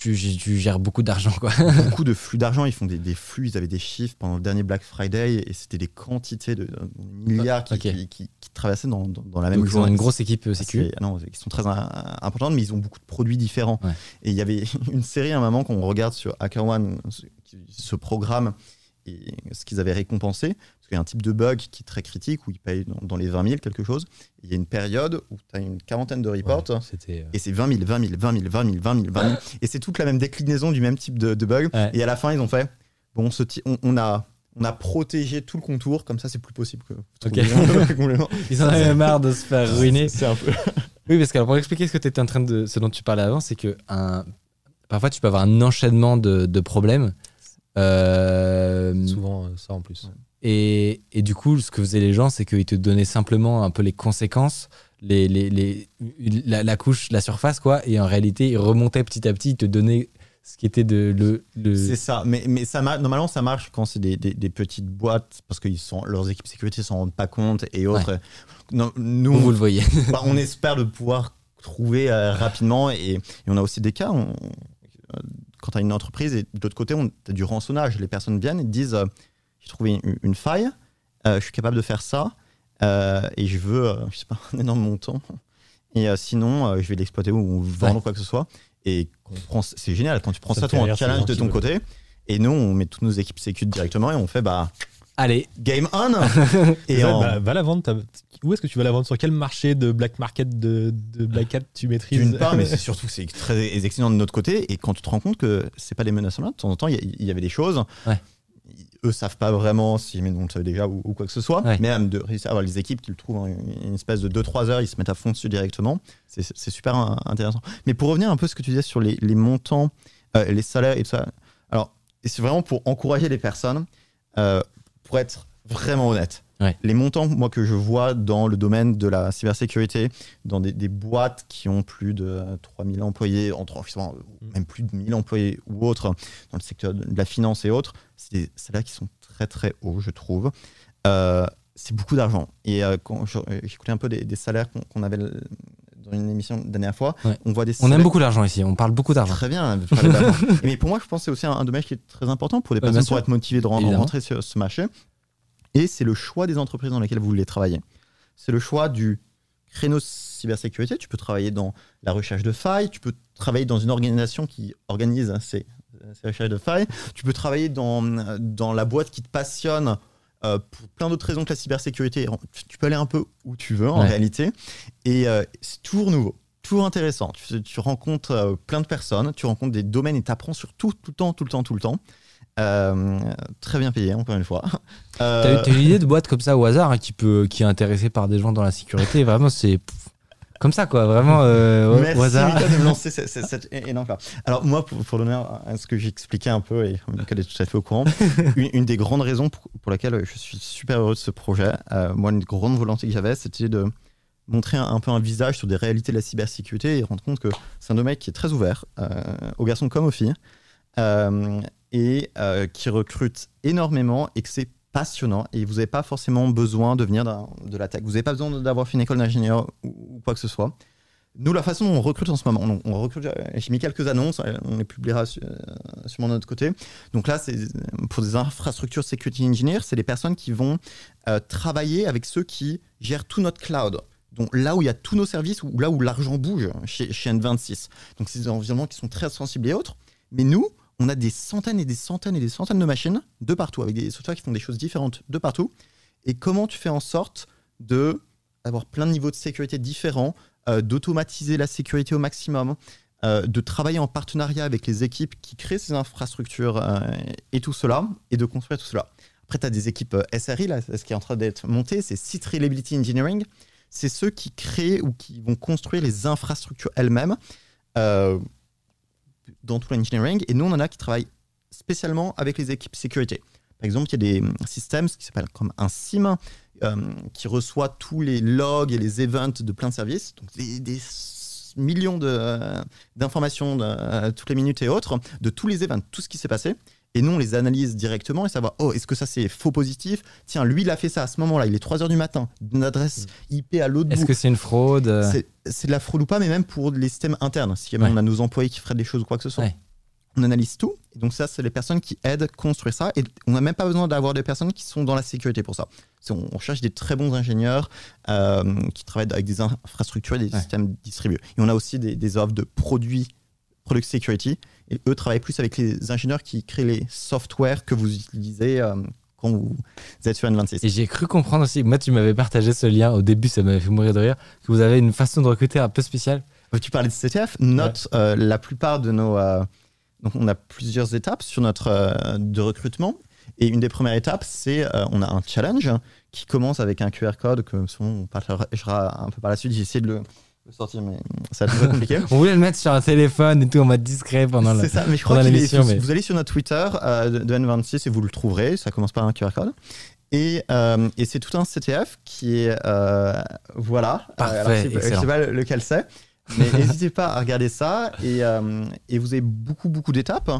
tu, tu gères beaucoup d'argent. quoi. beaucoup de flux d'argent. Ils font des, des flux, ils avaient des chiffres pendant le dernier Black Friday et c'était des quantités de, de milliards qui, qui, qui- qui traversaient dans, dans- dans la même Donc, ils ont journée. une grosse équipe euh, sécu. ah non, ils sont très importants, mais ils ont beaucoup de produits différents. Ouais. Et il y avait une série à un moment qu'on regarde sur HackerOne, ce, ce programme et ce qu'ils avaient récompensé. Parce il y a un type de bug qui est très critique, où il paye dans, dans les 20 000 quelque chose. Il y a une période où tu as une quarantaine de reports. Ouais, euh, Et c'est 20 000, 20 000, 20 000, 20 000, 20 000, 20 000. Et c'est toute la même déclinaison du même type de, de bug. Ouais. Et à la fin, ils ont fait bon, on, a, on a protégé tout le contour, comme ça, c'est plus possible que. Ok. Complètement. Ils en avaient marre de se faire ruiner. C'est un peu. Oui, parce que alors, pour expliquer ce que tu étais en train de. ce dont tu parlais avant, c'est que un, parfois tu peux avoir un enchaînement de, de problèmes. Euh, souvent euh, ça en plus. Et, et du coup, ce que faisaient les gens, c'est qu'ils te donnaient simplement un peu les conséquences, les, les, les, la, la couche, la surface, quoi. Et en réalité, ils remontaient petit à petit, ils te donnaient ce qui était de, le. le... C'est ça, mais, mais ça normalement ça marche quand c'est des, des- des petites boîtes parce que ils sont, leurs équipes sécurité s'en rendent pas compte et autres. Non, nous, Vous le voyez. bah, on espère de pouvoir trouver euh, rapidement et, et on a aussi des cas. on- euh, quand tu as une entreprise et de l'autre côté, on as du rançonnage. Les personnes viennent et disent euh, J'ai trouvé une, une faille, euh, je suis capable de faire ça euh, et je veux, euh, je sais pas, un énorme montant. Et sinon, je vais l'exploiter ou vendre Ouais. quoi que ce soit. Et c'est génial quand tu prends Ça ça, toi, en challenge de ton côté. Et nous, on met toutes nos équipes sécu directement et on fait bah Allez, game on. et en- va, va la vendre. Où est-ce que tu vas la vendre? Sur quel marché de black market de, de black hat tu maîtrises? D'une part, mais c'est surtout c'est très excellent de notre côté. Et quand tu te rends compte que c'est pas des menaces en ligne, de temps en temps, il y, y avait des choses. Ouais. Eux savent pas vraiment si mais on le savait déjà ou, ou quoi que ce soit. Ouais. Mais même de réussir à avoir les équipes qui le trouvent en une, espèce de 2-3 heures, ils se mettent à fond dessus directement. C'est super intéressant. Mais pour revenir un peu à ce que tu disais sur les, les montants, euh, les salaires et tout ça. Alors, c'est vraiment pour encourager les personnes, euh, pour être vraiment honnête. Ouais. Les montants, moi, que je vois dans le domaine de la cybersécurité, dans des, des boîtes qui ont plus de euh, 3000 employés, entre même plus de 1000 employés ou autres, dans le secteur de la finance et autres, c'est des salaires qui sont très très hauts, je trouve. Euh, c'est beaucoup d'argent. Et euh, quand je- j'écoutais un peu des, des salaires qu'on avait dans une émission la dernière fois, Ouais. on voit des on aime beaucoup l'argent ici, on parle beaucoup d'argent. Très bien. de. Mais pour moi, je pense que c'est aussi un, un domaine qui est très important pour les bien personnes pour être motivées de rentrer sur ce marché. Et c'est le choix des entreprises dans lesquelles vous voulez travailler. C'est le choix du créneau cybersécurité. Tu peux travailler dans la recherche de failles. Tu peux travailler dans une organisation qui organise ces, recherches de failles. Tu peux travailler dans, dans la boîte qui te passionne euh, pour plein d'autres raisons que la cybersécurité. Tu peux aller un peu où tu veux en Ouais. réalité. Et euh, c'est toujours nouveau, toujours intéressant. Tu, tu rencontres euh, plein de personnes, tu rencontres des domaines et tu apprends sur tout, tout le temps, tout le temps, tout le temps. Euh, très bien payé, encore une fois. Euh, T'as une idée de boîte comme ça au hasard hein, qui, peut, qui est intéressée par des gens dans la sécurité? Vraiment, c'est comme ça, quoi. Vraiment, euh, au- Merci au hasard. Mika, de me lancer cette, cette- cette énorme. Alors moi, pour, pour donner à ce que j'expliquais un peu, et Mika est tout à fait au courant, une, une des grandes raisons pour, pour laquelle je suis super heureux de ce projet, euh, moi, une grande volonté que j'avais, c'était de montrer un, un peu un visage sur des réalités de la cybersécurité et rendre compte que c'est un domaine qui est très ouvert, euh, aux garçons comme aux filles, et qui recrute énormément et que c'est passionnant et vous n'avez pas forcément besoin de venir de la tech. Vous n'avez pas besoin d'avoir fait une école d'ingénieur ou, quoi que ce soit. Nous, la façon dont on recrute en ce moment, on, recrute, euh, j'ai mis quelques annonces, euh, on les publiera su- euh, sûrement de notre côté. Donc là, c'est pour des infrastructures security engineers, c'est des personnes qui vont travailler avec ceux qui gèrent tout notre cloud. Donc là où il y a tous nos services, là où l'argent bouge chez, chez N26. Donc c'est des environnements qui sont très sensibles et autres. Mais nous, on a des centaines et des centaines et des centaines de machines de partout, avec des softwares qui font des choses différentes de partout. Et comment tu fais en sorte de avoir plein de niveaux de sécurité différents, euh, d'automatiser la sécurité au maximum, euh, de travailler en partenariat avec les équipes qui créent ces infrastructures euh, et tout cela, et de construire tout cela. Après, tu as des équipes SRI, là, ce qui est en train d'être monté, c'est Site Reliability Engineering. C'est ceux qui créent ou qui vont construire les infrastructures elles-mêmes dans tout l'engineering. Et nous, on en a qui travaillent spécialement avec les équipes sécurité. Par exemple, il y a des hum, systèmes qui s'appellent comme un SIM euh, qui reçoit tous les logs et les events de plein de services. Donc, des, millions euh, d'informations de, euh, toutes les minutes et autres de tous les events, tout ce qui s'est passé. Et nous, on les analyse directement et savoir, oh, est-ce que ça c'est faux positif? Tiens, lui, il a fait ça à ce moment-là, il est 3 heures du matin, d'une adresse IP à l'autre Est-ce que c'est une fraude? C'est- de la fraude ou pas, mais même pour les systèmes internes. Si Ouais. on a nos employés qui feraient des choses ou quoi que ce soit. Ouais. On analyse tout. Et donc, ça, c'est les personnes qui aident à construire ça. Et on n'a même pas besoin d'avoir des personnes qui sont dans la sécurité pour ça. On, on cherche des très bons ingénieurs euh, qui travaillent avec des infrastructures et des Ouais. systèmes distribués. Et on a aussi des, des offres de produits, product security. Et eux travaillent plus avec les ingénieurs qui créent les softwares que vous utilisez euh, quand vous êtes sur N26. Et j'ai cru comprendre aussi, moi tu m'avais partagé ce lien au début, ça m'avait fait mourir de rire, que vous avez une façon de recruter un peu spéciale. Tu parlais de CTF, notre, euh, la plupart de nos... euh, donc on a plusieurs étapes sur notre euh, de recrutement. Et une des premières étapes, c'est euh, on a un challenge qui commence avec un QR code que souvent on partagera un peu par la suite. J'ai essayé de le, mais ça compliqué. On voulait le mettre sur un téléphone et tout en mode discret pendant la. C'est ça, mais je crois l'émission, vous, mais- vous allez sur notre Twitter euh, de, de N26 et vous le trouverez, ça commence par un QR code. Et, euh, et c'est tout un CTF qui est. euh, voilà. Parfait, alors, je excellent. sais pas lequel c'est, mais n'hésitez pas à regarder ça. Et, et vous avez beaucoup, beaucoup d'étapes.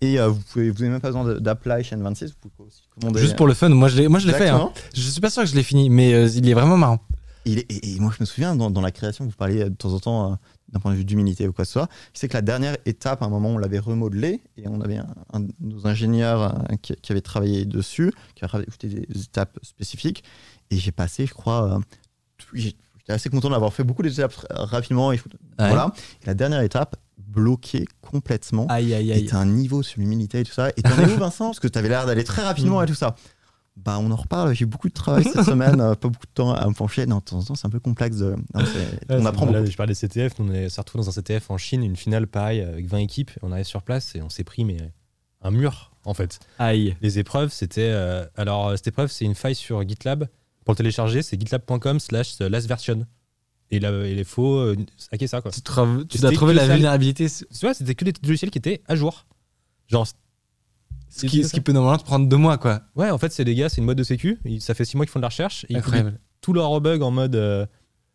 Et euh, vous pouvez, vous n'avez même pas besoin d'apply chez N26. Vous pouvez aussi commander. Juste pour le fun, moi je l'ai, moi je l'ai fait. hein. Je suis pas sûr que je l'ai fini, mais euh, il est vraiment marrant. Et, et moi, je me souviens, dans, dans la création, vous parliez de temps en temps euh, d'un point de vue d'humilité ou quoi que ce soit. C'est que la dernière étape, à un moment, on l'avait remodelé et on avait un, un de nos ingénieurs euh, qui, qui avait travaillé dessus, qui a rajouté des étapes spécifiques. Et j'ai passé, je crois, euh, j'étais assez content d'avoir fait beaucoup d'étapes rapidement. Et, je- Voilà. Et la dernière étape, bloqué complètement. Aïe aïe Et aïe. t'as un niveau sur l'humilité et tout ça. Et t'en es où, Vincent? Parce que t'avais l'air d'aller très rapidement et tout ça. Bah, on en reparle. J'ai beaucoup de travail cette semaine, euh, pas beaucoup de temps à me pencher. Non, de temps en temps, c'est un peu complexe. De... non, c'est- Ouais, on apprend beaucoup. Je parlais des CTF, nous, on est- s'est retrouvés dans un CTF en Chine, une finale pareil avec 20 équipes. On arrive sur place et on s'est pris mais, un mur en fait. Aïe. Les épreuves, c'était. euh, alors, euh, cette épreuve, c'est une faille sur GitLab. Pour le télécharger, c'est gitlab.com slash last version. Et là, il est faux euh, hacker ça quoi. Tu, tu trouver que la vulnérabilité, Tu vois, c'était que des logiciels qui étaient à jour. Genre, ce qui, ce qui peut normalement te prendre deux mois, quoi. ouais, en fait, c'est des gars, c'est une boîte de sécu. Ils- Ça fait six mois qu'ils font de la recherche. Et ils Incroyable. tous leurs en mode. euh,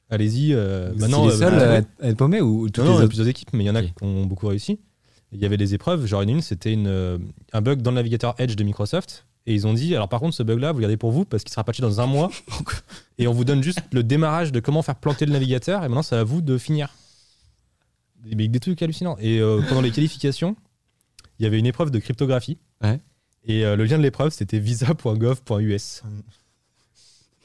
Allez-y. euh, maintenant, les euh, seuls bah, à être- paumés ou, ou toutes Non, non, les il y a autres plusieurs équipes, mais il y en a qui ont beaucoup réussi. Il y avait des épreuves, genre une, une c'était une, euh, un bug dans le navigateur Edge de Microsoft. Et ils ont dit, alors par contre, ce bug-là, vous gardez pour vous parce qu'il sera patché dans un mois. et on vous donne juste le démarrage de comment faire planter le navigateur. Et maintenant, c'est à vous de finir. Des, des trucs hallucinants. Et euh, pendant les qualifications, il y avait une épreuve de cryptographie. Ouais. Et euh, le lien de l'épreuve, c'était visa.gov.us.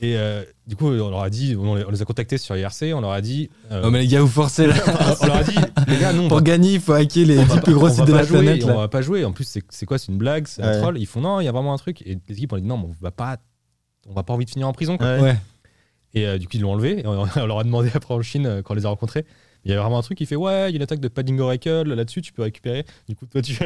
Et euh, du coup, on leur a dit, on les, on les a contactés sur IRC, on leur a dit. euh, Oh, mais les gars, vous forcez là. on leur a dit, les gars, on va Pour gagner, il faut hacker les on 10 va plus gros on sites de la jouer, planète. On là. va pas jouer. En plus, c'est quoi C'est une blague C'est un Ouais. troll Ils font non, il y a vraiment un truc. Et les équipes ont dit non, mais on va pas, on va pas envie de finir en prison. quoi. Ouais. Et euh, du coup, ils l'ont enlevé. Et on, on leur a demandé après en Chine, quand on les a rencontrés, il y avait vraiment un truc qui fait ouais, il y a une attaque de padding Oracle là-dessus, tu peux récupérer. Du coup, toi, tu.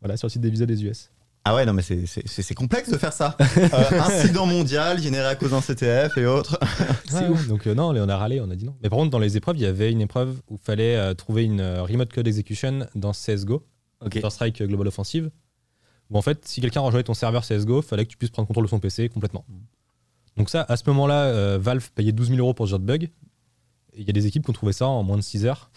Voilà, sur le site des visas des US. Ah ouais, non, mais c'est- c'est c'est- c'est complexe de faire ça. Euh, incident mondial généré à cause d'un CTF et autres. C'est ouf. Donc, euh, non, on a râlé, on a dit non. Mais par contre, dans les épreuves, il y avait une épreuve où il fallait euh, trouver une euh, remote code execution dans CSGO. Ok. Counter-Strike Global Offensive, où en fait, si quelqu'un rejoignait ton serveur CSGO, fallait que tu puisses prendre contrôle de son PC complètement. Donc ça, à ce moment-là, euh, Valve payait 12 000 euros pour ce genre de bug. Et il y a des équipes qui ont trouvé ça en moins de 6 heures.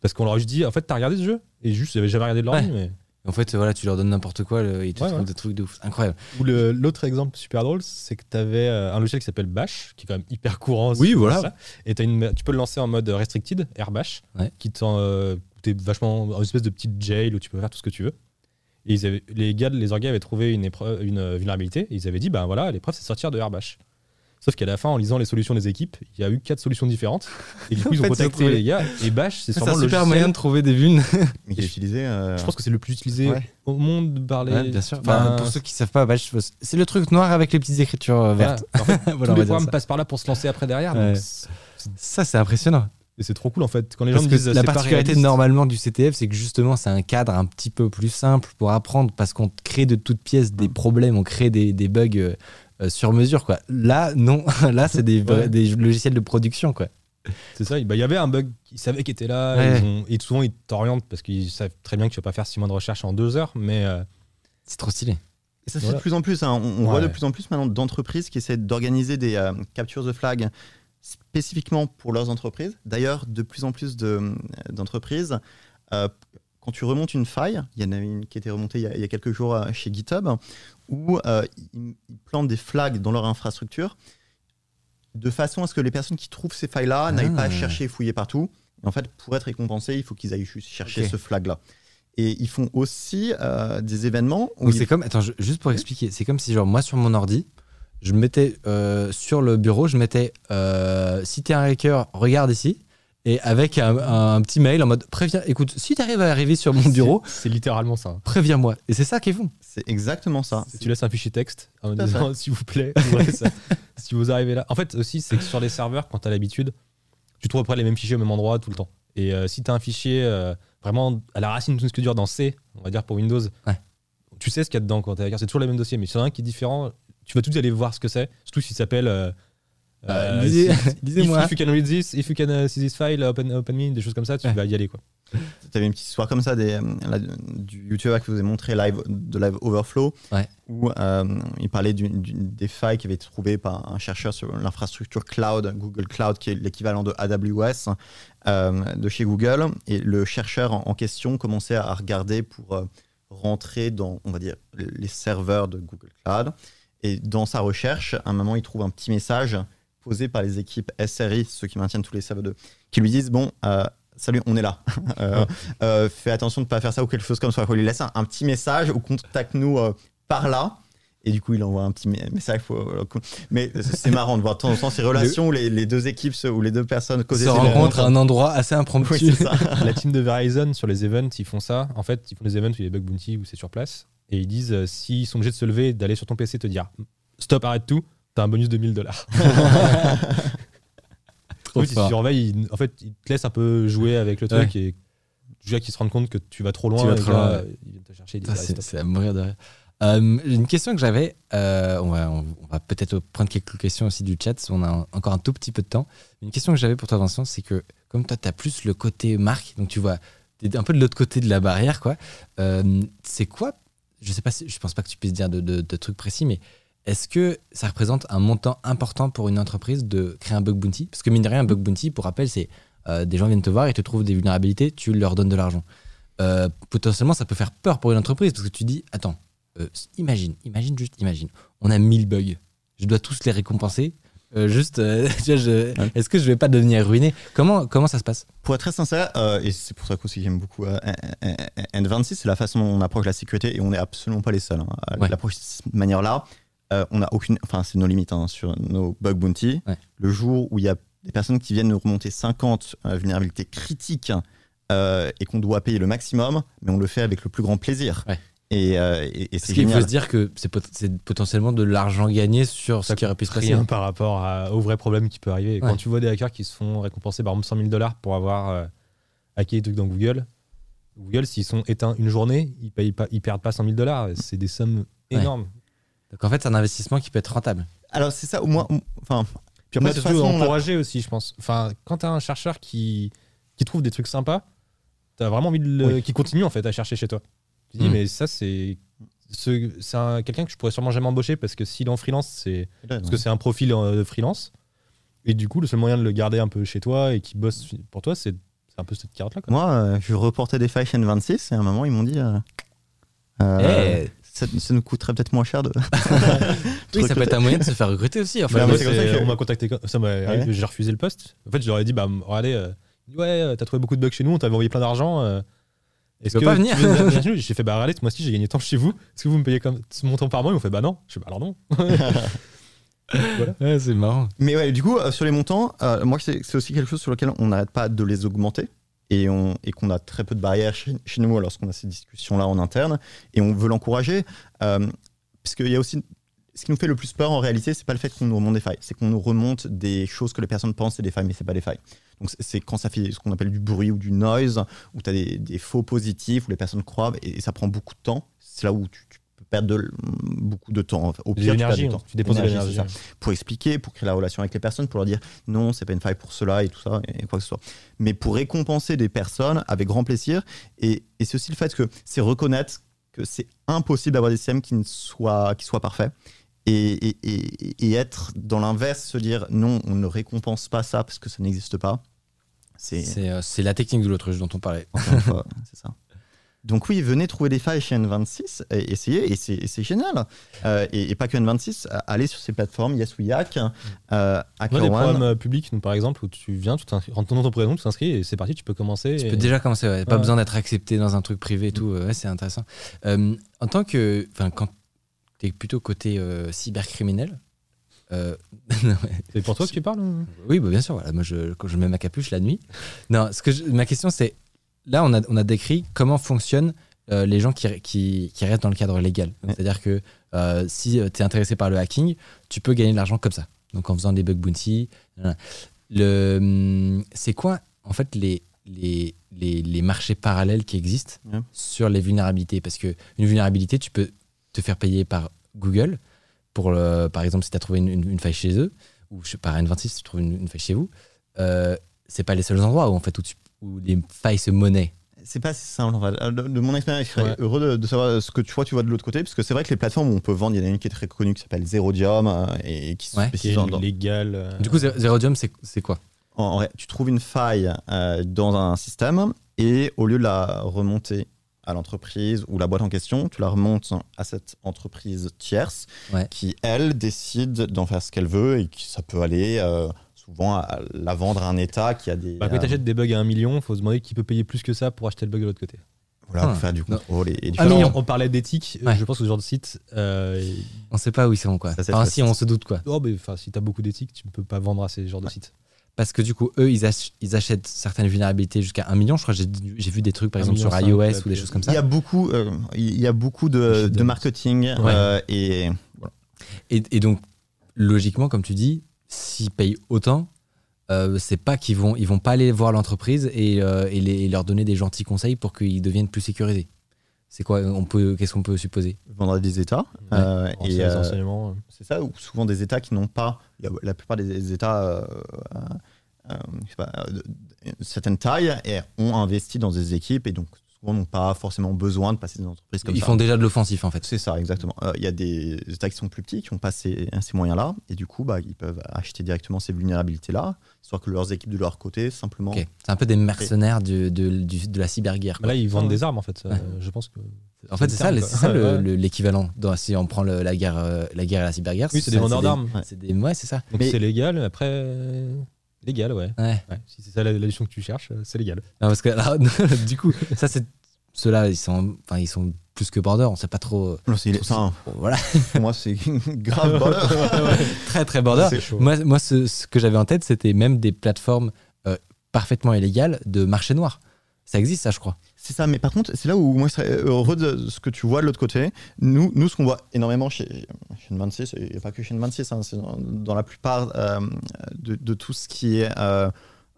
Parce qu'on leur a juste dit, en fait, t'as regardé ce jeu? Et juste, j'avais jamais regardé de l'ordi, mais... En fait, voilà, tu leur donnes n'importe quoi, le- ils te Ouais, trouvent ouais. des trucs de ouf. Incroyable. Ou l'autre exemple super drôle, c'est que t'avais euh, un logiciel qui s'appelle Bash, qui est quand même hyper courant. Oui, voilà. ça. Et t'as une, tu peux le lancer en mode restricted, Airbash, Ouais. qui t'en, euh, t'es vachement une espèce de petite jail où tu peux faire tout ce que tu veux. Et ils avaient, les gars, les orgas avaient trouvé une, épreuve, une euh, vulnérabilité et ils avaient dit, ben voilà, l'épreuve c'est sortir de Airbash. Sauf qu'à la fin, en lisant les solutions des équipes, il y a eu quatre solutions différentes. Et du coup, ils ont fait, contacté trouvé- les gars. Et Bash, c'est C'est sûrement un le super moyen de trouver des vunes. Mais qui est utilisé. euh, Je pense que c'est le plus utilisé Ouais. au monde par les. Ouais, bien sûr. Enfin, Enfin, pour ceux qui savent pas, je- c'est le truc noir avec les petites écritures euh, voilà. vertes. En fait, Voilà, on tous les programmes passent par là pour se lancer après derrière. Ouais. donc Ça, c'est impressionnant. Et c'est trop cool en fait. Quand les Parce gens que disent la pas particularité normalement du CTF, c'est que justement, c'est un cadre un petit peu plus simple pour apprendre parce qu'on crée de toutes pièces des problèmes, on crée des, des bugs euh, sur mesure. Quoi. Là, non. Là, c'est des, vrais- Ouais. des logiciels de production. Quoi. C'est ça. bah, Il y avait un bug qu'ils savaient qu'il était là. Ouais. ils ont- et souvent, ils t'orientent parce qu'ils savent très bien que tu vas pas faire six mois de recherche en deux heures. Mais euh, C'est trop stylé. Et ça se Voilà. fait de plus en plus. hein. On, on voit de plus en plus maintenant d'entreprises qui essaient d'organiser des euh, captures de flag spécifiquement pour leurs entreprises. D'ailleurs, de plus en plus de, euh, d'entreprises, euh, quand tu remontes une faille, il y en a une qui a été remontée il y a, il y a quelques jours euh, chez GitHub, où euh, ils, ils plantent des flags dans leur infrastructure de façon à ce que les personnes qui trouvent ces failles-là n'aillent pas Ah. chercher et fouiller partout. Et en fait, pour être récompensés, il faut qu'ils aillent chercher ce flag-là. Et ils font aussi euh, des événements où ils- c'est comme, attends, je- juste pour expliquer, c'est comme si genre moi sur mon ordi, je mettais euh, sur le bureau, je mettais si t'es un hacker, regarde ici, et avec un, un petit mail en mode préviens, écoute, si tu arrives à arriver sur mon bureau, C'est littéralement ça. préviens-moi. Et c'est ça qui est fou. C'est exactement ça. Tu laisses un fichier texte en disant s'il vous plaît, ça. si vous arrivez là. En fait, aussi, c'est que sur les serveurs, quand tu as l'habitude, tu trouves après les mêmes fichiers au même endroit tout le temps. Et euh, si tu as un fichier euh, vraiment à la racine de tout ce que dur dans C, on va dire pour Windows, Ouais. tu sais ce qu'il y a dedans quand tu c'est toujours les mêmes dossiers. Mais s'il y en a un qui est différent, tu vas tout de suite aller voir ce que c'est. Surtout s'il s'appelle. euh, Euh, euh, lisez- si- lisez-moi. If, if you can read this, if you can uh, see this file, open, open me, des choses comme ça, tu Ouais. vas y aller. Quoi. Tu avais une petite histoire comme ça des, là, du YouTuber que je vous ai montré live, de Live Overflow, Ouais. où euh, il parlait des failles qui avaient été trouvées par un chercheur sur l'infrastructure cloud, Google Cloud, qui est l'équivalent de AWS euh, de chez Google. Et le chercheur en, en question commençait à regarder pour euh, rentrer dans, on va dire, les serveurs de Google Cloud. Et dans sa recherche, à un moment, il trouve un petit message posé par les équipes SRI, ceux qui maintiennent tous les serveurs de, qui lui disent bon. euh, Salut, on est là. Euh, euh, fais attention de ne pas faire ça ou quelque chose comme ça. Il lui laisse un, un petit message ou contacte-nous euh, par là. Et du coup, il envoie un petit message. faut- mais c'est marrant de voir de temps en temps ces relations où les, les deux équipes ou les deux personnes causent se rencontrent à un endroit assez impromptu. Oui, c'est ça. La team de Verizon sur les events, ils font ça. En fait, ils font des events où il y a des bug bounty où c'est sur place. Et ils disent euh, s'ils sont obligés de se lever, d'aller sur ton PC, te dire stop, arrête tout, t'as un bonus de 1000 dollars. Trop Oui, fort. en fait, ils te laissent un peu jouer avec le truc et jusqu'à qu'ils se rendent compte que tu vas trop loin. Tu vas trop loin, ouais. Ils viennent te chercher. Disent, c'est à mourir de rire. Euh, une question que j'avais, euh, on va, peut-être prendre quelques questions aussi du chat, si on a encore un tout petit peu de temps. Une question que j'avais pour toi, Vincent, c'est que comme toi, tu as plus le côté marque, donc tu vois, es un peu de l'autre côté de la barrière, quoi. Euh, c'est quoi Je sais pas, si- je pense pas que tu puisses dire de, de- de trucs précis, mais est-ce que ça représente un montant important pour une entreprise de créer un bug bounty? Parce que mine de rien, un bug bounty, pour rappel, c'est euh, des gens viennent te voir et te trouvent des vulnérabilités, tu leur donnes de l'argent. Euh, potentiellement, ça peut faire peur pour une entreprise parce que tu dis, attends, euh, imagine, imagine juste, imagine, on a 1000 bugs, je dois tous les récompenser. Juste, Ouais. est-ce que je vais pas devenir ruiné? Comment, comment ça se passe? Pour être très sincère, et c'est pour ça aussi que j'aime beaucoup euh, N26, c'est la façon dont on approche la sécurité et on n'est absolument pas les seuls hein, à Ouais. l'approcher de cette manière-là. Euh, on a aucune, enfin c'est nos limites hein, sur nos bug bounty. Ouais. Le jour où il y a des personnes qui viennent nous remonter 50 euh, vulnérabilités critiques euh, et qu'on doit payer le maximum, mais on le fait avec le plus grand plaisir. Ouais. Et, euh, et- et Parce c'est qu'il faut se dire que c'est pot- c'est potentiellement de l'argent gagné sur ce Ça qui aurait pu se passer. rien par rapport à- au vrai problème qui peut arriver. Ouais. Quand tu vois des hackers qui se font récompenser par exemple 100 000 dollars pour avoir euh, hacké des trucs dans Google, Google, s'ils sont éteints une journée, ils, payent pas, ils perdent pas 100 000 dollars. C'est des sommes énormes. Donc en fait, c'est un investissement qui peut être rentable. Alors c'est ça, au moins, enfin. Puis après, surtout façon, encourager aussi, je pense. Enfin, quand tu as un chercheur qui, qui trouve des trucs sympas, tu as vraiment envie de le, Oui. qui continue en fait à chercher chez toi. Tu te dis, Mm. mais ça, c'est ce- c'est un- quelqu'un que je pourrais sûrement jamais embaucher parce que s'il est en freelance, c'est parce que c'est un profil euh, de freelance. Et du coup, le seul moyen de le garder un peu chez toi et qui bosse pour toi, c'est c'est un peu cette carotte-là. quoi. Moi, euh, je reportais des failles chez 26 et à un moment, ils m'ont dit euh, euh, Eh, ça, ça nous coûterait peut-être moins cher de. oui, ça peut être un moyen de se faire recruter aussi. Enfin, Bah, moi, mais c'est comme ça c'est- que- on m'a contacté, ça m'a Ouais. j'ai refusé le poste. En fait, je leur ai dit, bah, regardez, euh, ouais, euh, t'as trouvé beaucoup de bugs chez nous, on t'avait envoyé plein d'argent. euh, Est-ce peux que pas venir J'ai fait, bah, regardez, moi aussi, j'ai gagné tant chez vous. Est-ce que vous me payez comme ce montant par mois? Ils m'ont fait, bah non. Je fais, bah alors non. Ouais, c'est marrant. Mais ouais, du coup, euh, sur les montants, euh, moi, c'est aussi quelque chose sur lequel on n'arrête pas de les augmenter et, on- qu'on a très peu de barrières chez, nous lorsqu'on a ces discussions-là en interne et on veut l'encourager. Euh, parce qu'il y a aussi. Ce qui nous fait le plus peur en réalité, c'est pas le fait qu'on nous remonte des failles, c'est qu'on nous remonte des choses que les personnes pensent c'est des failles, mais c'est pas des failles. Donc c'est- quand ça fait ce qu'on appelle du bruit ou du noise, où tu as des, faux positifs, où les personnes croient et, ça prend beaucoup de temps. C'est là où tu, perdre de- beaucoup de temps. Au pire, tu perds l'énergie, du temps. tu dépenses de L'énergie, pour expliquer, pour créer la relation avec les personnes, pour leur dire non, c'est pas une faille pour cela et tout ça, et quoi que ce soit. Mais pour récompenser des personnes avec grand plaisir. Et, et c'est aussi le fait que c'est reconnaître que c'est impossible d'avoir des systèmes qui, ne soient, qui soient parfaits. Et, et- et- et être dans l'inverse, se dire non, on ne récompense pas ça parce que ça n'existe pas. C'est C'est euh, la technique de l'autruche dont on parlait. encore une fois, c'est ça. Donc oui, venez trouver des failles chez N26, et essayez, et c'est et c'est génial. Euh, et, et pas que N26, euh, allez sur ces plateformes, Yes We Hack, euh, On a des programmes euh, publics, nous, par exemple, où tu viens, tu rentres ton nom, ton prénom, tu t'inscris et c'est parti, tu peux commencer. Tu et- peux déjà commencer, ouais. pas Ouais. besoin d'être accepté dans un truc privé et tout. Ouais, c'est intéressant. Euh, en tant que. Enfin, quand tu es plutôt côté euh, cybercriminel, euh, C'est pour toi que tu parles ou? Oui, bah, bien sûr. Voilà. Moi, je, quand je mets ma capuche la nuit. Non, ce que je- ma question, c'est là, on a, on a décrit comment fonctionnent euh, les gens qui, qui, qui restent dans le cadre légal. Ouais. C'est-à-dire que euh, si tu es intéressé par le hacking, tu peux gagner de l'argent comme ça. Donc, en faisant des bug bounty. Le, hum, c'est quoi, en fait, les, les, les, les marchés parallèles qui existent Ouais. sur les vulnérabilités? Parce qu'une vulnérabilité, tu peux te faire payer par Google. Pour le, par exemple, si tu as trouvé une, une- une faille chez eux, ou pas, N26, si tu trouves une, une faille chez vous, euh, c'est pas les seuls endroits où, en fait, où, tu- où les failles se monnaient. C'est pas si simple en fait. Euh, De, de mon expérience, je serais Ouais. heureux de, de savoir ce que tu vois, tu vois de l'autre côté, parce que c'est vrai que les plateformes où on peut vendre, il y en a une qui est très connue qui s'appelle Zerodium euh, et, qui se Ouais. Qui est dans, dans- légal. euh, Du coup, Zero- Zerodium, c'est c'est quoi? En- en vrai, tu trouves une faille euh, dans un système et au lieu de la remonter à l'entreprise ou la boîte en question, tu la remontes à cette entreprise tierce Ouais. qui, elle, décide d'en faire ce qu'elle veut et qui ça peut aller euh, souvent à la vendre à un État qui a des. Bah, quand euh, tu achètes des bugs à un million, faut se demander qui peut payer plus que ça pour acheter le bug de l'autre côté. voilà, pour Ah. faire du contrôle et, et du Alors, million. on parlait d'éthique, Ouais. je pense que ce genre de site. euh, On sait pas où ils sont, quoi. Ça, Enfin, si, on se doute, quoi. oh, mais, enfin, si t'as beaucoup d'éthique, tu ne peux pas vendre à ces genres de sites. Parce que du coup, eux, ils, ach- ils achètent certaines vulnérabilités jusqu'à un million. Je crois que j'ai vu des trucs, par exemple, sur million iOS ou des choses comme Il ça. y a beaucoup, euh, il y a beaucoup de, marketing euh, et Et, et donc, logiquement, comme tu dis, s'ils payent autant, euh, c'est pas qu'ils vont, ils vont pas aller voir l'entreprise et, euh, et les- et leur donner des gentils conseils pour qu'ils deviennent plus sécurisés. C'est quoi on peut, Qu'est-ce qu'on peut supposer? Vendre à des États. euh, et ces euh, enseignements, euh. c'est ça, ou souvent des États qui n'ont pas, il y a- la plupart des États, euh, euh, euh, je sais pas, de- de- certaines tailles, et ont investi dans des équipes et donc souvent n'ont pas forcément besoin de passer des entreprises comme Ils ça. font déjà de l'offensif, en fait. C'est ça, exactement. Euh, Il y a des États qui sont plus petits, qui n'ont pas ces, ces moyens-là, et du coup, bah, ils peuvent acheter directement ces vulnérabilités-là, soit que leurs équipes de leur côté, simplement. Ok. C'est un peu des mercenaires du- de, du- de la cyberguerre. Là, ils vendent Ouais. des armes en fait. Euh, Ouais. je pense que. En fait, c'est ça, l'équivalent. Si on prend le- la, guerre, euh, la guerre et la cyberguerre. Oui, c'est des vendeurs d'armes. Ouais. C'est des, ouais, c'est ça. Donc Mais- c'est légal. Après, légal, ouais. Ouais. Ouais. Si c'est ça la, la notion que tu cherches, euh, c'est légal. Non, parce que alors, du coup, ça c'est ceux-là, ils sont, enfin, ils sont plus que border. On sait pas trop. Non, c'est- bon, voilà, pour moi, c'est grave border. très très border. C'est chaud. Moi, moi, ce, ce que j'avais en tête, c'était même des plateformes euh, parfaitement illégales de marché noir. Ça existe, ça, je crois. C'est ça, mais par contre, c'est là où moi je serais heureux de ce que tu vois de l'autre côté. Nous, nous ce qu'on voit énormément chez, chez N26, et pas que chez N26, hein, c'est dans, dans la plupart euh, de, de tout ce qui est euh,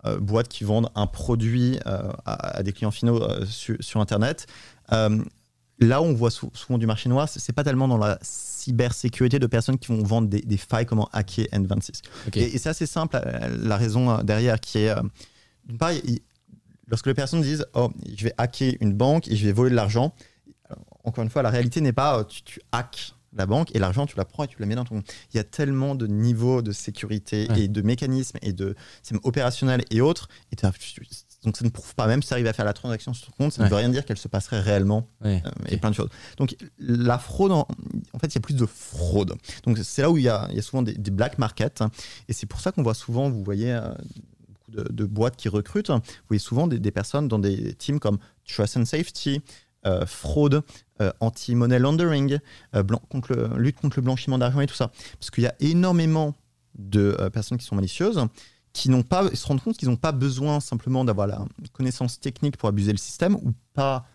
euh, boîtes qui vendent un produit euh, à, à des clients finaux euh, sur, Internet. Euh, là où on voit sou- souvent du marché noir, c'est pas tellement dans la cybersécurité de personnes qui vont vendre des, des failles comment hacker N26. Ok. Et, et c'est assez simple, euh, la raison euh, derrière qui est, euh, d'une part, il- lorsque les personnes disent oh je vais hacker une banque et je vais voler de l'argent encore une fois la réalité n'est pas euh, tu, tu hackes la banque et l'argent tu la prends et tu la mets dans ton il y a tellement de niveaux de sécurité Ouais. et de mécanismes et de systèmes opérationnels et autres et donc ça ne prouve pas même si tu arrives à faire la transaction sur ton compte ça Ouais. ne veut rien dire qu'elle se passerait réellement Ouais, euh, et plein de choses. Donc la fraude, en, en fait, il y a plus de fraude. Donc c'est là où il y y a souvent des, des black markets. Et c'est pour ça qu'on voit souvent, vous voyez, euh, de, de boîtes qui recrutent, vous voyez souvent des, des personnes dans des teams comme Trust and Safety, euh, fraude, euh, anti-money laundering, euh, blan- contre le- lutte contre le blanchiment d'argent et tout ça. Parce qu'il y a énormément de euh, personnes qui sont malicieuses qui n'ont pas, ils se rendent compte qu'ils n'ont pas besoin simplement d'avoir la connaissance technique pour abuser le système ou pas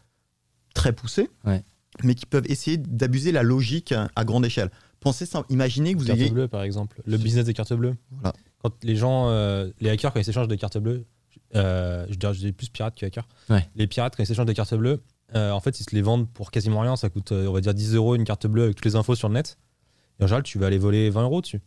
très poussée, Ouais. mais qui peuvent essayer d'abuser la logique à grande échelle. Pensez, simple- imaginez que vous Carte ayez. bleue, par exemple. Le business des cartes bleues. Voilà. Quand les gens, euh, les hackers, quand ils s'échangent des cartes bleues, euh, je dirais je dis plus pirates que hackers. Ouais. Les pirates, quand ils s'échangent des cartes bleues, euh, en fait, ils se les vendent pour quasiment rien. Ça coûte, on va dire, 10 euros une carte bleue avec toutes les infos sur le net. Et en général, tu vas aller voler 20 euros dessus.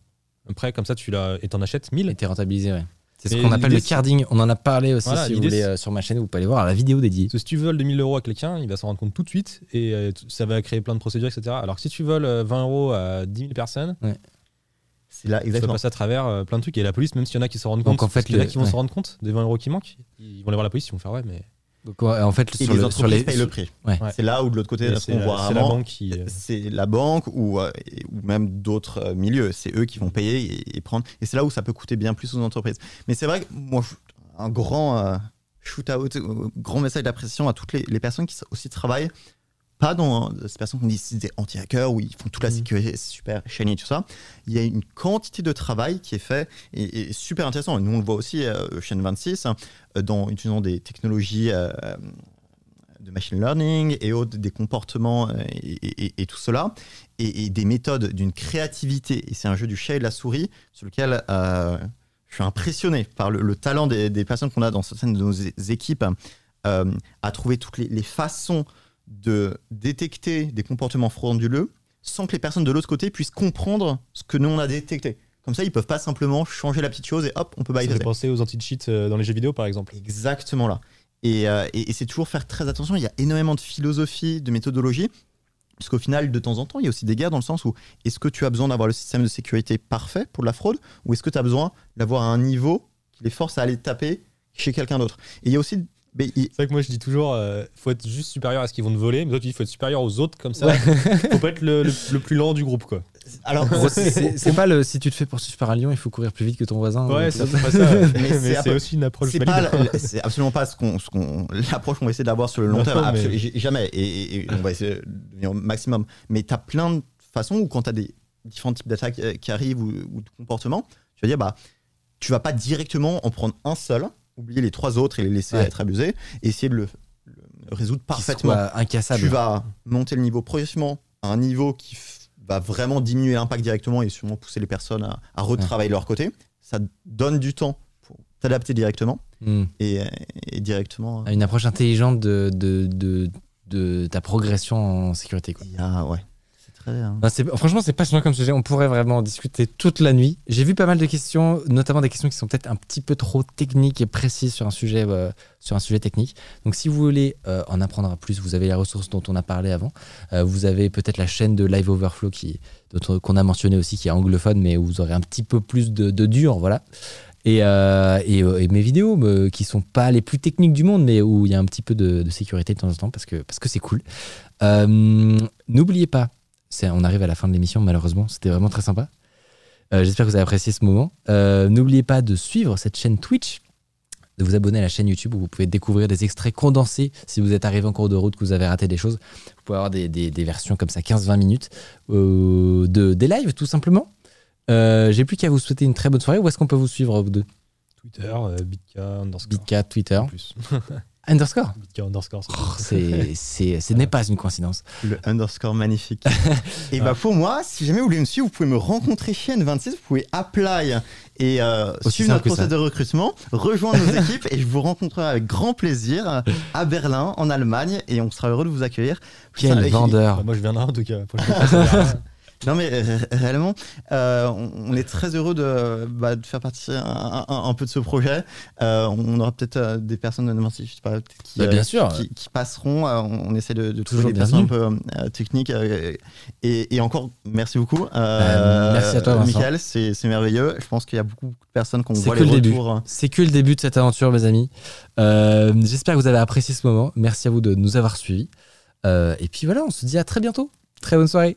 Après, comme ça, tu l'as et t'en achètes 1000. était rentabilisé, ouais. C'est ce qu'on appelle le carding. On en a parlé aussi, Voilà, si vous voulez, euh, sur ma chaîne, vous pouvez aller voir la vidéo dédiée. Parce que si tu voles 2000 euros à quelqu'un, il va s'en rendre compte tout de suite et euh, ça va créer plein de procédures, etc. Alors que si tu voles euh, 20 euros à 10 000 personnes, C'est là, tu vas exactement. passer à travers euh, plein de trucs. Et la police, même s'il y en a qui s'en rendent Donc, compte, en fait, parce qu'il y en a le- qui vont ouais. se rendre compte des 20 euros qui manquent, ils vont aller voir la police, ils vont faire ouais, mais Donc, en fait, Et sur, les le- entreprises sur les. payent le prix. Ouais. C'est là où de l'autre côté, la, voit c'est la rarement, banque qui. euh, c'est la banque ou, euh, ou même d'autres euh, milieux. C'est eux qui vont payer et, et prendre. Et c'est là où ça peut coûter bien plus aux entreprises. Mais c'est vrai que moi, un grand euh, shoot-out, grand message d'appréciation à toutes les, les personnes qui aussi travaillent pas dans ces personnes qui c'est des anti-hackers où ils font toute la Mhm. sécurité, c'est super shiny et tout ça. Il y a une quantité de travail qui est fait et, et super intéressant. Et nous, on le voit aussi euh, chez N26 hein, dans utilisant des technologies euh, de machine learning et autres, des comportements euh, et, et- et tout cela, et, des méthodes d'une créativité. Et c'est un jeu du chat et de la souris sur lequel euh, je suis impressionné par le, le talent des, des personnes qu'on a dans certaines de nos équipes à trouver toutes les, les façons de détecter des comportements frauduleux sans que les personnes de l'autre côté puissent comprendre ce que nous on a détecté. Comme ça, ils peuvent pas simplement changer la petite chose et hop, on peut Ça bypasser. fait penser aux anti-cheats euh, dans les jeux vidéo, par exemple. Exactement là. Et, euh, et- et c'est toujours faire très attention. Il y a énormément de philosophie, de méthodologie. Parce qu'au final, de temps en temps, il y a aussi des guerres dans le sens où est-ce que tu as besoin d'avoir le système de sécurité parfait pour de la fraude ou est-ce que tu as besoin d'avoir un niveau qui les force à aller taper chez quelqu'un d'autre? Et il y a aussi. Mais il- C'est vrai que moi je dis toujours, euh, faut être juste supérieur à ce qu'ils vont te voler, mais toi tu dis faut être supérieur aux autres comme ça. faut pas être le, le- le plus lent du groupe quoi. alors, c'est- pas le si tu te fais poursuivre par un lion, il faut courir plus vite que ton voisin. Ouais, c'est pas ça. Mais mais c'est un c'est peu- aussi une approche c'est absolument pas ce qu'on, ce qu'on- l'approche qu'on va essayer d'avoir sur le long Non, terme. mais- jamais. Et, et- et on va essayer de devenir au maximum. Mais tu as plein de façons où quand tu as des différents types d'attaques euh, qui arrivent ou, ou de comportements, tu vas dire bah tu vas pas directement en prendre un seul, oublier les trois autres et les laisser Ouais. être abusés, et essayer de le, le résoudre parfaitement. incassable. Tu vas monter le niveau progressivement à un niveau qui va vraiment diminuer l'impact directement et sûrement pousser les personnes à, à retravailler leur côté. Ça donne du temps pour t'adapter directement Hmm. et, et directement. À Une approche intelligente de, de, de, de ta progression en sécurité. Quoi. A, ouais, très. hein. C'est- franchement, c'est passionnant comme sujet. On pourrait vraiment en discuter toute la nuit. J'ai vu pas mal de questions, notamment des questions qui sont peut-être un petit peu trop techniques et précises sur un sujet, euh, sur un sujet technique. Donc, si vous voulez euh, en apprendre plus, vous avez les ressources dont on a parlé avant. Euh, vous avez peut-être la chaîne de Live Overflow qui, qu'on a mentionné aussi, qui est anglophone, mais où vous aurez un petit peu plus de, dur, voilà. Et, et, mes vidéos euh, qui sont pas les plus techniques du monde, mais où il y a un petit peu de, sécurité de temps en temps parce que parce que c'est cool. N'oubliez pas, on arrive à la fin de l'émission malheureusement, c'était vraiment très sympa. Euh, J'espère que vous avez apprécié ce moment. Euh, N'oubliez pas de suivre cette chaîne Twitch, de vous abonner à la chaîne YouTube où vous pouvez découvrir des extraits condensés. Si vous êtes arrivé en cours de route, que vous avez raté des choses, vous pouvez avoir des, des- des versions comme ça, 15-20 minutes, euh, de, des lives tout simplement. J'ai plus qu'à vous souhaiter une très bonne soirée. Où est-ce qu'on peut vous suivre, vous deux? Twitter, Bitka underscore. Bitcat, Twitter, plus. underscore. Bitka underscore. c'est- Oh, ce n'est pas une coïncidence. Le underscore magnifique. et bah pour moi, si jamais vous voulez me suivre, vous pouvez me rencontrer chez N26, vous pouvez apply et euh, suivre notre process de recrutement, rejoindre nos équipes et je vous rencontrerai avec grand plaisir à Berlin, en Allemagne, et on sera heureux de vous accueillir. Quel vendeur. Bah, moi je viendrai en tout cas. Non mais ré- réellement, euh, on on est très heureux de, bah, de faire partie un, un- un peu de ce projet. Euh, on aura peut-être euh, des personnes de Nancy, je sais pas, peut-être qui, Bah, bien euh, sûr. qui, qui passeront. Euh, on, essaie de, de Toujours trouver des personnes un peu euh, techniques. euh, et, et encore, merci beaucoup. Euh, Bah, merci à toi, Vincent. Michael, c'est merveilleux. Je pense qu'il y a beaucoup de personnes qui ont C'est voit que les le retours. C'est que le début de cette aventure, mes amis. Euh, j'espère que vous avez apprécié ce moment. Merci à vous de nous avoir suivis. Euh, et puis voilà, on se dit à très bientôt. Très bonne soirée.